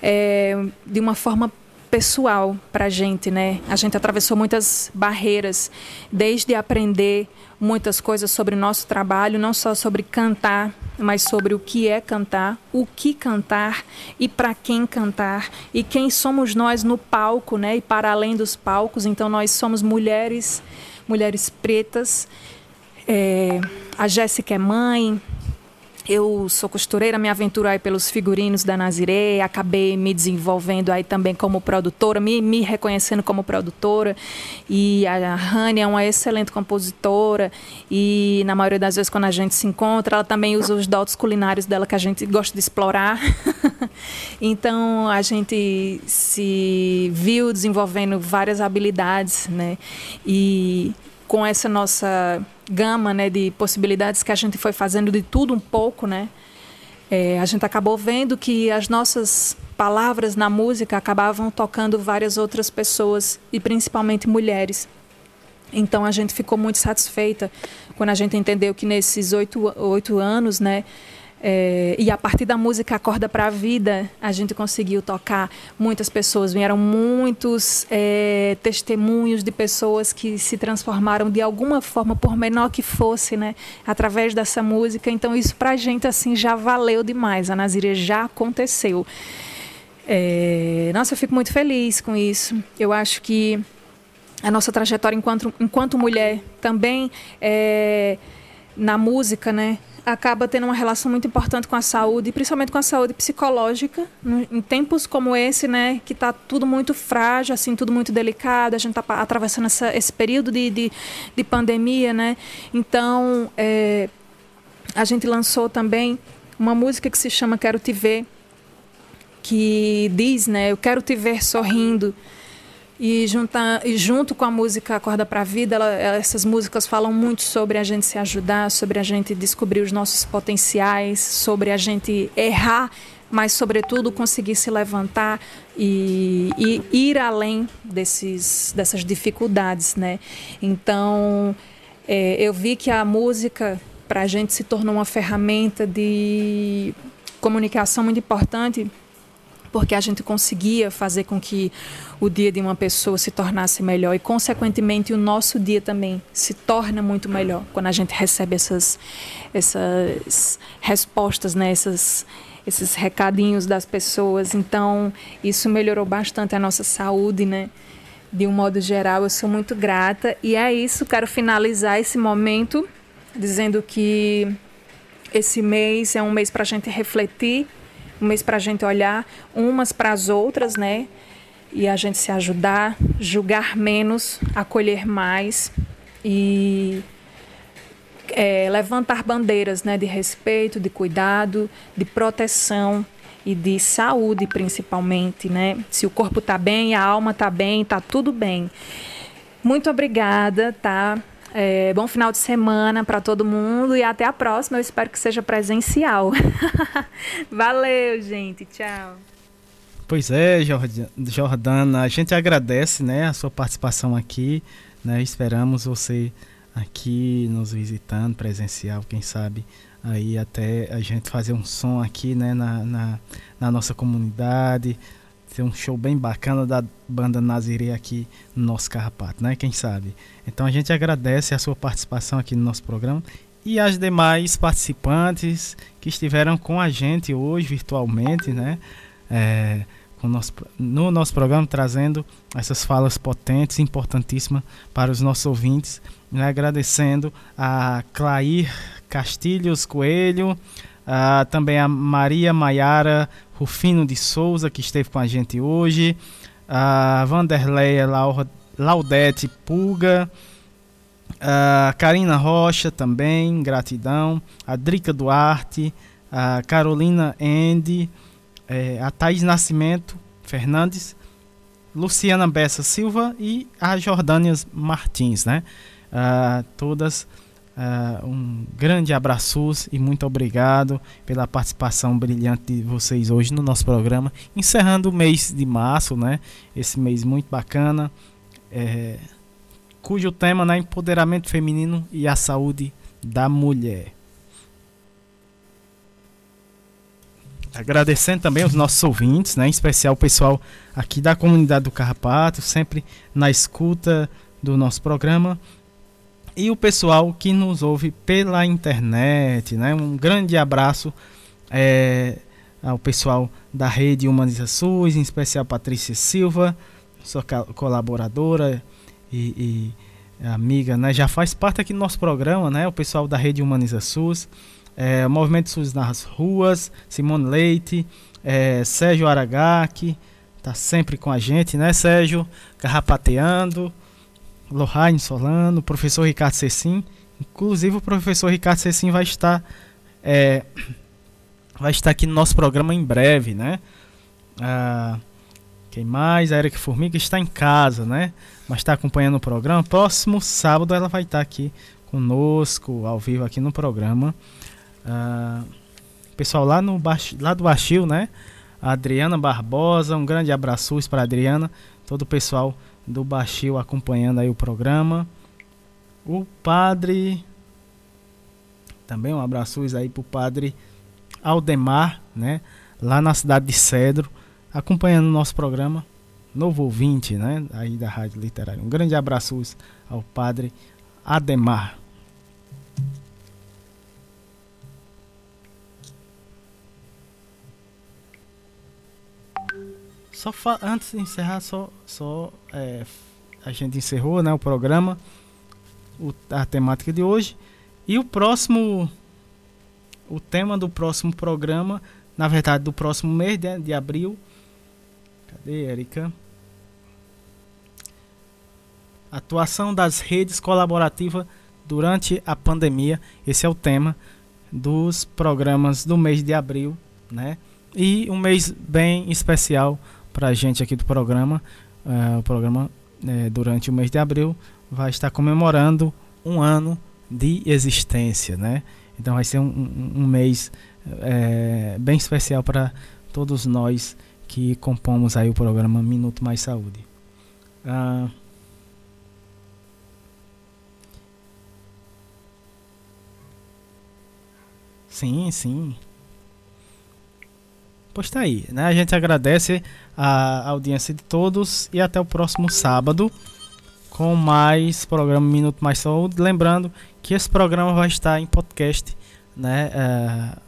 é, de uma forma pessoal para a gente, né? A gente atravessou muitas barreiras, desde aprender muitas coisas sobre o nosso trabalho, não só sobre cantar, mas sobre o que é cantar, o que cantar e para quem cantar e quem somos nós no palco, né? E para além dos palcos, então nós somos mulheres, mulheres pretas. É, a Jéssica é mãe, eu sou costureira, me aventurei aí pelos figurinos da Naziré, acabei me desenvolvendo aí também como produtora, me, me reconhecendo como produtora. E a Rani é uma excelente compositora e na maioria das vezes quando a gente se encontra, ela também usa os dotes culinários dela que a gente gosta de explorar. então a gente se viu desenvolvendo várias habilidades, né? E com essa nossa gama né, de possibilidades que a gente foi fazendo de tudo um pouco, né? É, a gente acabou vendo que as nossas palavras na música acabavam tocando várias outras pessoas e principalmente mulheres. Então a gente ficou muito satisfeita quando a gente entendeu que nesses oito, oito anos, né, é, e a partir da música Acorda para a Vida, a gente conseguiu tocar muitas pessoas. Vieram muitos é, testemunhos de pessoas que se transformaram de alguma forma, por menor que fosse, né, através dessa música. Então, isso para a gente assim, já valeu demais. A Nazire já aconteceu. É, nossa, eu fico muito feliz com isso. Eu acho que a nossa trajetória enquanto, enquanto mulher também é, na música, né? Acaba tendo uma relação muito importante com a saúde, principalmente com a saúde psicológica, em tempos como esse, né, que está tudo muito frágil, assim, tudo muito delicado, a gente está atravessando essa, esse período de, de, de, pandemia, né, então é, a gente lançou também uma música que se chama Quero Te Ver, que diz, né, eu quero te ver sorrindo, e, e junto com a música Acorda para a Vida, ela, essas músicas falam muito sobre a gente se ajudar, sobre a gente descobrir os nossos potenciais, sobre a gente errar, mas, sobretudo, conseguir se levantar e, e ir além desses, dessas dificuldades. Né? Então, é, eu vi que a música, para a gente, se tornou uma ferramenta de comunicação muito importante porque a gente conseguia fazer com que o dia de uma pessoa se tornasse melhor e, consequentemente, o nosso dia também se torna muito melhor quando a gente recebe essas, essas respostas, né? essas, esses recadinhos das pessoas. Então, isso melhorou bastante a nossa saúde, né? De um modo geral, eu sou muito grata. E é isso, quero finalizar esse momento dizendo que esse mês é um mês para a gente refletir um mês para a gente olhar umas para as outras, né? E a gente se ajudar, julgar menos, acolher mais e é, levantar bandeiras né, de respeito, de cuidado, de proteção e de saúde, principalmente. Né? Se o corpo está bem, a alma está bem, está tudo bem. Muito obrigada, tá? É, bom final de semana para todo mundo e até a próxima. Eu espero que seja presencial. Valeu, gente. Tchau. Pois é, Jordana, a gente agradece, né, a sua participação aqui, né? Esperamos você aqui nos visitando presencial, quem sabe aí até a gente fazer um som aqui, né, na, na, na nossa comunidade, ter um show bem bacana da banda Nazirê aqui no nosso Carrapato, né? Quem sabe? Então a gente agradece a sua participação aqui no nosso programa e as demais participantes que estiveram com a gente hoje virtualmente, né? É, nosso, no nosso programa trazendo essas falas potentes, importantíssimas para os nossos ouvintes. Né? Agradecendo a Clair Castilhos Coelho, a, também a Maria Maiara Rufino de Souza, que esteve com a gente hoje, a Vanderleia Laudete Pulga, a Karina Rocha também, gratidão, a Drica Duarte, a Carolina Andy, é, a Thaís Nascimento Fernandes, Luciana Bessa Silva e a Jordânia Martins, né? Uh, todas Uh, um grande abraço e muito obrigado pela participação brilhante de vocês hoje no nosso programa, encerrando o mês de março, né? Esse mês muito bacana, é, cujo tema é né, empoderamento feminino e a saúde da mulher. Agradecendo também os nossos ouvintes, né, em especial o pessoal aqui da comunidade do Carrapato, sempre na escuta do nosso programa e o pessoal que nos ouve pela internet. Né? Um grande abraço é, ao pessoal da rede Humaniza SUS, em especial Patrícia Silva, sua colaboradora e, e, amiga, né? já faz parte aqui do nosso programa, né? o pessoal da rede Humaniza SUS, é, Movimento SUS nas ruas, Simone Leite, é, Sérgio Aragaki, tá sempre com a gente, né, Sérgio? Carrapateando. Lohane Solano, professor Ricardo Cecim. Inclusive o professor Ricardo Cecim vai estar é, vai estar aqui no nosso programa em breve, né? Ah, quem mais? A Erika Formiga está em casa, né? Mas está acompanhando o programa. Próximo sábado ela vai estar aqui conosco, ao vivo aqui no programa. Ah, pessoal lá, no lá do Baixio, né? A Adriana Barbosa, um grande abraço para a Adriana, todo o pessoal do Baixio acompanhando aí o programa. O padre. Também um abraço aí pro padre Aldemar, né? Lá na cidade de Cedro, acompanhando o nosso programa. Novo ouvinte, né? Aí da Rádio Literária. Um grande abraço ao padre Ademar. Só antes de encerrar, só, só é, a gente encerrou né, o programa, o, a temática de hoje. E o próximo, o tema do próximo programa, na verdade do próximo mês de, de abril. Cadê, Erika? Atuação das redes colaborativas durante a pandemia. Esse é o tema dos programas do mês de abril, né? E um mês bem especial para a gente aqui do programa. Uh, o programa, uh, durante o mês de abril, vai estar comemorando um ano de existência, né? Então vai ser um, um, um mês uh, bem especial para todos nós que compomos aí o programa Minuto Mais Saúde. Uh, sim, sim. Pois tá aí, né? A gente agradece a audiência de todos e até o próximo sábado com mais programa Minuto Mais Saúde. Lembrando que esse programa vai estar em podcast, né? Uh,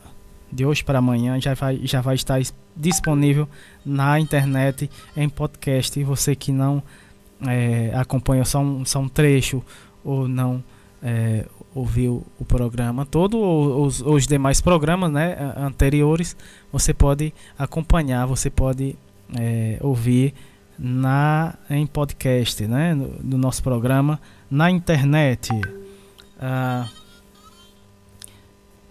de hoje para amanhã já vai, já vai estar disponível na internet em podcast. E você que não é, acompanha só um, só um trecho ou não é, ouviu o programa todo ou os, os demais programas né, anteriores, você pode acompanhar, você pode é, ouvir na em podcast, né, no, no nosso programa na internet. Ah,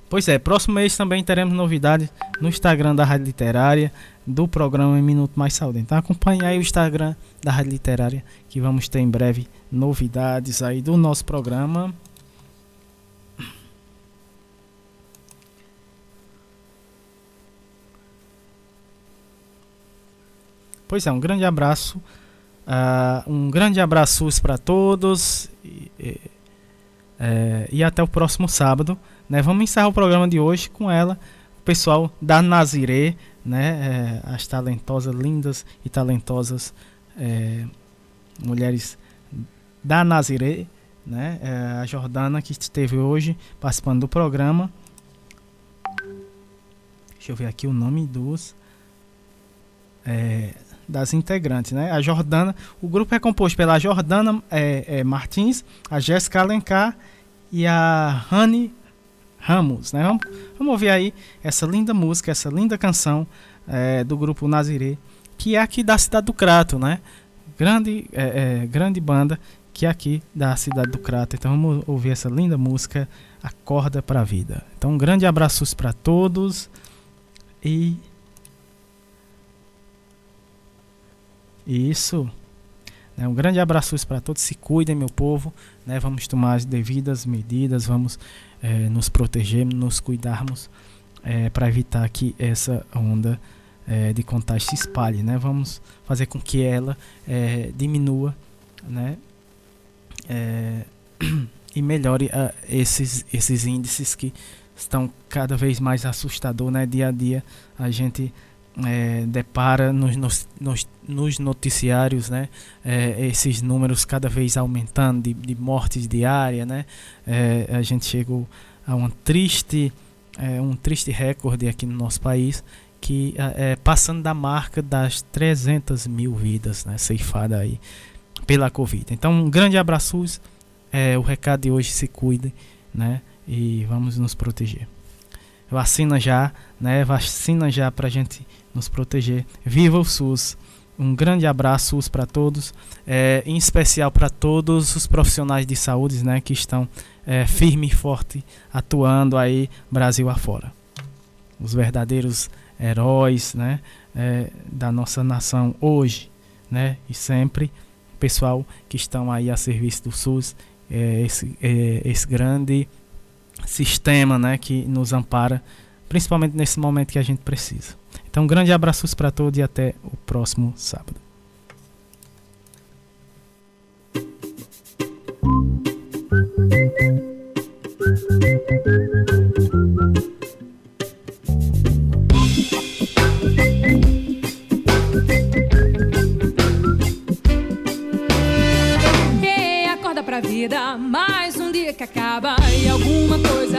pois é, próximo mês também teremos novidades no Instagram da Rádio Literária do programa Minuto Mais Saúde. Então acompanhe aí o Instagram da Rádio Literária que vamos ter em breve novidades aí do nosso programa. Pois é, um grande abraço. Uh, um grande abraço para todos. E, e, é, e, até o próximo sábado. Né? Vamos encerrar o programa de hoje com ela, o pessoal da Naziré, né? É, as talentosas, lindas e talentosas é, mulheres da Naziré, né? É, a Jordana que esteve hoje participando do programa. Deixa eu ver aqui o nome dos. É, das integrantes, né? A Jordana, o grupo é composto pela Jordana é, é, Martins, a Jéssica Alencar e a Rani Ramos, né? Vamos, vamos ouvir aí essa linda música, essa linda canção é, do grupo Nazirê, que é aqui da cidade do Crato, né? Grande, é, é, grande banda que é aqui da cidade do Crato. Então vamos ouvir essa linda música, Acorda para a Vida. Então um grande abraço para todos e Isso. É, um grande abraço para todos. Se cuidem, meu povo. Né? Vamos tomar as devidas medidas. Vamos é, nos proteger, nos cuidarmos é, para evitar que essa onda é, de contágio se espalhe. Né? Vamos fazer com que ela diminua né? E melhore uh, esses, esses índices que estão cada vez mais assustador. Né? Dia a dia a gente é, depara nos, nos, nos, noticiários né, é, esses números cada vez aumentando de, de mortes diárias. Né, é, a gente chegou a um triste, é, um triste recorde aqui no nosso país, que é, passando da marca das 300 mil vidas né, ceifadas aí pela Covid. Então, um grande abraço. É, o recado de hoje se cuide né, e vamos nos proteger. Vacina já, né? Vacina já para gente nos proteger. Viva o SUS! Um grande abraço SUS para todos, é, em especial para todos os profissionais de saúde né, que estão é, firme e forte atuando aí Brasil afora. Os verdadeiros heróis né, é, da nossa nação hoje né, e sempre. Pessoal que estão aí a serviço do SUS, é, esse, é, esse grande sistema né, que nos ampara, principalmente nesse momento que a gente precisa. Então, um grande abraço para todos e até o próximo sábado. Ei, acorda pra vida, mais um dia que acaba e alguma coisa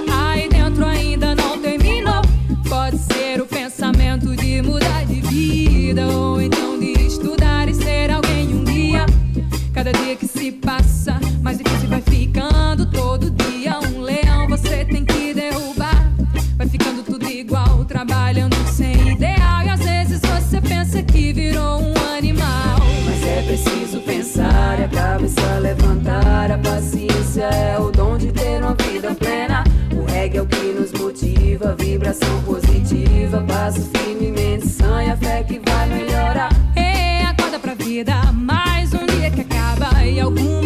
mudar de vida, ou então de estudar e ser alguém um dia. Cada dia que se passa, mais difícil vai ficando. Todo dia um leão você tem que derrubar. Vai ficando tudo igual, trabalhando sem ideal. E às vezes você pensa que virou um animal. Mas é preciso pensar e a cabeça levantar. A paciência é o dom de ter uma vida plena. O reggae é o que nos motiva, vibração positiva. Passo firmemente, sanha, fé que vai melhorar. Ei, acorda pra vida, mais um dia que acaba e alguma